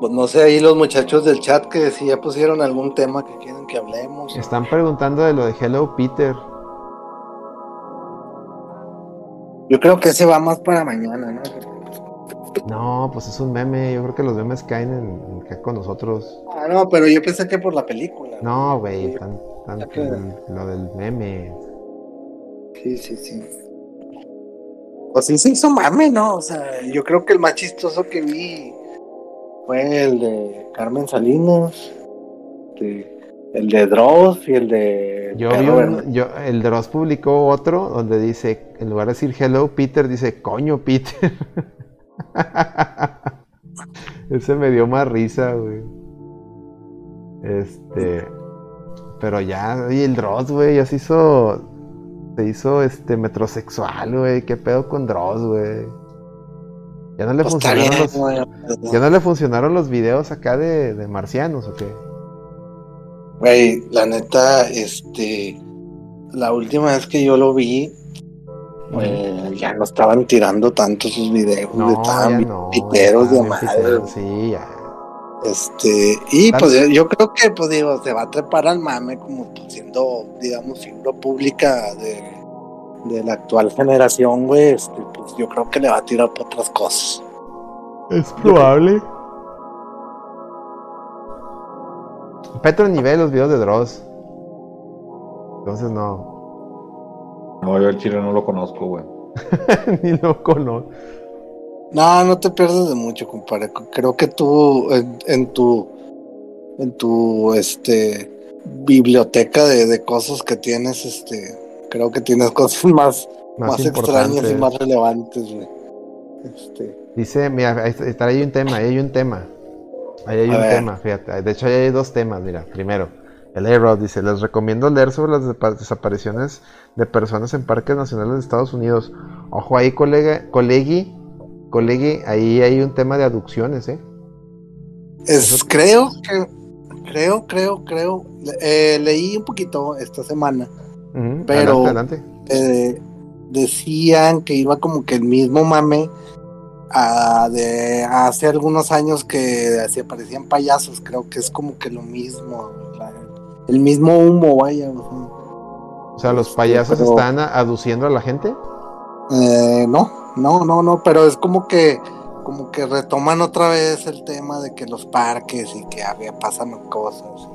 Pues no sé, ahí los muchachos del chat que si ya pusieron algún tema que quieren que hablemos. Están preguntando de lo de Hello Peter. Yo creo que ese va más para mañana, ¿no? No, pues es un meme. Yo creo que los memes caen en, acá con nosotros. Ah, no, pero yo pensé que por la película. No, güey, tan, tan- que- lo del meme. Sí, sí, sí. Pues sí se hizo mame, ¿no? O sea, yo creo que el más chistoso que vi fue el de Carmen Salinas, de- el de Dross y el de... Yo un, yo, el Dross publicó otro donde dice, en lugar de decir hello Peter, dice coño Peter. [LAUGHS] Ese me dio más risa, güey. Este, pero ya, y el Dross, güey, ya se hizo, se hizo este metrosexual, güey. ¿Qué pedo con Dross, güey? Ya no le Pues funcionaron bien, los, ya no le funcionaron los videos acá de, de marcianos, ¿o qué? Güey, la neta, este, la última vez que yo lo vi, eh, ya no estaban tirando tanto sus videos, No, estaban no. piteros de madre. Sí, ya. Este, y pues yo, yo creo que, pues digo, se va a trepar al mame como pues, siendo, digamos, figura pública de, de la actual generación, güey. Este, pues yo creo que le va a tirar por otras cosas. Es probable. Petro ni ve los videos de Dross. Entonces no. No, yo el chile no lo conozco, güey. [LAUGHS] ni lo conozco. No, no te pierdas de mucho, compadre. Creo que tú, en, en tu, en tu, este, biblioteca de, de cosas que tienes, este, creo que tienes [LAUGHS] cosas más, Más, más, extrañas y más relevantes, güey. Este, Dice, mira, ahí está, está- ahí hay un tema, ahí hay un tema. Ahí hay A un ver. tema, fíjate. De hecho, ahí hay dos temas, mira. Primero, el A-Rod dice, les recomiendo leer sobre las desapariciones de personas en parques nacionales de Estados Unidos. Ojo ahí, colega, colegi, colegi, ahí hay un tema de aducciones, ¿eh? Es, creo que, creo, creo, creo, eh, leí un poquito esta semana, Pero- Adelante, adelante. eh, decían que iba como que el mismo mame a de hace algunos años que se aparecían payasos, creo que es como que lo mismo, la- el mismo humo, vaya. o sea. O sea, los payasos pero- están aduciendo a la gente. Eh, no, no, no, no, pero es como que como que retoman otra vez el tema de que los parques y que había pasan cosas.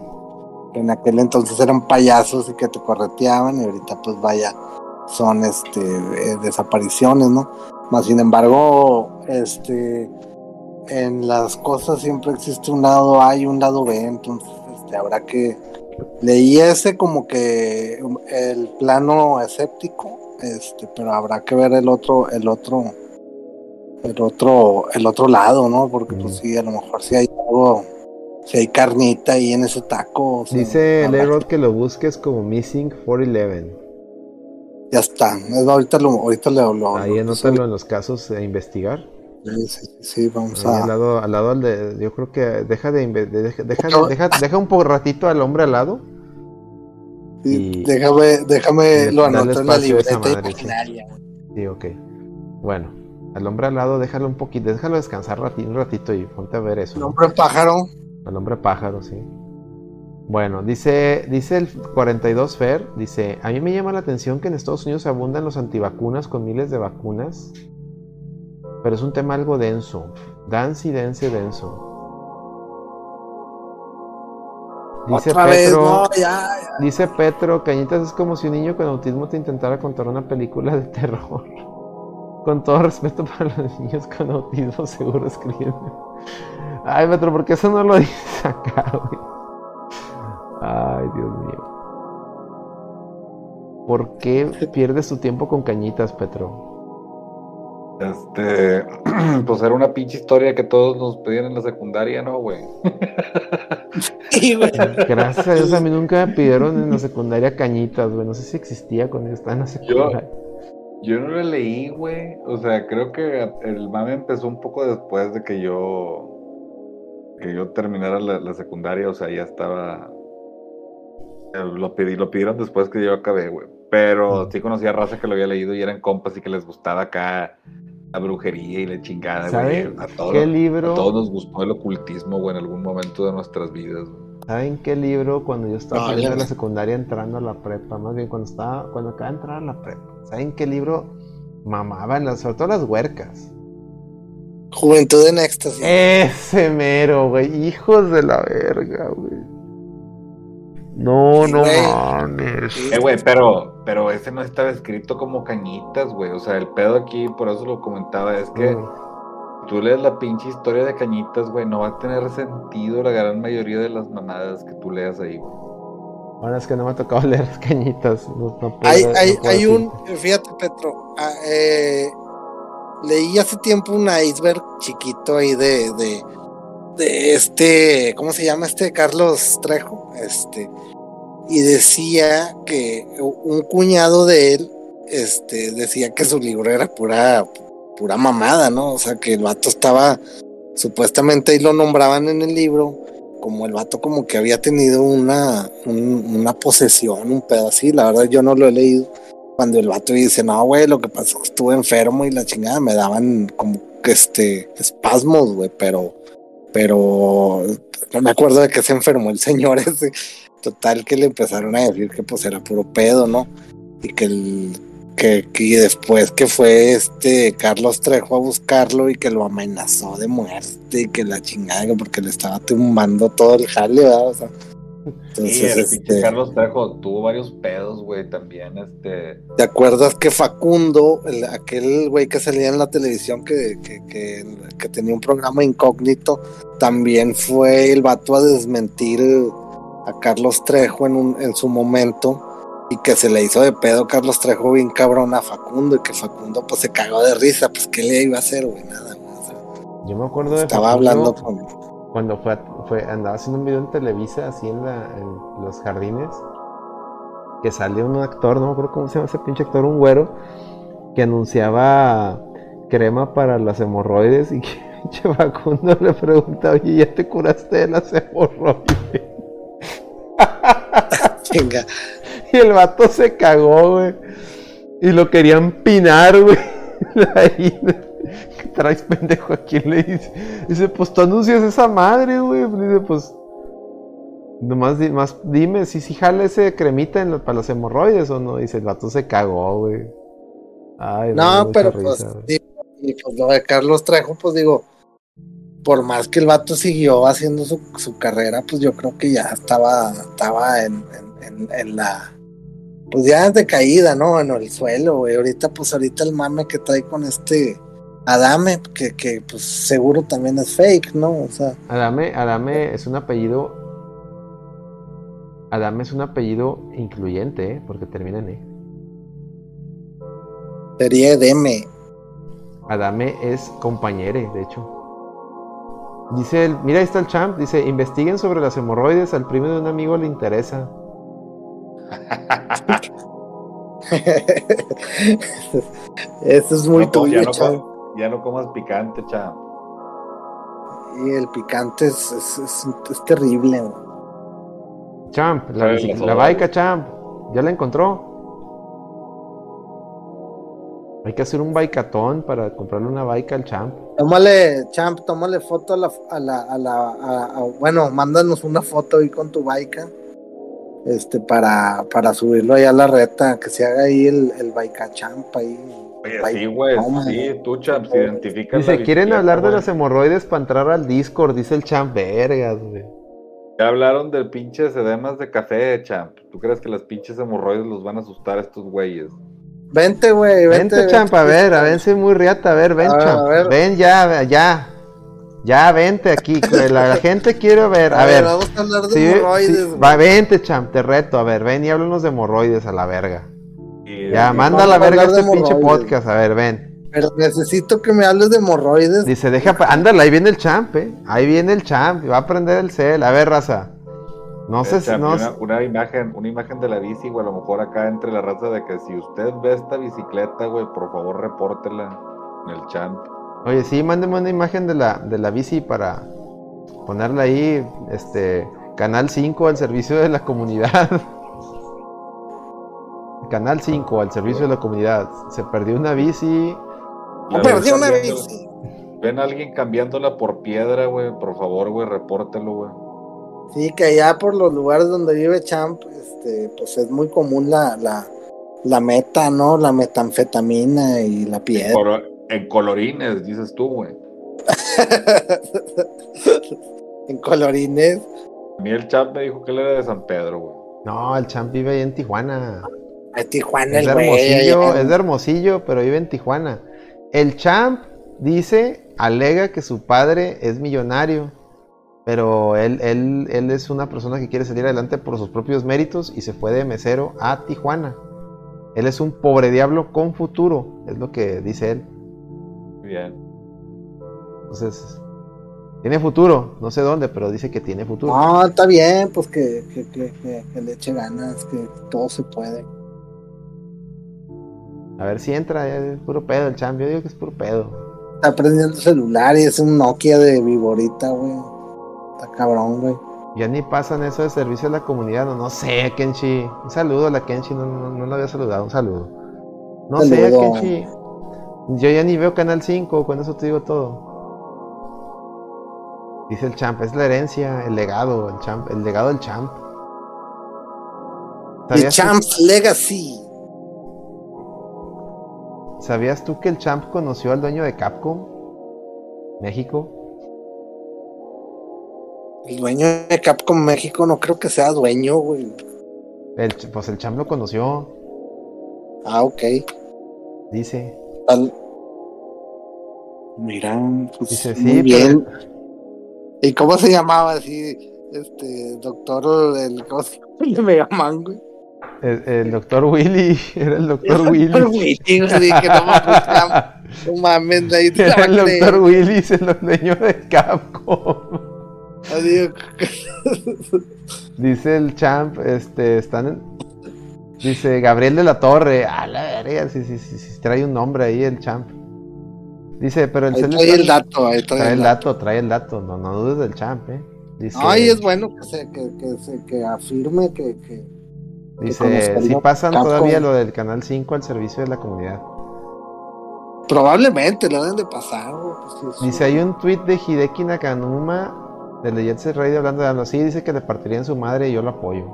y en aquel entonces eran payasos y que te correteaban y ahorita pues vaya son este eh, desapariciones, ¿no? Más sin embargo, este en las cosas siempre existe un lado A y un lado B, entonces este, habrá que leí ese como que um, el plano escéptico este pero habrá que ver el otro el otro el otro el otro lado no porque pues sí a lo mejor si hay algo si hay carnita ahí en ese taco o sea, Dice que lo busques como Missing 411. Ya está Es- ahorita lo ahorita lo, lo- Ahí lo- anótalo en los casos a investigar. sí, sí, sí, vamos Ahí al a lado, al lado al de, yo creo que deja de, deja, deja, deja, deja un poco ratito al hombre al lado. sí, y- déjame déjame y lo anoto en la libreta madre, imaginaria. Sí, ok. Bueno, al hombre al lado déjalo un poquito, déjalo descansar un ratito y ponte a ver eso. el ¿no? hombre pájaro Al hombre pájaro, sí. Bueno, dice, dice el 42 Fer, dice, a mí me llama la atención que en Estados Unidos abundan los antivacunas con miles de vacunas, pero es un tema algo denso, dense y dense denso. Dice otra vez Petro, no ya, ya. dice Petro, Cañitas es como si un niño con autismo te intentara contar una película de terror. [LAUGHS] Con todo respeto para los niños con autismo, seguro escriben. Ay, Petro, ¿por qué eso no lo [LAUGHS] dices acá, güey? Ay, Dios mío. ¿Por qué pierdes tu tiempo con cañitas, Petro? Este, [CLEARS THROAT] pues era una pinche historia que todos nos pedían en la secundaria, ¿no, güey? [LAUGHS] Sí, güey. Gracias a Dios a mí nunca me pidieron en la secundaria cañitas, güey. No sé si existía cuando yo estaba en la secundaria. Yo no la leí, güey. O sea, creo que el mame empezó un poco después de que yo que yo terminara la, la secundaria, o sea, ya estaba lo pedí, lo pidieron después que yo acabé, güey. Pero sí conocía raza que lo había leído y eran compas y que les gustaba acá la brujería y la chingada, güey. ¿Saben A todos, qué a libro? todos nos gustó el ocultismo, güey, en algún momento de nuestras vidas. güey. ¿Saben qué libro cuando yo estaba No, saliendo de la secundaria entrando a la prepa? Más bien cuando estaba, cuando acaba de entrar a la prepa. ¿Saben qué libro mamaban? Las, sobre todo las huercas. Juventud en éxtasis. Ese mero, güey. Hijos de la verga, güey. No, Sí, no güey. mames. Eh, güey, pero, pero ese no estaba escrito como cañitas, güey. O sea, el pedo aquí, por eso lo comentaba, es que Mm. tú lees la pinche historia de cañitas, güey, no va a tener sentido la gran mayoría de las mamadas que tú leas ahí, güey. Ahora es que no me ha tocado [LAUGHS] leer las cañitas. No, no puedo- Hay, no hay, hay un, fíjate Petro, ah, eh, leí hace tiempo un iceberg chiquito ahí de, de, de este, ¿cómo se llama este? Carlos Trejo, este, y decía que un cuñado de él, este, decía que su libro era pura, pura mamada, ¿no? O sea, que el vato estaba, supuestamente ahí lo nombraban en el libro, como el vato como que había tenido una, un- una posesión, un pedo así, la verdad yo no lo he leído. Cuando el vato dice, no, güey, lo que pasa es que estuve enfermo y la chingada me daban como que este espasmos, güey, pero, pero no me acuerdo de que se enfermó el señor [LAUGHS] ese. Total que le empezaron a decir que pues era puro pedo, ¿no? Y que el, que, que después que fue este Carlos Trejo a buscarlo y que lo amenazó de muerte y que la chingada que porque le estaba tumbando todo el jale, ¿verdad? O sea, El este, Carlos Trejo tuvo varios pedos, güey, también, este... ¿te acuerdas que Facundo, el- aquel güey que salía en la televisión que, que, que, que tenía un programa incógnito, también fue el vato a desmentir a Carlos Trejo en, un, en su momento y que se le hizo de pedo Carlos Trejo bien cabrón a Facundo y que Facundo pues se cagó de risa, pues qué le iba a hacer, güey, nada, sea, Yo me acuerdo de estaba Facundo hablando con... cuando fue, fue andaba haciendo un video en Televisa así en, la, en los jardines que salió un actor, no me acuerdo cómo se llama ese pinche actor, un güero que anunciaba crema para las hemorroides y que [LAUGHS] pinche Facundo le pregunta, oye, ¿ya te curaste de las hemorroides? [LAUGHS] Venga, Y el vato se cagó, güey. Y lo querían pinar, güey. [LAUGHS] Traes, [LAUGHS] pendejo? ¿A quién le dice? Dice, pues tú anuncias esa madre, güey. Dice, pues. Nomás di- más dime si si jala ese cremita en para los hemorroides o no. Dice, el vato se cagó, güey. Ay, No, pero risa, pues, y pues lo de Carlos Trejo, pues digo, por más que el vato siguió haciendo su, su carrera, pues yo creo que ya estaba, estaba en, en, en- en la, pues ya de caída, ¿no? En el suelo, güey. Ahorita, pues ahorita el mame que trae con este Adame, que, que pues seguro también es fake, ¿no? O sea, Adame, Adame es un apellido. Adame es un apellido incluyente, ¿eh? porque termina en E. sería Edeme. Adame es compañere, de hecho. Dice el, mira ahí está el champ, dice, investiguen sobre las hemorroides, al primo de un amigo le interesa. [LAUGHS] Eso es muy ya, tuyo, no, chavo. Ya no comas picante, cham. Y el picante es, es, es- es terrible. Champ, la, las la horas. baica champ, ya la encontró. Hay que hacer un baicatón para comprarle una baica al champ. Tómale, champ, tómale foto a la, a la, a la, a- a- bueno, mándanos una foto ahí con tu baica, este, para, para subirlo ahí a la reta, que se haga ahí el, el baica champ ahí. Oye, sí, güey. Sí, tú, cham, se identifica. Dice, ¿quieren hablar de las hemorroides para entrar al Discord? Dice el champ, vergas, güey. Ya hablaron de pinches edemas de café, champ. ¿Tú crees que las pinches hemorroides los van a asustar a estos güeyes? Vente, güey, vente. Vente, champ, a ver, a ver, soy muy riata, a ver, ven, A ver, champ. a ver. Ven ya, ya. Ya, vente aquí, que la, la gente quiere ver, a, ver. Vamos a hablar de Sí, hemorroides, sí, güey. va, vente, champ, te reto, a ver, ven y háblanos de hemorroides a la verga. Ya, manda a la verga este pinche podcast, a ver, ven. Pero necesito que me hables de hemorroides. Dice, deja, ándale, ahí viene el champ, eh. Ahí viene el champ, va a prender el cel. A ver, raza. No sé si, no una, sé- una imagen, una imagen de la bici, güey, a lo mejor acá entre la raza de que si usted ve esta bicicleta, güey, por favor repórtela en el champ. Oye, sí, mándeme una imagen de la, de la bici para ponerla ahí, este, Canal 5 al servicio de la comunidad. [LAUGHS] Canal 5 al servicio de la comunidad. Se perdió una bici. Ven una bici. Ven a alguien cambiándola por piedra, güey, por favor, güey, repórtelo, güey. Sí, que allá por los lugares donde vive Champ, este, pues es muy común la, la, la meta, ¿no? La metanfetamina y la piedra. Colo- en colorines, dices tú, güey. [LAUGHS] en colorines. A mí el champ me dijo que él era de San Pedro, güey. No, el champ vive ahí en Tijuana. A Tijuana, Es el de güey. Hermosillo, allá. es de Hermosillo, pero vive en Tijuana. El champ dice, alega que su padre es millonario, pero él, él, él es una persona que quiere salir adelante por sus propios méritos y se fue de mesero a Tijuana. Él es un pobre diablo con futuro, es lo que dice él. Bien. Entonces, tiene futuro, no sé dónde, pero dice que tiene futuro. No, está bien, pues que, que, que, que- que le eche ganas, que todo se puede. A ver si entra, es puro pedo el champ, yo digo que es puro pedo. Está prendiendo el celular y es un Nokia de Viborita, güey. Está cabrón, güey. Ya ni pasan eso de servicio a la comunidad, no, no sé, Kenshi. Un saludo a la Kenshi, no, no, no la había saludado, un saludo. No sé. Kenshi. Yo ya ni veo Canal 5, con eso te digo todo. Dice el champ, es la herencia, el legado, el champ, el legado del champ. The ¿Sabías, tú- Champ's Legacy. ¿Sabías tú que el champ conoció al dueño de Capcom? México. El dueño de Capcom México no creo que sea dueño, güey. El, pues el champ lo conoció, Ah, ok. dice. Tal- Mira, pues Dice, sí, muy pero- bien. ¿Y cómo se llamaba así? Este, doctor, el, ¿cómo se [LAUGHS] me llaman, güey? El, el doctor Willy, [LAUGHS] era el doctor Willy. Güey, tío, sí, que no gusta. No mames, ahí te la Era el doctor Willy, es [LAUGHS] el dueño de Capcom. Adiós. Dice el champ, este, están en- Dice Gabriel de la Torre. A la verga, sí, sí, sí, sí, trae un nombre ahí el champ. Dice, pero el Ahí trae está- el dato, ahí trae, Trae el el dato. dato, trae el dato. No, no dudes del champ, eh. Dice, Ay, es bueno que se, que, que se, que afirme que, que dice si pasan Capcom. todavía lo del canal 5 al servicio de la comunidad. Probablemente lo deben de pasar, pues, sí, sí. Dice, hay un tweet de Hideki Nakanuma de Legends Radio hablando de algo así. Dice que le partirían su madre y yo lo apoyo.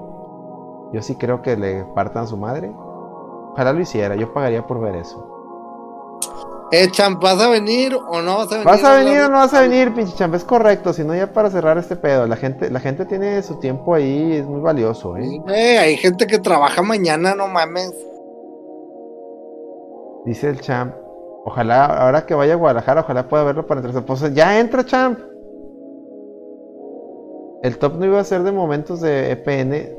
Yo sí creo que le partan su madre. Ojalá lo hiciera, yo pagaría por ver eso. Eh, champ, ¿vas a venir o no vas a venir? ¿Vas a venir o no vas a venir, pinche champ? Es correcto, si no ya para cerrar este pedo. La gente, la gente tiene su tiempo ahí, es muy valioso, ¿eh? hay gente que trabaja mañana, no mames. Dice el champ. Ojalá, ahora que vaya a Guadalajara, ojalá pueda verlo para entrar. Pues ya entra, champ. El top no iba a ser de momentos de EPN.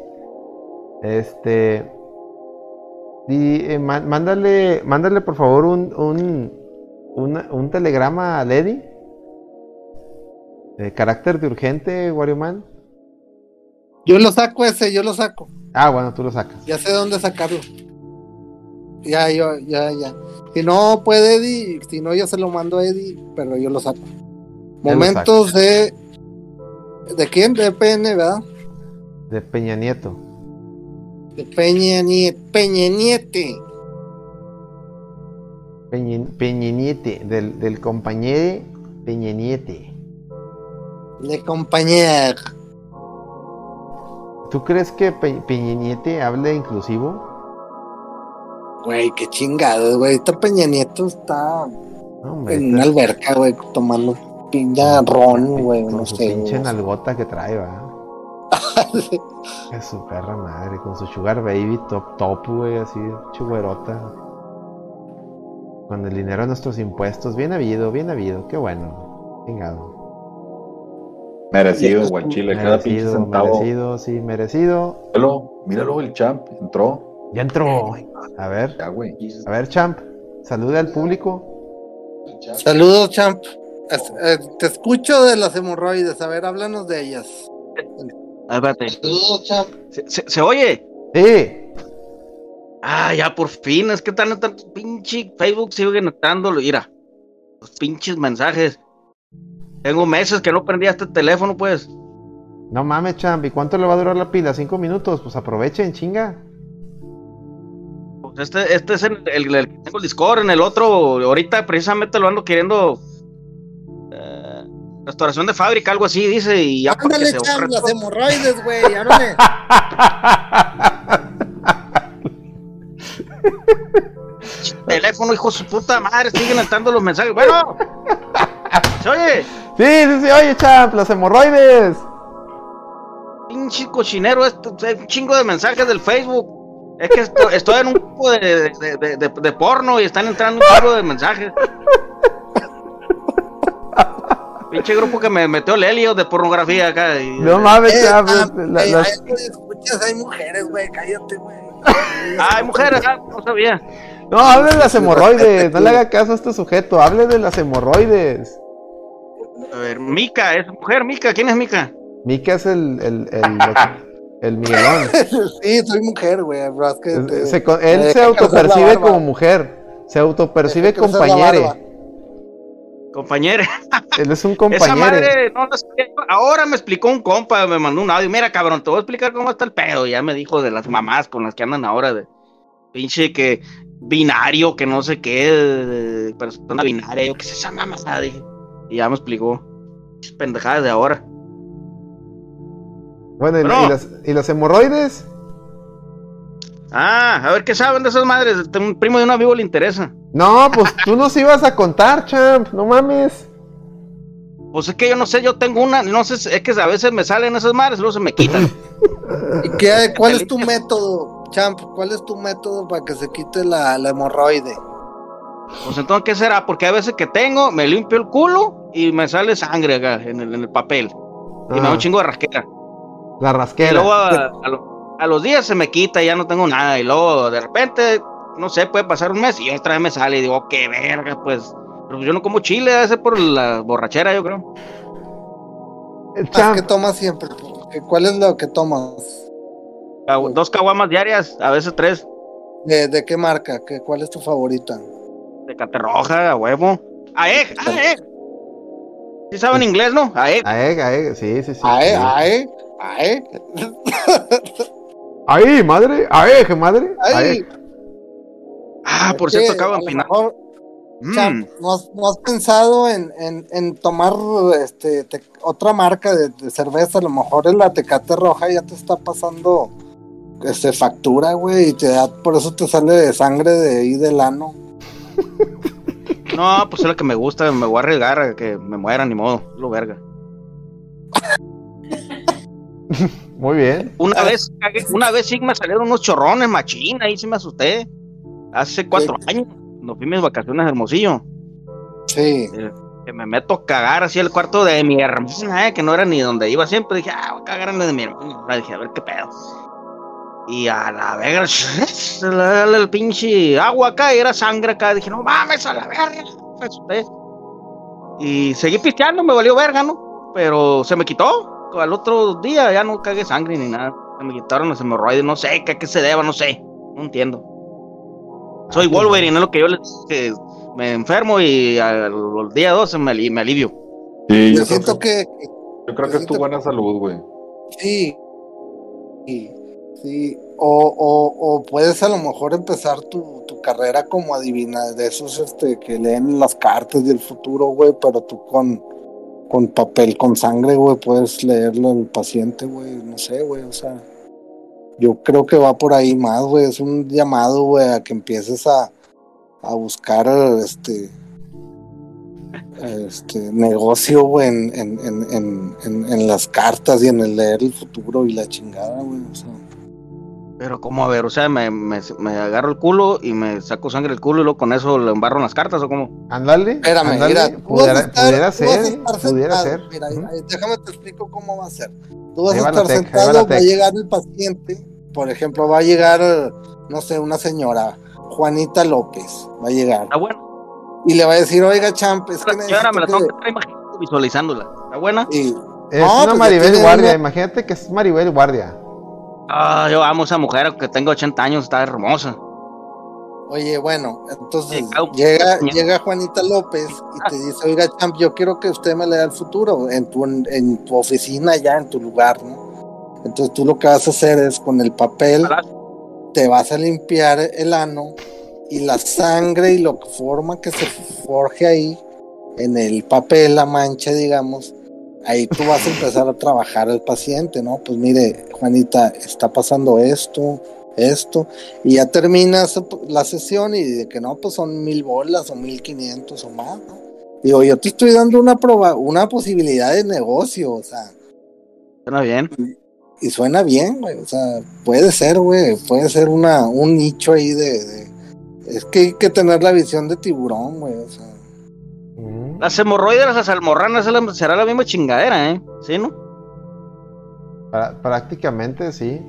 Este. Y eh, má- mándale, mándale por favor un, un, una- un telegrama a Lady. De carácter de urgente, Wario Man. Yo lo saco ese, yo lo saco. Ah, bueno, tú lo sacas. Ya sé dónde sacarlo. Ya, yo, ya, ya. Si no puede Eddie, si no yo se lo mando a Eddie, pero yo lo saco. Lo Momentos de. ¿De quién? De PN, ¿verdad? De Peña Nieto. De Peña. Peña Niete. Peña, Peña Niete. Del, del compañero Peña Niete. Le compañero. ¿Tú crees que Pe Peña Niete hable inclusivo? Güey, qué chingado, güey. Esta Peña Nieto está hombre, en una está- alberca, güey, tomando pinga ron, güey, con no su sé. pinche nalgota que trae, va. [LAUGHS] Es su perra madre, con su sugar baby top top, güey, así, chugüerota. Con el dinero de nuestros impuestos, bien habido, bien habido, qué bueno. Chingado. Merecido, güey, Chile, cada pinche Merecido, centavo. merecido, sí, merecido. Míralo, míralo, el champ entró. Ya entró. A ver, Ya, güey. a ver, champ, saluda al público. Saludos, champ. Es- eh, te escucho de las hemorroides. A ver, háblanos de ellas. Espérate. Saludos, champ. ¿Se, se, se oye? Sí, Ah, ya por fin. Es que tan, tan pinche Facebook sigue notándolo. Mira, los pinches mensajes. Tengo meses que no prendía este teléfono, pues. no mames, champ, ¿y cuánto le va a durar la pila? ¿Cinco minutos? Pues aprovechen, chinga. Pues este, este es el, el- el que tengo el Discord. En el otro, ahorita precisamente lo ando queriendo. eh, restauración de fábrica, algo así, dice. Y ya porque Ándale, se champ, borra las hemorroides, güey. [LAUGHS] Teléfono, hijo de su puta madre. Siguen notando los mensajes. Bueno, se oye. Sí, sí, sí, oye, champ, las hemorroides. pinche cochinero, esto, un chingo de mensajes del Facebook. Es que esto- estoy en un grupo de, de, de- de- de porno y están entrando un chingo de mensajes. Pinche grupo que me metió Lelio de pornografía acá. y- No mames, Eh, champ. champ, la- eh, ahí escuchas, hay mujeres, güey. Cállate, güey. Ay, mujeres, ah, no sabía. No, hable de las hemorroides. No le haga caso a este sujeto. Hable de las hemorroides. A ver, Mica, es mujer, Mica, ¿quién es Mica? Mika es el, el, el, el Miguelón. [LAUGHS] Sí, soy mujer, güey. es que él se autopercibe como mujer. Se autopercibe Deja Compañera. Él es un Esa compañero. madre, no, no sé, ahora me explicó un compa, me mandó un audio. Mira, cabrón, te voy a explicar cómo está el pedo. Ya me dijo de las mamás con las que andan ahora, de pinche que binario, que no sé qué, de persona binaria, yo qué sé esa mamada, dije. Y ya me explicó. Pinches Pendejadas de ahora. Bueno, ¿y, Bueno. y las, ¿y las hemorroides? Ah, a ver qué saben de esas madres. Un primo de un amigo le interesa. No, pues tú nos ibas a contar, champ. No mames. Pues es que yo no sé, yo tengo una, no sé, es que a veces me salen esas madres y luego se me quitan. [LAUGHS] ¿Y qué, cuál es tu método, champ? ¿Cuál es tu método para que se quite la, la hemorroide? Pues entonces, ¿qué será? Porque a veces que tengo, me limpio el culo y me sale sangre acá en el, en el papel. Y me da Ah, un chingo de rasquera. la Y rasquera. luego a, a lo- a los días se me quita y ya no tengo nada. Y luego de repente, no sé, puede pasar un mes y otra vez me sale y digo, qué verga, pues. Pero yo no como chile, debe ser por la borrachera, yo creo. ¿Qué tomas siempre? ¿Qué- ¿Cuál es lo que tomas? Dos caguamas diarias, a veces tres. ¿De, de qué marca? ¿Qué, ¿Cuál es tu favorita? De caterroja, a huevo. ¡Aeg! ¡Aeg! ¿Sí saben inglés, no? ¡Aeg! Aeg, aeg, sí, sí, sí. ¿Ae? sí. ¿Ae? [LAUGHS] Ahí, madre. Aeg, madre. ¡Ay! Aeg. Ah, por Es cierto, acabo de mejor- Mm. ¿no has, no has pensado en, en, en tomar este te- otra marca de, de cerveza? A lo mejor en la Tecate Roja ya te está pasando este, factura, güey, y te da, por eso te sale de sangre de ahí del ano. [LAUGHS] No, pues es lo que me gusta, me voy a arriesgar a que me muera, ni modo, lo verga. [LAUGHS] Muy bien. Una vez, una vez sí me salieron unos chorrones machina, ahí sí me asusté. Hace cuatro años, no fui mis vacaciones a Hermosillo, Sí. que me meto a cagar así el cuarto de mi hermana, eh, que no era ni donde iba siempre. Dije, ah, voy a cagar en el de mi hermana. Dije, a ver qué pedo. Y a la verga, [LAUGHS] el, el pinche agua acá, y era sangre acá. Dije, no mames, a la verga. Me asusté. Y seguí pisteando, me valió verga, ¿no? Pero se me quitó. Al otro día ya no cagué sangre ni nada. Se me quitaron los hemorroides, no sé qué, a qué se deba, no sé. No entiendo. Soy Wolverine, es lo que yo les que me enfermo y al, al día 12 me, ali- me alivio. Sí, Yo yo, siento creo que, que, yo creo que es tu buena salud, güey. Sí, sí, sí. O, o, o puedes a lo mejor empezar tu, tu carrera como adivina de esos este, que leen las cartas del futuro, güey, pero tú con, con papel, con sangre, güey, puedes leerlo al paciente, güey, no sé, güey, o sea, yo creo que va por ahí más, güey, es un llamado, güey, a que empieces a, a buscar, este, este negocio, güey, en, en, en, en, las cartas y en el leer el futuro y la chingada, güey. O sea, Pero cómo, a ver, o sea, me, me, me agarro el culo y me saco sangre del culo y luego con eso le embarro en las cartas o cómo. Ándale. espérame, ándale, mira, pudiera, estar, pudiera ser, pudiera ser. Mira, ahí- déjame te explico cómo va a ser. Tú vas Ahí a estar sentado, va a llegar el paciente, por ejemplo, va a llegar, no sé, una señora, Juanita López, va a llegar Está buena. y le va a decir, oiga, champ, es que señora me la tengo que... estar imaginando, visualizándola. ¿Está buena? y- Es No, una pues Maribel Guardia. una- Imagínate que es Maribel Guardia. Ah, yo amo a esa mujer, aunque tenga 80 años, está hermosa. Oye, bueno, entonces llega, llega Juanita López y te dice, oiga, champ, yo quiero que usted me lea el futuro en tu, en tu oficina, ya en tu lugar, ¿no? Entonces tú lo que vas a hacer es con el papel, te vas a limpiar el ano y la sangre y lo que forma que se forje ahí en el papel, la mancha, digamos, ahí tú vas a empezar a trabajar al paciente, ¿no? Pues mire, Juanita, está pasando esto, esto, y ya terminas la sesión y de que no, pues son mil bolas o mil quinientos o más, ¿no? Digo, yo te estoy dando una proba una posibilidad de negocio, o sea, Suena bien. y suena bien, güey, o sea, puede ser, güey, puede ser una, un nicho ahí de, de- es que hay que tener la visión de tiburón, güey, o sea, Mm. Las hemorroides, las almorranas, será la misma chingadera, ¿eh? ¿Sí, no? Prácticamente sí.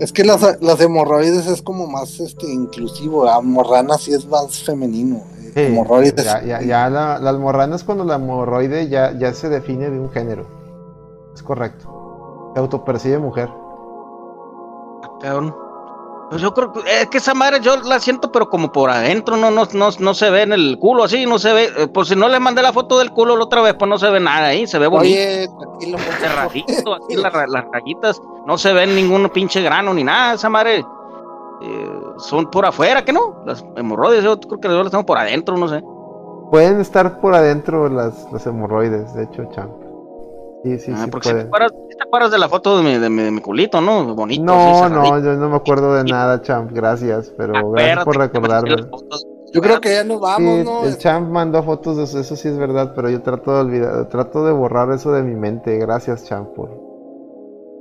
es que las, las hemorroides es como más, este, inclusivo, la morrana sí es más femenino, eh, Sí, hemorroides, Ya, ya, ya la, la almorrana es cuando la hemorroide ya, ya se define de un género. Es correcto. Se autopercibe mujer. Cabrón. Pues yo creo que es que esa madre yo la siento, pero como por adentro, no, no, no, no se ve en el culo así, no se ve. eh, Pues si no le mandé la foto del culo la otra vez, pues no se ve nada ahí, se ve bonito. Oye, tranquilo, cerradito, [LAUGHS] así las, ra- las rayitas, no se ven ningún pinche grano ni nada, esa madre eh, son por afuera, ¿que no? Las hemorroides, yo creo que las tengo por adentro, no sé. Pueden estar por adentro las, las hemorroides, de hecho, champ. Sí, sí, Ah, sí porque si te, acuerdas, sí te acuerdas de la foto de mi, de mi, de mi culito, ¿no? Bonito. No, así, no, yo no me acuerdo de nada, champ. Gracias, pero gracias por recordarme. Yo creo que ya nos vamos, Sí, ¿no? el champ mandó fotos de eso, eso sí es verdad, pero yo trato de olvidar, trato de borrar eso de mi mente. Gracias, champ, por...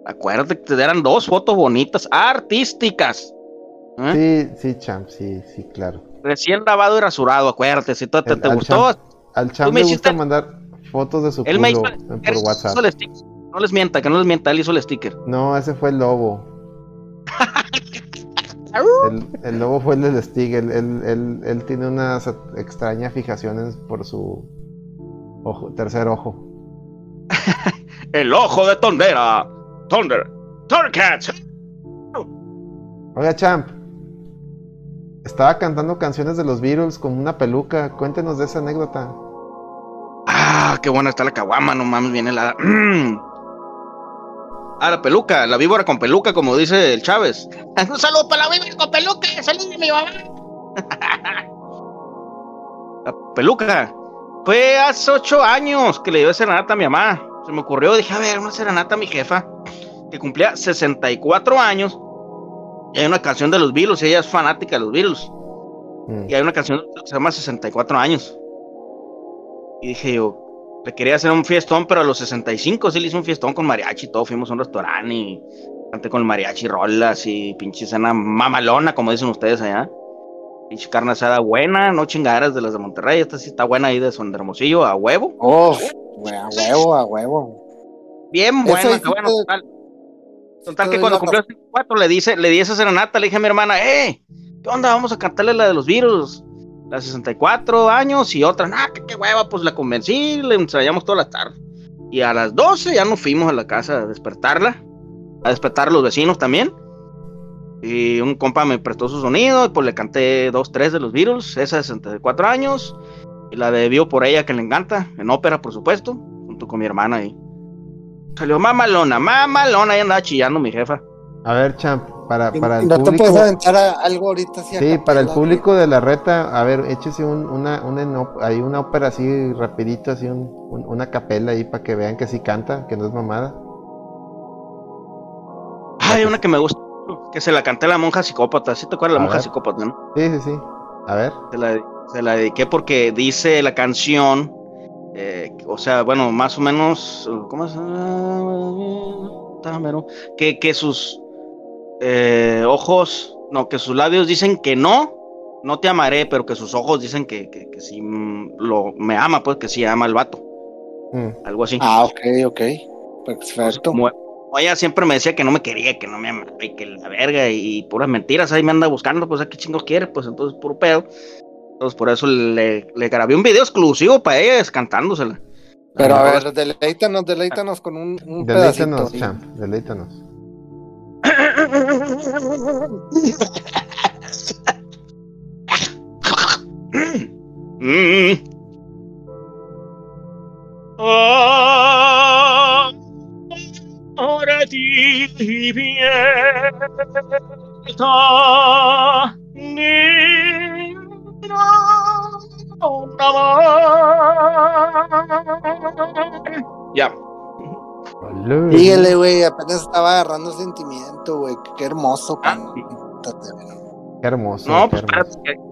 Acuérdate que te eran dos fotos bonitas, artísticas. ¿eh? Sí, sí, champ, sí, sí, claro. Recién lavado y rasurado, acuérdate. Si tú te, El- te al gustó, champ- Al champ me le hiciste- gusta mandar fotos de su él me culo hizo, eh, él por WhatsApp. hizo el sticker. No les mienta, que no les mienta, él hizo el sticker. No, ese fue el lobo. El, el lobo fue el del stick. Él, él, él- él tiene unas extrañas fijaciones por su ojo, tercer ojo. [LAUGHS] El ojo de Tondera. Thunder. Thundercats. Oiga, champ. Estaba cantando canciones de los Beatles con una peluca. Cuéntenos de esa anécdota. Ah, qué buena está la caguama, no mames, viene la. [CLEARS THROAT] Ah, la peluca, la víbora con peluca, como dice el Chávez. [LAUGHS] Un saludo para la víbora con peluca, saludos de mi mamá. [LAUGHS] la peluca. Fue hace ocho años que le dio serenata a mi mamá. Se me ocurrió, dije, a ver, una serenata a mi jefa, que cumplía 64 años. Y hay una canción de los Beatles, y ella es fanática de los Beatles. Mm. Y hay una canción que se llama 64 años. Y dije yo, le quería hacer un fiestón, pero a los 65 sí le hice un fiestón con mariachi y todo. Fuimos a un restaurante y canté con el mariachi rolas y pinche cena mamalona, como dicen ustedes allá. Pinche carne asada buena, no chingaderas de las de Monterrey. Esta sí está buena ahí de Son de Hermosillo, a huevo. Güey, a huevo, a huevo. Bien buena, hiciste- bueno, total. Total que cuando cumplió 64 le dice, le di esa serenata, le dije a mi hermana, eh, ¿qué onda? Vamos a cantarle la de los virus. La de 64 años y otra, nah, que qué hueva, pues la convencí, le ensayamos toda la tarde. Y a las 12 ya nos fuimos a la casa a despertarla, a despertar a los vecinos también. Y un compa me prestó su sonido y pues le canté dos, tres de los Beatles, esa de 64 años, y la de por ella que le encanta, en ópera por supuesto, junto con mi hermana ahí. Salió mamalona, mamalona, y andaba chillando mi jefa. A ver, champ, para, para el ¿No te público. puedes aventar a- algo ahorita así Sí, para el público de la reta, a ver, échese un, una, una, hay una ópera así rapidito, así un, un- una capela ahí para que vean que sí canta, que no es mamada. Hay una que me gusta, que se la canté a la monja psicópata. ¿Sí te acuerdas de la A monja ver. psicópata, no? Sí, sí, sí. A ver. Se la, se la dediqué porque dice la canción, eh, o sea, bueno, más o menos, ¿cómo es? Que, que sus eh, ojos, no, que sus labios dicen que no, no te amaré, pero que sus ojos dicen que, que, que sí mm, lo, me ama, pues que sí ama al vato, Mm. algo así. Ah, ok, ok. Perfecto. Como, ella siempre me decía que no me quería, que no me amaba y que la verga y, puras mentiras, ahí me anda buscando, pues a qué chingos quiere, pues entonces puro pedo. Entonces por eso le, le grabé un video exclusivo para ella cantándosela. Pero a ver, deleítanos, deleítanos con un, un Deleítanos, pedacito. champ, deleítanos. Mm. Ah, Ahora despierta, mira un amor. Ya. Síguele, güey, apenas estaba agarrando sentimiento, güey. Qué hermoso. Ah, güey. Qué hermoso. No, qué pues hermoso. espérate, que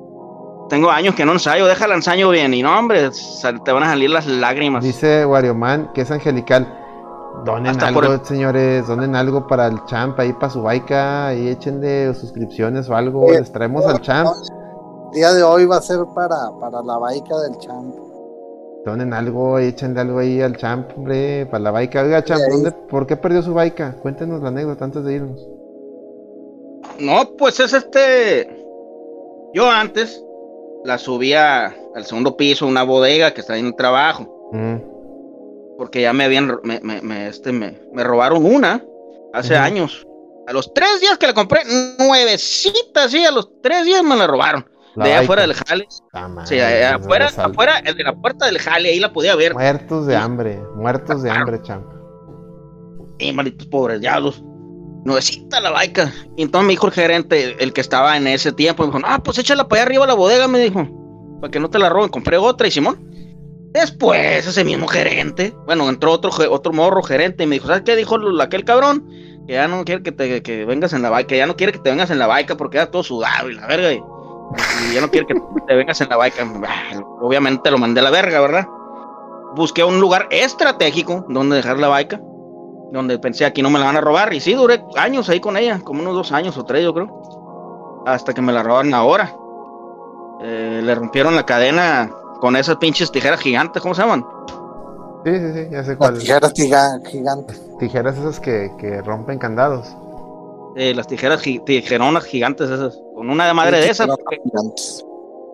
tengo años que no ensayo, déjala ensayo bien. Y no, hombre, sal- te van a salir las lágrimas. Dice Warioman que es angelical. Donen Hasta algo, el- señores, donen algo para el champ ahí para su baica y échenle suscripciones o algo. Eh, Les traemos al champ. El día de hoy va a ser para, para la baica del champ. Donen algo, échenle algo ahí al champ, hombre, para la baica. Oiga, champ. ¿dónde, ¿por qué perdió su baica? Cuéntenos la anécdota antes de irnos. No, pues es este. Yo antes la subía al segundo piso, una bodega que está en el trabajo, Mm, porque ya me habían, me, me, me, este, me, me robaron una hace años. A los tres días que la compré, nuevecita, sí, a los tres días me la robaron. la de allá baica. afuera del jale. Sí, nos afuera, afuera, el de la puerta del jale, ahí la podía ver. Muertos de hambre, muertos de hambre, champ. Y malditos pobres diablos. Nuevecita la baica. Y entonces me dijo el gerente, el que estaba en ese tiempo, me dijo, ah, pues échala para allá arriba a la bodega, me dijo. Para que no te la roben. Compré otra y Simón. Después, ese mismo gerente, bueno, entró otro, otro morro gerente y me dijo, ¿sabes qué dijo aquel cabrón? Que ya no quiere que te que vengas en la baica, que ya no quiere que te vengas en la baica porque ya todo sudado y la verga. Y, y ya no quiere que te vengas en la baica. Ah, Obviamente lo mandé a la verga, ¿verdad? Busqué un lugar estratégico donde dejar la baica donde pensé aquí no me la van a robar. Y sí, duré años ahí con ella, como unos dos años o tres, yo creo. Hasta que me la robaron ahora. Eh, le rompieron la cadena con esas pinches tijeras gigantes, ¿cómo se llaman? Sí, sí, sí, ya sé Las cuál. tijeras giga- gigantes. Tijeras esas que, que rompen candados. Eh, las tijeras tijeronas gigantes esas. Con una de madre de esas.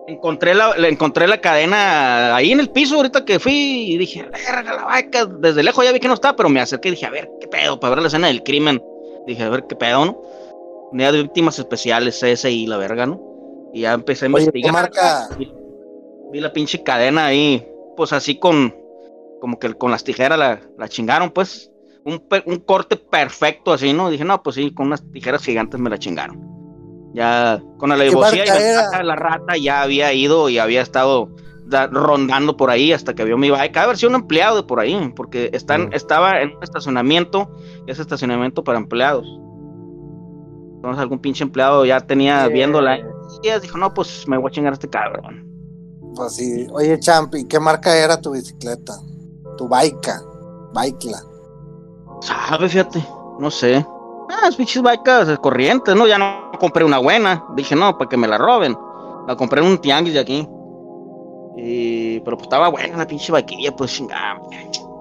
Encontré la, encontré la cadena ahí en el piso ahorita que fui y dije, verga, la vaca. Desde lejos ya vi que no estaba, pero me acerqué y dije, a ver, qué pedo, para ver la escena del crimen. Dije, a ver qué pedo, ¿no? Unidad de víctimas especiales, CSI, la verga, ¿no? Y ya empecé a Oye, ¿qué investigar. marca? Vi, vi la pinche cadena ahí, pues así con, como que con las tijeras la, la chingaron, pues. Un, un corte perfecto así, ¿no? Dije, no, pues sí, con unas tijeras gigantes me la chingaron. Ya con la alevosía y la rata ya había ido y había estado da- rondando por ahí hasta que vio mi bike. Haber sido un empleado de por ahí, porque están, Mm. estaba en un estacionamiento, ese estacionamiento para empleados. Entonces algún pinche empleado ya tenía viéndola. Y dijo, no, pues me voy a chingar a este cabrón. Pues sí. Oye, Champ, ¿y qué marca era tu bicicleta? Tu baica. Baikla. Sabe, fíjate, no sé. Ah, las pinches bikes corrientes, ¿no? Ya no compré una buena. Dije, no, para que me la roben. La compré en un tianguis de aquí. Y... Pero pues estaba buena la pinche vaquilla, pues chingada.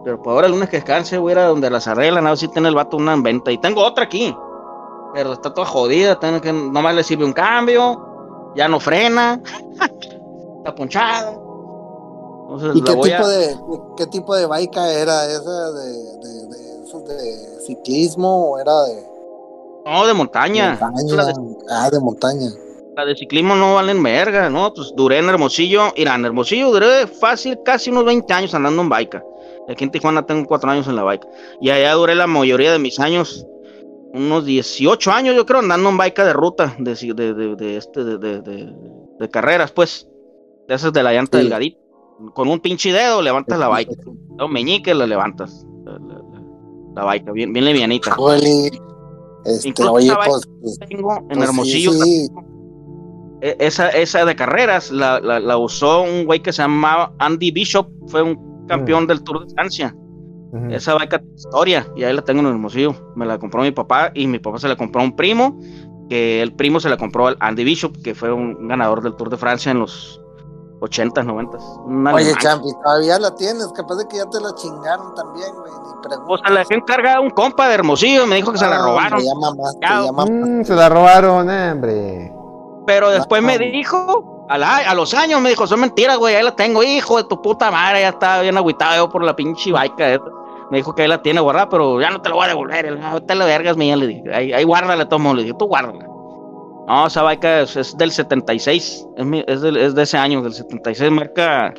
Pero pues ahora el lunes que descanse voy a ir a donde las arreglan, a ver si tiene el vato una en venta. Y tengo otra aquí. Pero está toda jodida, tengo que... nomás le sirve un cambio. Ya no frena. [LAUGHS] está ponchada. Entonces ¿Y qué voy a... tipo, de, qué tipo de baica era? ¿Esa de, de, de, esos de ciclismo o era de No, de montaña. de Ah, de montaña. La de ciclismo no valen verga, ¿no? Pues duré en Hermosillo, mira, en Hermosillo duré fácil casi unos 20 años andando en baica. Aquí en Tijuana tengo 4 años en la baica. Y allá duré la mayoría de mis años, unos 18 años yo creo, andando en baica de ruta, de, de, de, de este, de, de, de- de carreras, pues. De esas de la llanta Sí. delgadita. Con un pinche dedo levantas la baica. Un meñique la levantas. La, la, la- baica, bien, bien livianita. Jolly, Este, Incluso oye, una pues, pues, Tengo en pues sí, Hermosillo sí. E- esa, esa de carreras la, la, la usó un güey que se llamaba Andy Bishop, fue un campeón del Tour de Francia. Ujú. Esa baica tiene historia, y ahí la tengo en Hermosillo. Me la compró mi papá y mi papá se la compró a un primo, que el primo se la compró al Andy Bishop, que fue un ganador del Tour de Francia en los 80s, 90s. Un Oye, alemán. Champi, todavía la tienes, capaz de que ya te la chingaron también, güey. O sea, la dejé encargada a un compa de Hermosillo, me dijo que se la Ah, robaron. hombre, Ya mamaste, Ya, ya mamaste. Mm, se la robaron, eh, hombre. Pero después me dijo, a, la- a los años me dijo, son mentiras, güey, ahí la tengo, hijo de tu puta madre, ya estaba bien agüitado yo por la pinche baica. Me dijo que ahí la tiene guardada, pero ya no te la voy a devolver. "Ah, te la vergas mía, le dije, ahí, ahí guárdala, tomo, le dije, tú guárdala. No, esa baica es, es del 76, es, mi- es, de ese año, del 76, marca...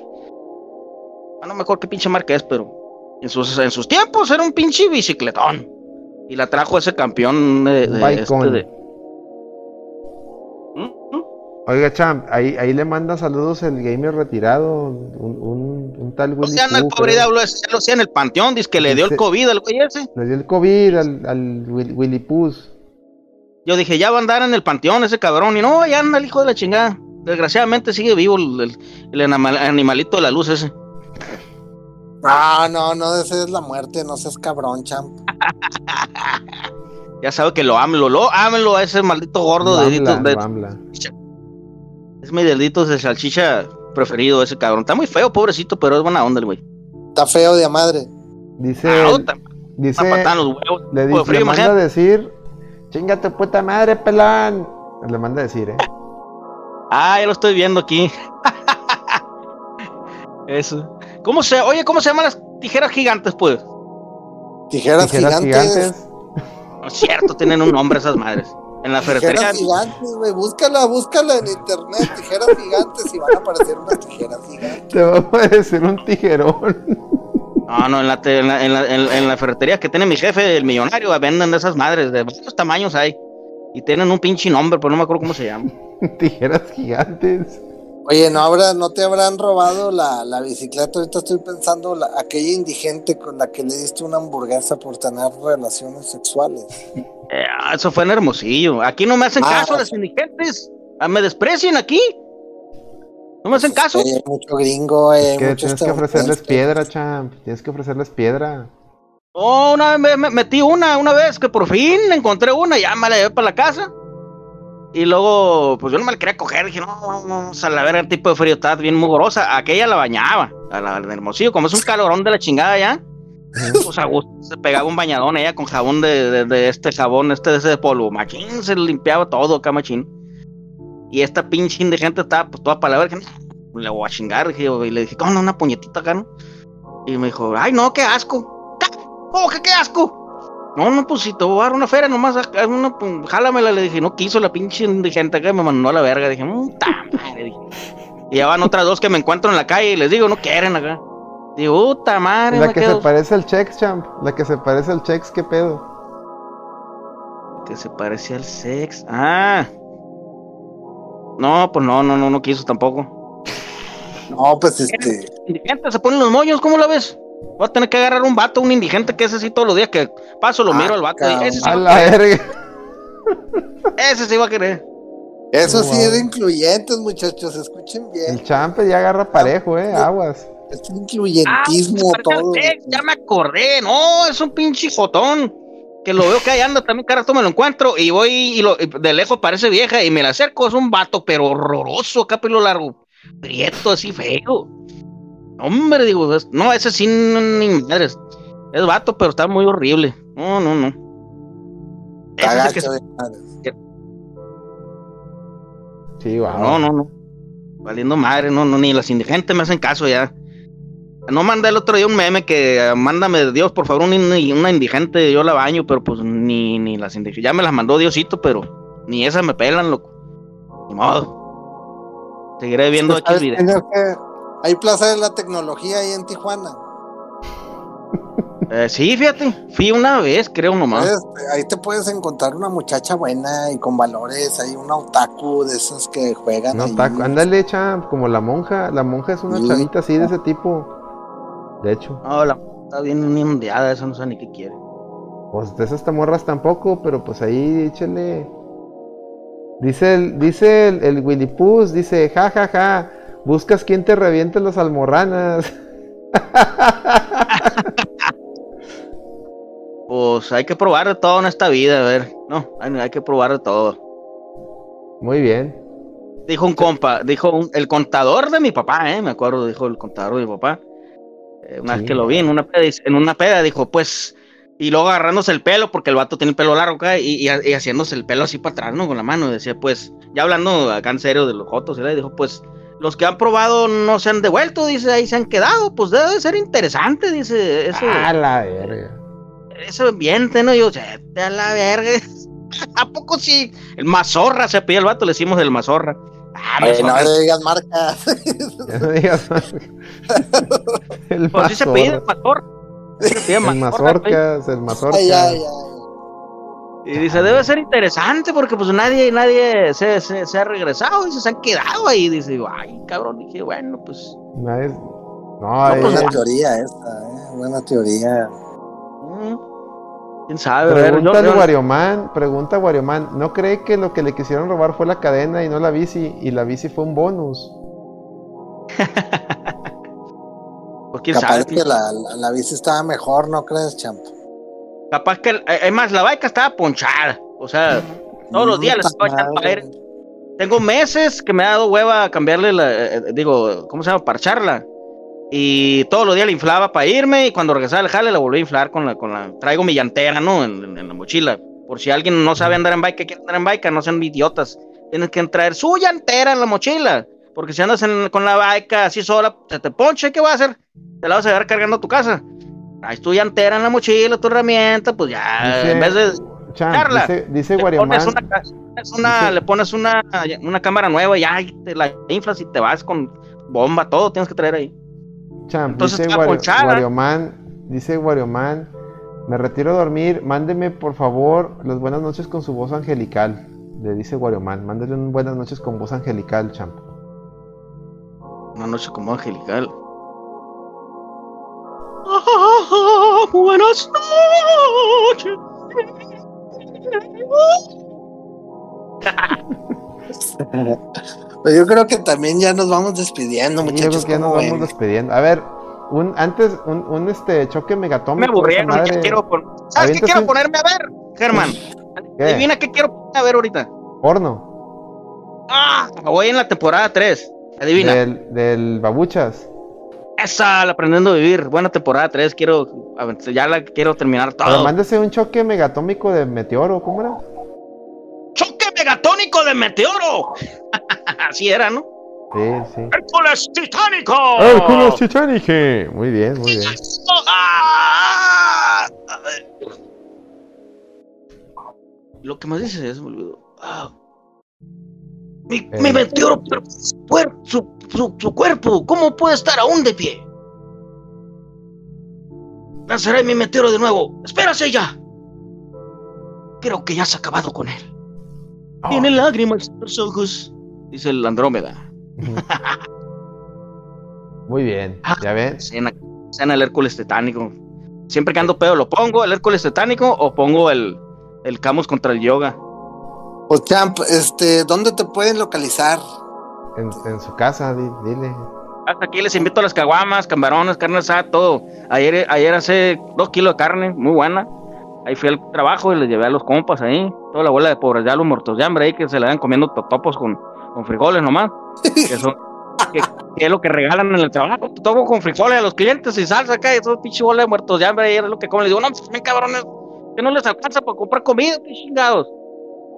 Ah, no me acuerdo qué pinche marca es, pero en sus, en sus tiempos era un pinche bicicletón. Y la trajo ese campeón de... de, este de- ¿Mm? ¿Mm? Oiga, Champ, ahí, ahí le manda saludos el gamer retirado, un, un, un tal Willy sea, no, el pobre creo. diablo ya lo hacía en el panteón, dice que le dio el COVID al güey ese. Le dio el COVID al, al Will- Willy Pus. Yo dije, ya va a andar en el panteón ese cabrón. Y no, ya anda el hijo de la chingada. Desgraciadamente sigue vivo el, el- el anima- animalito de la luz ese. No, no, no desees la muerte, no seas cabrón, Champ. [LAUGHS] Ya sabe que lo ámelo, lo ámelo a ese maldito gordo de lo habla. Es mi dedito de salchicha preferido ese cabrón. Está muy feo, pobrecito, pero es buena onda el güey. Está feo de a madre. Dice, Ah, otra, dice, una patada en los huevos. le, de dice, frío, le manda a decir, chinga tu puta madre, pelán. Le manda a decir, eh. Ah, ya lo estoy viendo aquí. Eso. ¿Cómo se, oye, ¿cómo se llaman las tijeras gigantes, pues? Tijeras, Tijeras gigantes. gigantes. No es cierto, tienen un nombre esas madres. En la ferretería. Tijeras gigantes, güey. Búscala, búscala en internet. Tijeras gigantes y van a aparecer unas tijeras gigantes. Te va a parecer un tijerón. No, no, en la, en, la, en, la, en- en la ferretería que tiene mi jefe, el millonario, venden de esas madres, de varios tamaños hay. Y tienen un pinche nombre, pero no me acuerdo cómo se llama. [LAUGHS] Tijeras gigantes. Oye, ¿no, habrá, ¿no te habrán robado la, la bicicleta? Ahorita estoy pensando, la, aquella indigente con la que le diste una hamburguesa por tener relaciones sexuales. Eh, ah, eso fue en Hermosillo. Aquí no me hacen Ah. caso las indigentes. Ah, Me desprecian aquí. No me hacen caso. Hay mucho gringo, eh, hay Que mucho tienes que estadounidense. ofrecerles piedra, champ. Tienes que ofrecerles piedra. Oh, una vez me, me metí una, una vez que por fin encontré una, ya me la llevé para la casa. Y luego, pues yo no me la quería coger, dije, no, vamos a la verga, el tipo de frío está bien mugrosa. Aquella la bañaba, a la del hermosillo, como es un calorón de la chingada ya. Pues a gusto se pegaba un bañadón ella con jabón de, de- de este jabón, este de ese de polvo. Machín, se limpiaba todo acá, machín. Y esta pinche indigente estaba pues toda la verga. "No, Le voy a chingar, dije, y le dije, ¿cómo una puñetita acá, no? Y me dijo, ay, no, qué asco. ¿Qué? ¿Cómo que qué asco? No, no, pues si te voy a dar una feria nomás, una, pues, jálamela. Le dije, no quiso la pinche indigente acá, me mandó a la verga. Dije, puta madre. Dije. Y ya van otras dos que me encuentro en la calle y les digo, no quieren acá. Digo, puta madre, La que quedo. se parece al Chex, champ. La que se parece al Chex, ¿qué pedo? Que se parecía al sex. Ah. No, pues no, no, no, no quiso tampoco. No, pues este. Indigente se ponen los moños, ¿cómo la ves? Voy a tener que agarrar un vato, un indigente que ese sí todos los días que paso lo Ah, miro al vato. y ese, sí A la a querer, verga. ese sí va a querer. Eso sí Wow. es de incluyentes, muchachos. Escuchen bien. El champe ya agarra parejo, eh. Aguas. Es incluyentismo Ah, todo. ya me acordé, no, es un pinche jotón. Que lo veo que ahí anda también, cara, me lo encuentro y voy y, lo, y de lejos parece vieja y me la acerco, es un vato, pero horroroso, acá pelo largo, prieto, así feo. Hombre, digo, es- no, ese sí, no, ni madres. Es vato, pero está muy horrible. No, no, no. Ese es que de. Sí, wow. No, no, no. Valiendo madre, no, no, ni las indigentes me hacen caso ya. No mandé el otro día un meme que eh, mándame Dios, por favor, una, una indigente, yo la baño, pero pues ni, ni las indigentes. Ya me las mandó Diosito, pero ni esas me pelan, loco. Ni modo. Seguiré viendo aquí el ¿Sabes, video. señor, que Hay plaza de la tecnología ahí en Tijuana. Eh, sí, fíjate, fui una vez, creo nomás. Ahí te puedes encontrar una muchacha buena y con valores. Hay una otaku de esas que juegan. No, ahí. taco. Ándale, champ, como la monja. La monja es una Sí. chavita así de ese tipo. De hecho. No, la está bien inundada, esa no sé ni qué quiere. Pues de esas morras tampoco, pero pues ahí échale. Dice el, dice el, el Winnie Pooh, dice, ja ja ja, buscas quien te reviente las almorranas. [LAUGHS] Pues hay que probar de todo en esta vida, a ver. No, hay, hay que probar de todo. Muy bien. Dijo un compa, dijo un- el contador de mi papá, eh, me acuerdo, dijo el contador de mi papá. Eh, una Sí. vez que lo vi en una peda, en una peda, dijo, pues, y luego agarrándose el pelo, porque el vato tiene el pelo largo acá, y, y- y haciéndose el pelo así para atrás, ¿no? Con la mano, decía, pues, ya hablando acá en serio de los jotos, ¿verdad? Y dijo, pues, los que han probado no se han devuelto, dice, ahí se han quedado, pues debe de ser interesante, dice, eso, A la verga. ese ambiente, ¿no? Yo, "Vete a la verga. [LAUGHS] ¿A poco sí? El mazorra se pide el vato, le decimos el mazorra. Ah, Ay, no le digas marcas. [LAUGHS] No digas. [LAUGHS] El Pues sí se pide el mazorra. Sí se pide El mazorcas, el mazorca. ay, ay, ay. Y dice, debe ser interesante porque pues nadie, nadie se, se, se ha regresado, dice, se han quedado ahí. Dice, digo, ay, cabrón, dije, bueno, pues. Nadie- No, eh, Buena es- teoría esta, eh. Buena teoría. Mm, ¿Quién sabe? A ver, yo- Pregunta yo- al Warioman, pregunta Warioman, ¿no cree que lo que le quisieron robar fue la cadena y no la bici? Y la bici fue un bonus. [LAUGHS] pues quién Capaz sabe. que la, la, la bici estaba mejor, ¿no crees, champ? Capaz que, eh, es más, la baica estaba ponchada. O sea, todos los días le estaba echando aire. Tengo meses que me ha dado hueva a cambiarle la, eh, eh, digo, ¿cómo se llama? Parcharla. Y todos los días la inflaba para irme y cuando regresaba al jale la volví a inflar con la, con la, traigo mi llantera, ¿no? En, en- en la mochila. Por si alguien no sabe andar en bike, quiere andar en bike, no sean idiotas. Tienes que traer su llantera en la mochila. Porque si andas en- con la bike así sola, se te ponche, ¿qué vas a hacer? Te la vas a llevar cargando a tu casa. Traes tu llantera en la mochila, tu herramienta, pues ya, Dice- en vez de Champ, Carla, dice, dice le pones una, una- Dice- le pones una, una cámara nueva y ya te la inflas y te vas con bomba, todo tienes que traer ahí. Champ, entonces dice Wario- ponchada. Warioman, dice Warioman, me retiro a dormir, mándeme por favor las buenas noches con su voz angelical. Le dice Warioman, mándele un buenas noches con voz angelical, champ. Una noche como angelical. Ah, [LAUGHS] buenas noches. [LAUGHS] Pues yo creo que también ya nos vamos despidiendo, Sí, yo muchachos. creo que ya nos ¿cómo vamos despidiendo. A ver, un antes un, un, este choque megatómico. Me aburrieron, madre. quiero pon- ¿Sabes qué quiero ponerme a ver, Germán? ¿Qué? Adivina qué quiero ponerme a ver ahorita. Porno. Ah, voy en la temporada 3. Adivina. Del, del babuchas. Esa, la aprendiendo a vivir. Buena temporada 3. Quiero, ya la quiero terminar Pero todo. mándese un choque megatómico de meteoro, ¿cómo era? ¡Choque megatónico de meteoro! [LAUGHS] Así era, ¿no? Sí, sí. ¡Hércules titánico! ¡Hércules Titanic! Muy bien, muy bien. ¡Ah! Lo que más dice es, me olvidó. Ah. Mi, Eh. mi meteoro, pero su, su, su- su cuerpo, ¿cómo puede estar aún de pie? Lanzaré mi meteoro de nuevo. ¡Espérase ya! Creo que ya se ha acabado con él. Tiene lágrimas en los ojos, dice el Andrómeda. [LAUGHS] Muy bien, Ah. ya ven. Cena, cena el Hércules tetánico. Siempre que ando pedo, ¿lo pongo el Hércules tetánico o pongo el, el Camus contra el yoga? Pues Champ, este, ¿dónde te pueden localizar? En, en su casa, di- dile. Hasta aquí les invito a las caguamas, camarones, carne asada, todo. Ayer, ayer hace dos kilos de carne, muy buena. Ahí fui al trabajo y les llevé a los compas ahí. Toda la abuela de pobres ya los muertos de hambre ahí que se le dan comiendo totopos con, con frijoles nomás. [LAUGHS] Que, son, que, que es lo que regalan en el trabajo. Topo con frijoles a los clientes y salsa acá. Y esos pinches bolas de muertos de hambre ahí es lo que comen. Les digo, no, pues, cabrones, que no les alcanza para comprar comida, qué chingados.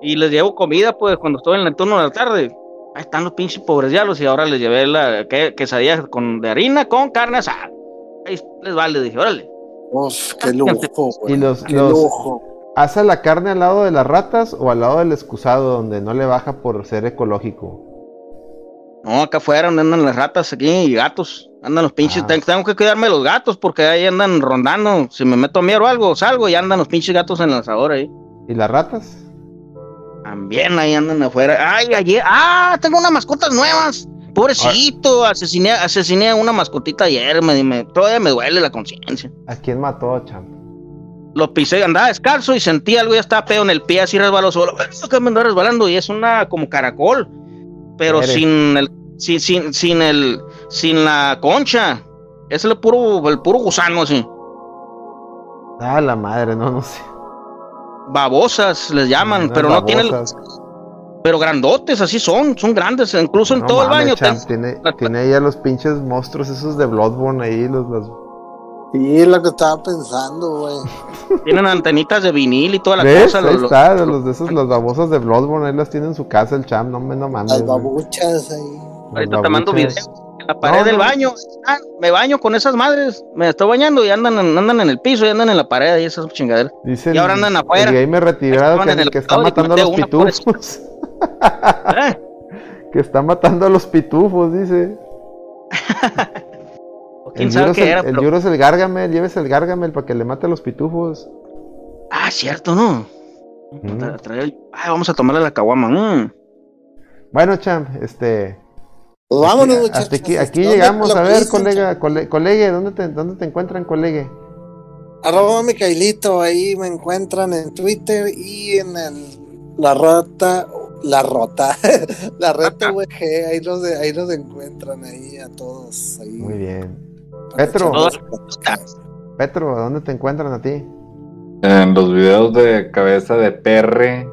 Y les llevo comida, pues, cuando estoy en el turno de la tarde. Ahí están los pinches pobres diablos y ahora les llevé la que, quesadilla con, de harina con carne asada. Ahí les vale, dije, órale. Uf, qué lujo, Y güey. los, Qué los lujo. ¿Hace la carne al lado de las ratas o al lado del excusado donde no le baja por ser ecológico? No, acá afuera donde andan las ratas aquí y gatos. Andan los pinches, Ah. ten- tengo que cuidarme de los gatos porque ahí andan rondando. Si me meto a mier o algo, salgo y andan los pinches gatos en el asador ahí. ¿Y las ratas? También ahí andan afuera. Ay, ayer, ah, tengo unas mascotas nuevas. Pobrecito, asesiné, asesiné a una mascotita ayer, me, me- todavía me duele la conciencia. ¿A quién mató, champ? Lo pisé, andaba descalzo y sentí algo, ya estaba pedo en el pie, así resbaló solo. que me andaba resbalando y es una como caracol, pero Eres. sin el, sin, sin, sin el, sin la concha. Es el puro, el puro gusano así. Ah, la madre, no, no sé. Babosas les llaman, pero no tienen, babosas. Pero grandotes, así son, son grandes, incluso en No todo el baño. champ, ten- tiene, tiene ahí a los pinches monstruos esos de Bloodborne ahí, los, los... Sí, es lo que estaba pensando, güey. [LAUGHS] tienen antenitas de vinil y toda la ¿Ves? cosa. Ahí lo- lo- está, de los de esos, los babosos de Bloodborne, ahí las tiene en su casa el champ, no me no mames. Las babuchas ahí. Ahorita te mando babuchas. video. En la pared No, del no. baño. ah, me baño con esas madres. Me estoy bañando y andan, en- andan en el piso y andan en la pared y esas chingaderas. Dice Y ahora andan afuera. El gamer retirado Estaban que, en el que está y matando a los pitufos. ¿Eh? [LAUGHS] que está matando a los pitufos, dice. [LAUGHS] O ¿Quién El sabe qué el, era? el pero- Yuro es el Gargamel, llévese el Gargamel para que le mate a los pitufos. Ah, cierto, ¿no? Mm. Tra- traer- Ay, vamos a tomarle la caguama. mm. Bueno, champ, este. Pues vámonos, hasta muchachos. aquí, aquí ¿Dónde llegamos a ver, colega, cole- colegue, ¿dónde te, ¿dónde te encuentran, colegue? Arroba Micaelito, ahí me encuentran en Twitter y en el La Rota, La Rota, [LAUGHS] La Reta VG, ahí los, de- ahí los encuentran ahí a todos. Ahí, Muy bien. Petro. Petro, ¿dónde te encuentran a ti? En los videos de cabeza de perre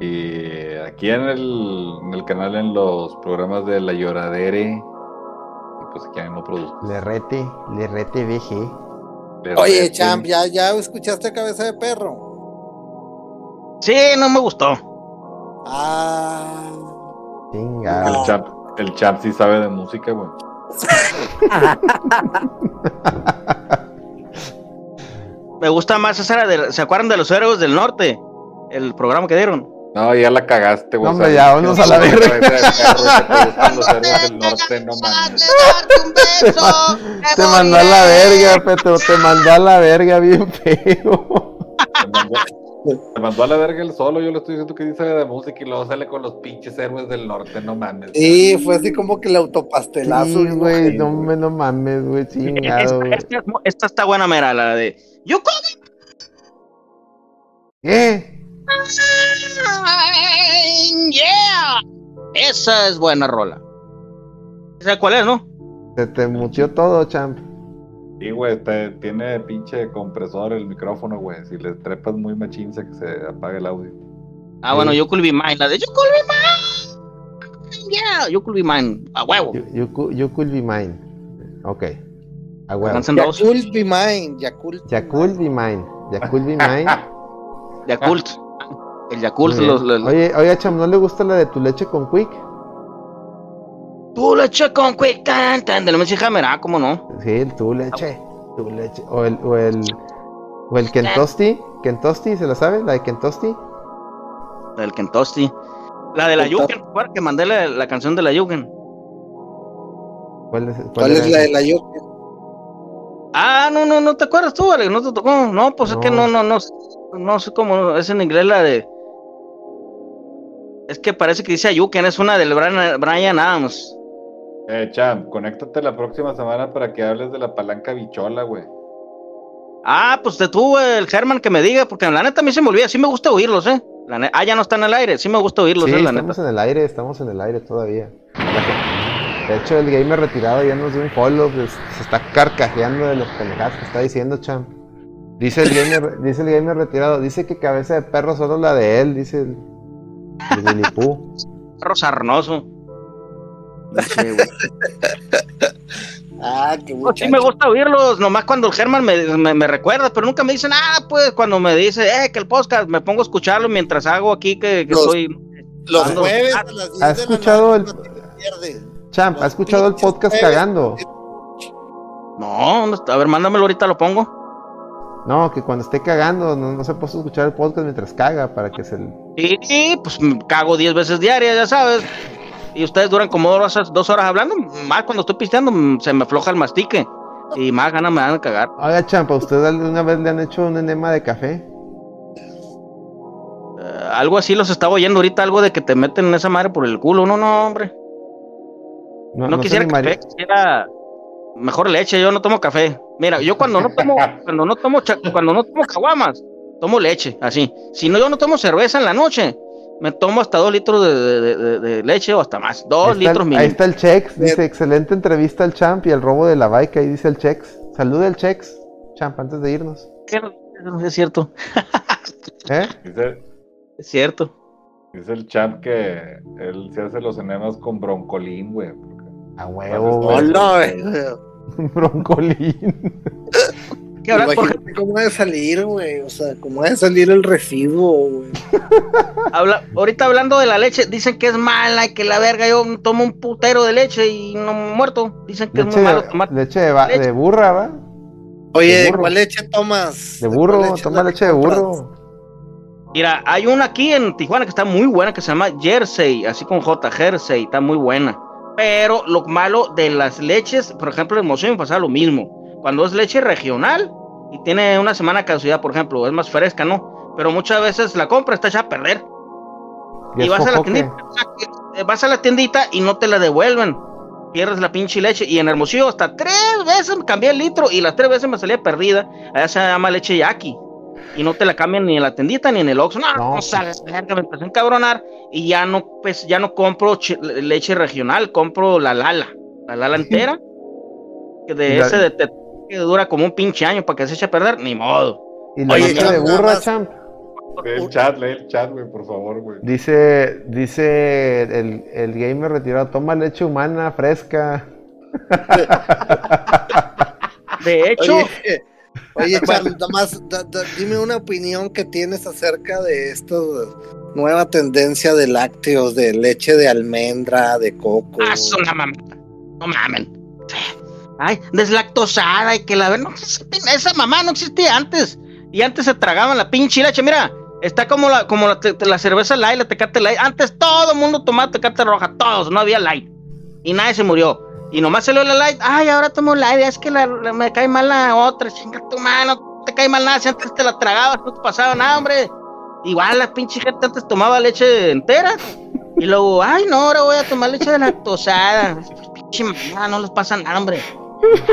y aquí en el, en el canal en los programas de La Lloradere. Y pues aquí no produzco. Lerrete, Lerrete VG. Oye, Champ, ¿ya, ¿ya escuchaste Cabeza de Perro? Sí, no me gustó. Ah. El champ, el champ sí sabe de música, güey. [LAUGHS] Me gusta más esa era de, ¿Se acuerdan de los héroes del norte? El programa que dieron. No, ya la cagaste, güey. No, hombre, ya, vámonos a la verga. Cabeza de perro, que te [LAUGHS] gustan los héroes del norte, no mames. Te mandó a la verga, Petro, te mandó a la verga bien feo. Te mandó, a la verga el solo. Yo le estoy diciendo que dice de música y luego sale con los pinches héroes del norte, no mames. sí, fue así como que el autopastelazo. Sí, güey, no, güey. me, no mames, güey, Esta, chingado. esta- esta está buena, mera, la de. You call ¿Qué? me- Yeah. Esa es buena rola. ¿Sabes cuál es, no? Se te mutió todo, champ. Sí, güey, te- tiene pinche compresor el micrófono, güey. Si le trepas muy machín, se, se apaga el audio. Ah, bueno, You Could Be Mine. La de You Could Be Mine. Yeah, You Could Be Mine. A huevo. You, you, could, you could be mine. Ok. A huevo. Yakult be mine, Yakult. be Ya could be mine. Ya could be mine. Yakult. [LAUGHS] El Yakult. Los, los- Oye, oye, Cham, ¿no le gusta la de tu leche con quick? Tu leche con quick tan de la Messi Hammer. Ah, cómo no. Sí, tu leche. Tu leche. O el, o el, o el Kentosti. Kentosti, ¿se la sabe? La de Kentosti. La del Kentosti. La de la Yugen. ¿te acuerdas que mandé la, la canción de la Yugen? ¿Cuál es, cuál ¿Cuál era es la de la Yakult? Ah, no, no, no te acuerdas tú, Alex. No te tocó. No, pues es que No. no, no, no. No sé cómo. Es en inglés la de. Es que parece que dice Ayuken. Es una del Brian, Brian Adams. Eh, Cham, conéctate la próxima semana para que hables de la palanca bichola, güey. Ah, pues te tuvo el Germán que me diga, porque la neta a mí se me olvida, sí me gusta oírlos, ¿eh? La ne- ah, ya no están al aire, sí me gusta oírlos, Sí, ¿eh? La estamos neta. en el aire, estamos en el aire todavía. De hecho, el gamer retirado ya nos dio un follow, pues, se está carcajeando de los pendejadas que está diciendo, Cham. Dice el gamer, [LAUGHS] dice el gamer retirado, dice que cabeza de perro solo la de él, dice el, el Winnie Pooh. Perro sarnoso. Güey. [LAUGHS] Ah, qué No, muchacho. sí me gusta oírlos, nomás cuando el Germán me, me- me recuerda, pero nunca me dice nada, pues, cuando me dice, eh, que el podcast, me pongo a escucharlo mientras hago aquí que, que Los- soy... Los Ando- jueves a las 10 ¿Has de la escuchado noche el- no. Champ, ¿has escuchado el podcast cagando? No, a ver, mándamelo ahorita, lo pongo. No, que cuando esté cagando no, no se puede escuchar el podcast mientras caga para que se... Sí, pues cago 10 veces diarias, ya sabes. Y ustedes duran como dos horas, dos horas hablando, más cuando estoy pisteando mm, se me afloja el mastique. Y más ganas me dan de cagar. Oiga, Champ, ¿a usted alguna vez le han hecho un enema de café? Eh, algo así los estaba oyendo ahorita, algo de que te meten en esa madre por el culo. No, no, hombre. No, quisiera café, quisiera mejor leche, yo no tomo café. Mira, yo cuando no tomo, [LAUGHS] cuando no tomo, cha- cuando no tomo caguamas, tomo leche, así. Si no, yo no tomo cerveza en la noche, me tomo hasta dos litros de, de- de- de leche o hasta más, dos está, litros el, mínimo. ahí está el Chex, dice, excelente entrevista al Champ y el robo de la bike, ahí dice el Chex. Saluda el Chex, Champ, antes de irnos. Es cierto, [LAUGHS] ¿Eh? Dice, es cierto. dice el Cham que él se hace los enemas con broncolín, güey. A huevo, Pues, güey. Hola, güey. [LAUGHS] Broncolín. [LAUGHS] ¿Qué habrá, por Imagínate cómo ha de salir, güey. O sea, cómo ha de salir el residuo, güey. [LAUGHS] Habla, ahorita hablando de la leche, dicen que es mala y que la verga, yo tomo un putero de leche y no muerto. Dicen que es muy malo tomar. leche de, va- leche. de burra, ¿va? Oye, De ¿de burro. cuál leche tomas? De ¿De burro, leche toma leche de burro. Mira, hay una aquí en Tijuana que está muy buena, que se llama Jersey, así con J, Jersey, está muy buena. Pero lo malo de las leches, por ejemplo, en me pasa lo mismo. Cuando es leche regional y tiene una semana de caducidad, por ejemplo, es más fresca, ¿no? Pero muchas veces la compra está hecha a perder. Y, vas a la tiendita, eh, vas a la tiendita y no te la devuelven. Pierdes la pinche leche. Y en Hermosillo hasta tres veces me cambié el litro y las tres veces me salía perdida. Allá se llama leche yaqui. Y no te la cambian ni en la tiendita ni en el Oxxo. No, No, no, sales, me empecé a encabronar. Y ya no, pues, ya no compro leche regional, compro la Lala. La Lala entera. Que de la- ese de, de- que dura como un pinche año para que se eche a perder, ni modo. Y la Oye, de burra. Champ. Lee el chat, lee el chat, güey, por favor, güey. Dice, dice el, el gamer retirado, toma leche humana fresca. [LAUGHS] De hecho, Oye, oye nada más da- da- dime una opinión que tienes acerca de esta nueva tendencia de lácteos, de leche de almendra, de coco. Ah, es una mamá. No mamen. Ay, deslactosada y que la. No, esa, mamá no existía antes. Y antes se tragaban la pinche leche. Mira, está como la, como la, cerveza light, la tecate light. Antes todo el mundo tomaba tecate roja, todos, no había light. Y nadie se murió. Y nomás salió la light. Ay, ahora tomo light. Es que la- me cae mal la otra. Chinga tu mano, no te cae mal nada. Si antes te la tragabas, no te pasaba nada, hombre. Igual la pinche gente antes tomaba leche entera. Y luego, ay, no, ahora voy a tomar leche de lactosada. Pinche mamá, no les pasa nada, hombre.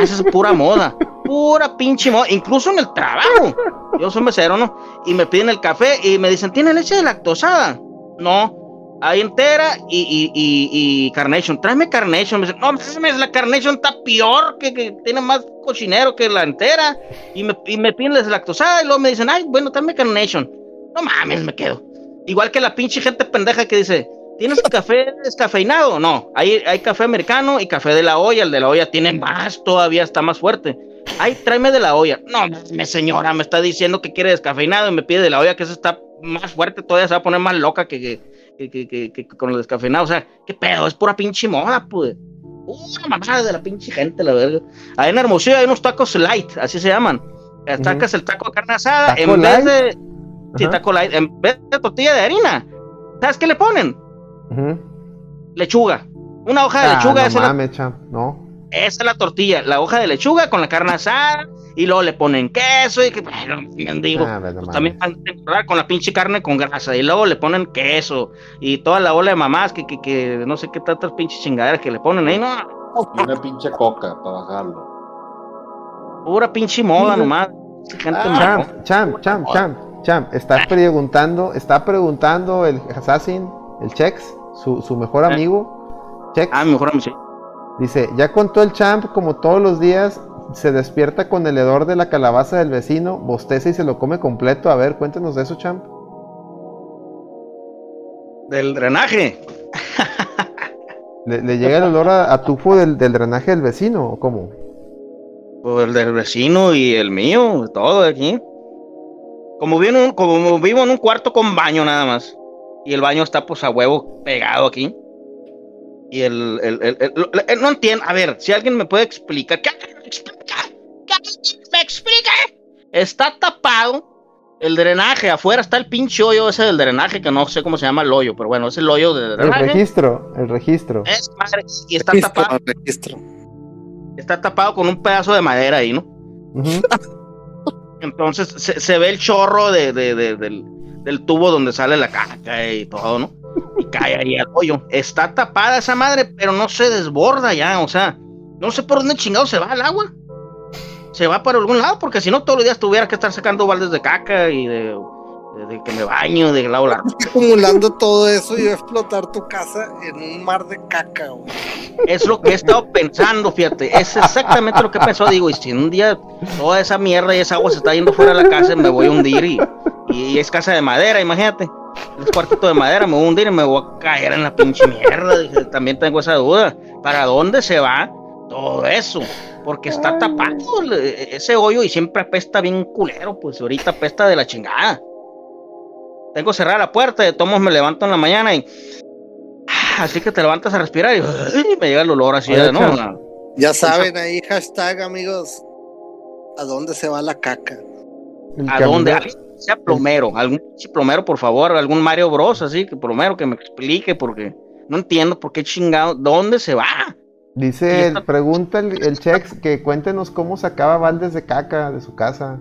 Esa es pura moda. Pura pinche moda. Incluso en el trabajo. Yo soy mesero, ¿no? Y me piden el café y me dicen, ¿tiene leche de lactosada? No. Hay entera y, y, y, Carnation. Tráeme Carnation. Me dicen, no mames, la Carnation está peor, que, que tiene más cochinero que la entera. Y me, y me piden la lactosada y luego me dicen, ay, bueno, tráeme Carnation. No mames, me quedo. Igual que la pinche gente pendeja que dice, ¿tienes café descafeinado? No, hay, hay café americano y café de la olla. El de la olla tiene más, todavía está más fuerte. Ay, tráeme de la olla. No, me señora, me está diciendo que quiere descafeinado y me pide de la olla, que eso está más fuerte, todavía se va a poner más loca que, que, que, con el descafeinado. O sea, ¿qué pedo? Es pura pinche moda, pues. Una mamada de la pinche gente, la verga. Ahí en Hermosillo hay unos tacos light, así se llaman. Eh, Sacas el taco de carne asada ¿Taco en vez light? de. Sí, taco light. En vez de tortilla de harina. ¿Sabes qué le ponen? Lechuga. Una hoja de Ah, lechuga, no esa, es la, mames, Champ, no. esa es la tortilla. La hoja de lechuga con la carne asada. Y luego le ponen queso y que, bueno, mendigo. Ah, no Pues también van a encontrar con la pinche carne con grasa. Y luego le ponen queso. Y toda la ola de mamás que, que, que no sé qué tantas pinches chingaderas que le ponen ahí. No, y una pinche coca para bajarlo. Pura pinche moda nomás. Gente Ah. Champ, champ, champ, champ, champ. Está preguntando, está preguntando el Assassin, el Chex, su, su mejor amigo. Chex. Ah, mejor a mí sí. Dice, ya contó el champ como todos los días se despierta con el hedor de la calabaza del vecino, bosteza y se lo come completo. A ver, cuéntanos de eso, champ. Del drenaje. ¿Le, le llega el olor a, a tufo del, del drenaje del vecino o cómo? Pues el del vecino y el mío, todo de aquí. Como vivo, en un, como vivo en un cuarto con baño nada más. Y el baño está pues a huevo pegado aquí. Y el, el, el- el- el- el- no entiendo. A ver, si alguien me puede explicar. ¿Qué alguien me explica? ¿Que alguien me explique? Está tapado el drenaje. Afuera está el pinche hoyo ese del drenaje, que no sé cómo se llama el hoyo, pero bueno, es el hoyo del El drenaje. registro, el registro. Es madre, y está Registro, tapado, registro. está tapado con un pedazo de madera ahí, ¿no? Entonces se, se ve el chorro de, de- de- del, del tubo donde sale la caca y todo, ¿no? Y cae ahí al hoyo. Está tapada esa madre, pero no se desborda ya, o sea, no sé por dónde chingado se va el agua. Se va para algún lado, porque si no todos los días tuviera que estar sacando baldes de caca y de, de- de que me baño, de lado lado. [LAUGHS] Acumulando todo eso y explotar tu casa en un mar de caca, güey. Es lo que he estado pensando, fíjate. Es exactamente lo que pensó. Digo, y si un día toda esa mierda y esa agua se está yendo fuera de la casa, me voy a hundir. Y, y es casa de madera, imagínate. Es cuartito de madera, me voy a hundir y me voy a caer en la pinche mierda. Dije, también tengo esa duda. ¿Para dónde se va todo eso? Porque está tapado ese hoyo y siempre apesta bien culero. Pues ahorita apesta de la chingada. Tengo cerrada la puerta, de tomos me levanto en la mañana y. ah, Así que te levantas a respirar y ay, me llega el olor así, Oye, ¿no? Ya saben ahí, hashtag amigos, ¿a dónde se va la caca? El ¿A dónde? Sea plomero, algún pinche plomero, por favor, algún Mario Bros, así que plomero que me explique, porque no entiendo por qué chingado, ¿dónde se va? Dice, el- pregunta el, el Chex que cuéntenos cómo sacaba baldes de caca de su casa.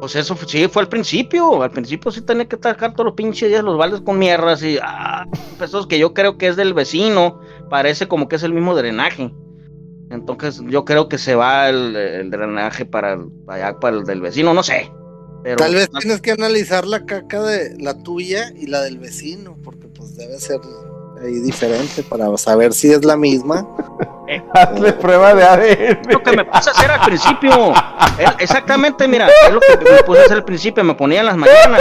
Pues eso sí fue al principio, al principio sí tenía que sacar todos los pinches días los baldes con mierdas y ah, esos que yo creo que es del vecino, parece como que es el mismo drenaje. Entonces yo creo que se va el, el drenaje para allá, para el del vecino, no sé. Pero Tal vez tienes que analizar la caca de la tuya y la del vecino, porque pues debe ser ahí diferente para saber si es la misma. [LAUGHS] Hazle prueba de ADN. lo que me puse a hacer al principio. Exactamente, mira, es lo que me puse a hacer al principio. Me ponía en las mañanas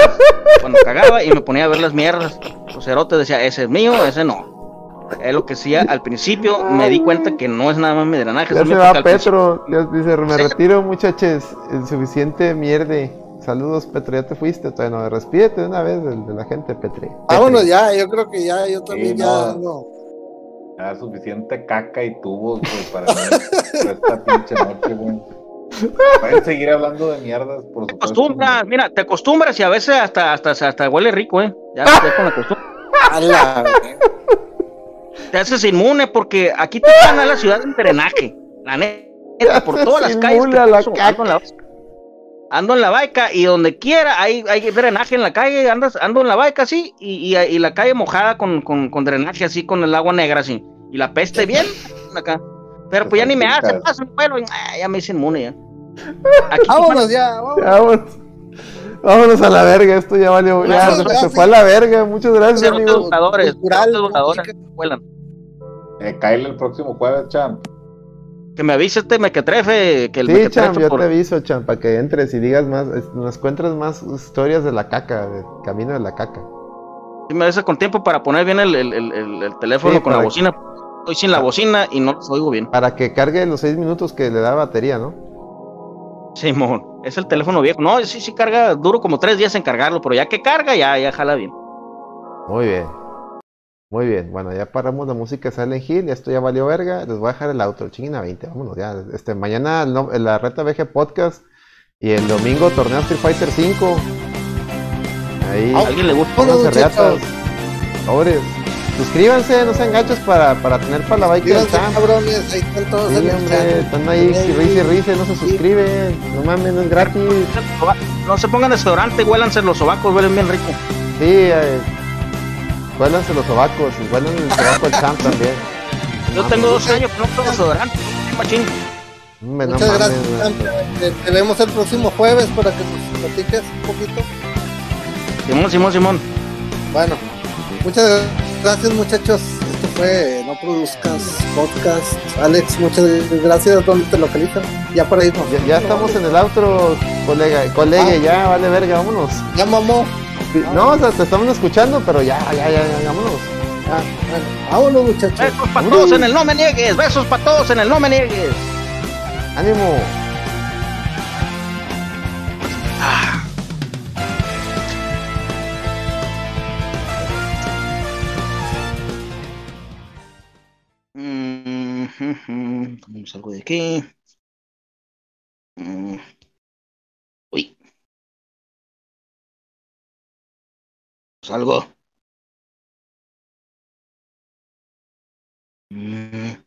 cuando cagaba y me ponía a ver las mierdas. Los cerotes decía, ese es mío, ese no. Es lo que hacía al principio. Me di cuenta que no es nada más mi drenaje. Ya se va Petro. Dice, me Sí. retiro, muchachos. El suficiente mierde. Saludos, Petro. Ya te fuiste. Todavía no. Despídete de una vez de, de la gente, Petri. Vámonos ya, yo creo que ya, yo también Sí, ya no. no. Ya suficiente caca y tubos, güey, [LAUGHS] para esta pinche noche, güey. Pueden seguir hablando de mierdas, por Te supuesto. acostumbras, mira, te acostumbras y a veces hasta, hasta, hasta huele rico, ¿eh? Ya, ya con la costumbre. A la- Te haces inmune porque aquí te dan a la ciudad en drenaje. La neta, por Te todas las calles. inmune que a la la, ando en la baica y donde quiera hay, hay drenaje en la calle. Andas, ando en la baica así y, y, y la calle mojada con, con, con drenaje así, con el agua negra así. Y la peste bien [LAUGHS] acá. Pero pues ya ni me hace, paso un pueblo y ah, ya me hice inmune ya. Aquí Vámonos ya, vámonos. Ya, vámonos. Vámonos a la verga. Esto ya valió. Ya, se fue a la verga. Muchas gracias, amigos. voladores, voladores vuelan. Eh, el próximo jueves, champ. Que me avise este mequetrefe, que el Sí, mequetrefe Cham, yo por- te aviso, Cham, para que entres y digas más, nos cuentres más historias de la caca, del camino de la caca. Sí, me avisa con tiempo para poner bien el, el, el, el- el teléfono Sí, con la bocina. Estoy sin la bocina y no los oigo bien. Para que cargue los seis minutos que le da batería, ¿no? Simón, es el teléfono viejo. No, sí, sí carga, duro como tres días en cargarlo, pero ya que carga, ya, ya jala bien. Muy bien. Muy bien. Bueno, ya paramos la música de Silent Hill, ya esto ya valió verga. Les voy a dejar el auto, chinguen a 20, vámonos ya. Este, mañana el no- la Reta VG Podcast y el domingo torneo Street Fighter 5. Ahí, ¿A alguien le gusta? Reatas. Sobres. Suscríbanse, no sean gachos para, para tener para la bike del Díganse, Cham. cabrones, ahí están todos Sí, en el hombre, están ahí, si y risa, no se suscriben. No mames, no es gratis. No se pongan desodorante, huélanse los sobacos, huelen bien rico. Sí, eh, huélanse los sobacos y huelan el sobaco del champ también. Yo tengo dos años que no tengo desodorante. Machín. No Muchas mames, gracias, te vemos el próximo jueves para que nos platiques un poquito. Simón, Simón, Simón. Bueno, muchas gracias muchachos. Esto fue No Produzcas Podcast. Alex, muchas gracias. ¿Dónde te localizan? Ya para irnos. Ya, ya estamos en el outro, colega. Colega, Ah. ya, vale verga, vámonos. Ya mamó. Sí, No, o sea, te estamos escuchando, pero ya, ya, ya, ya, vámonos. Ah, bueno, vámonos muchachos. Besos para todos en el no me niegues. Besos para todos en el no me niegues. ¡Ánimo! Mm, ujú. ¿Cómo salgo de aquí? Mm. Pues salgo mm.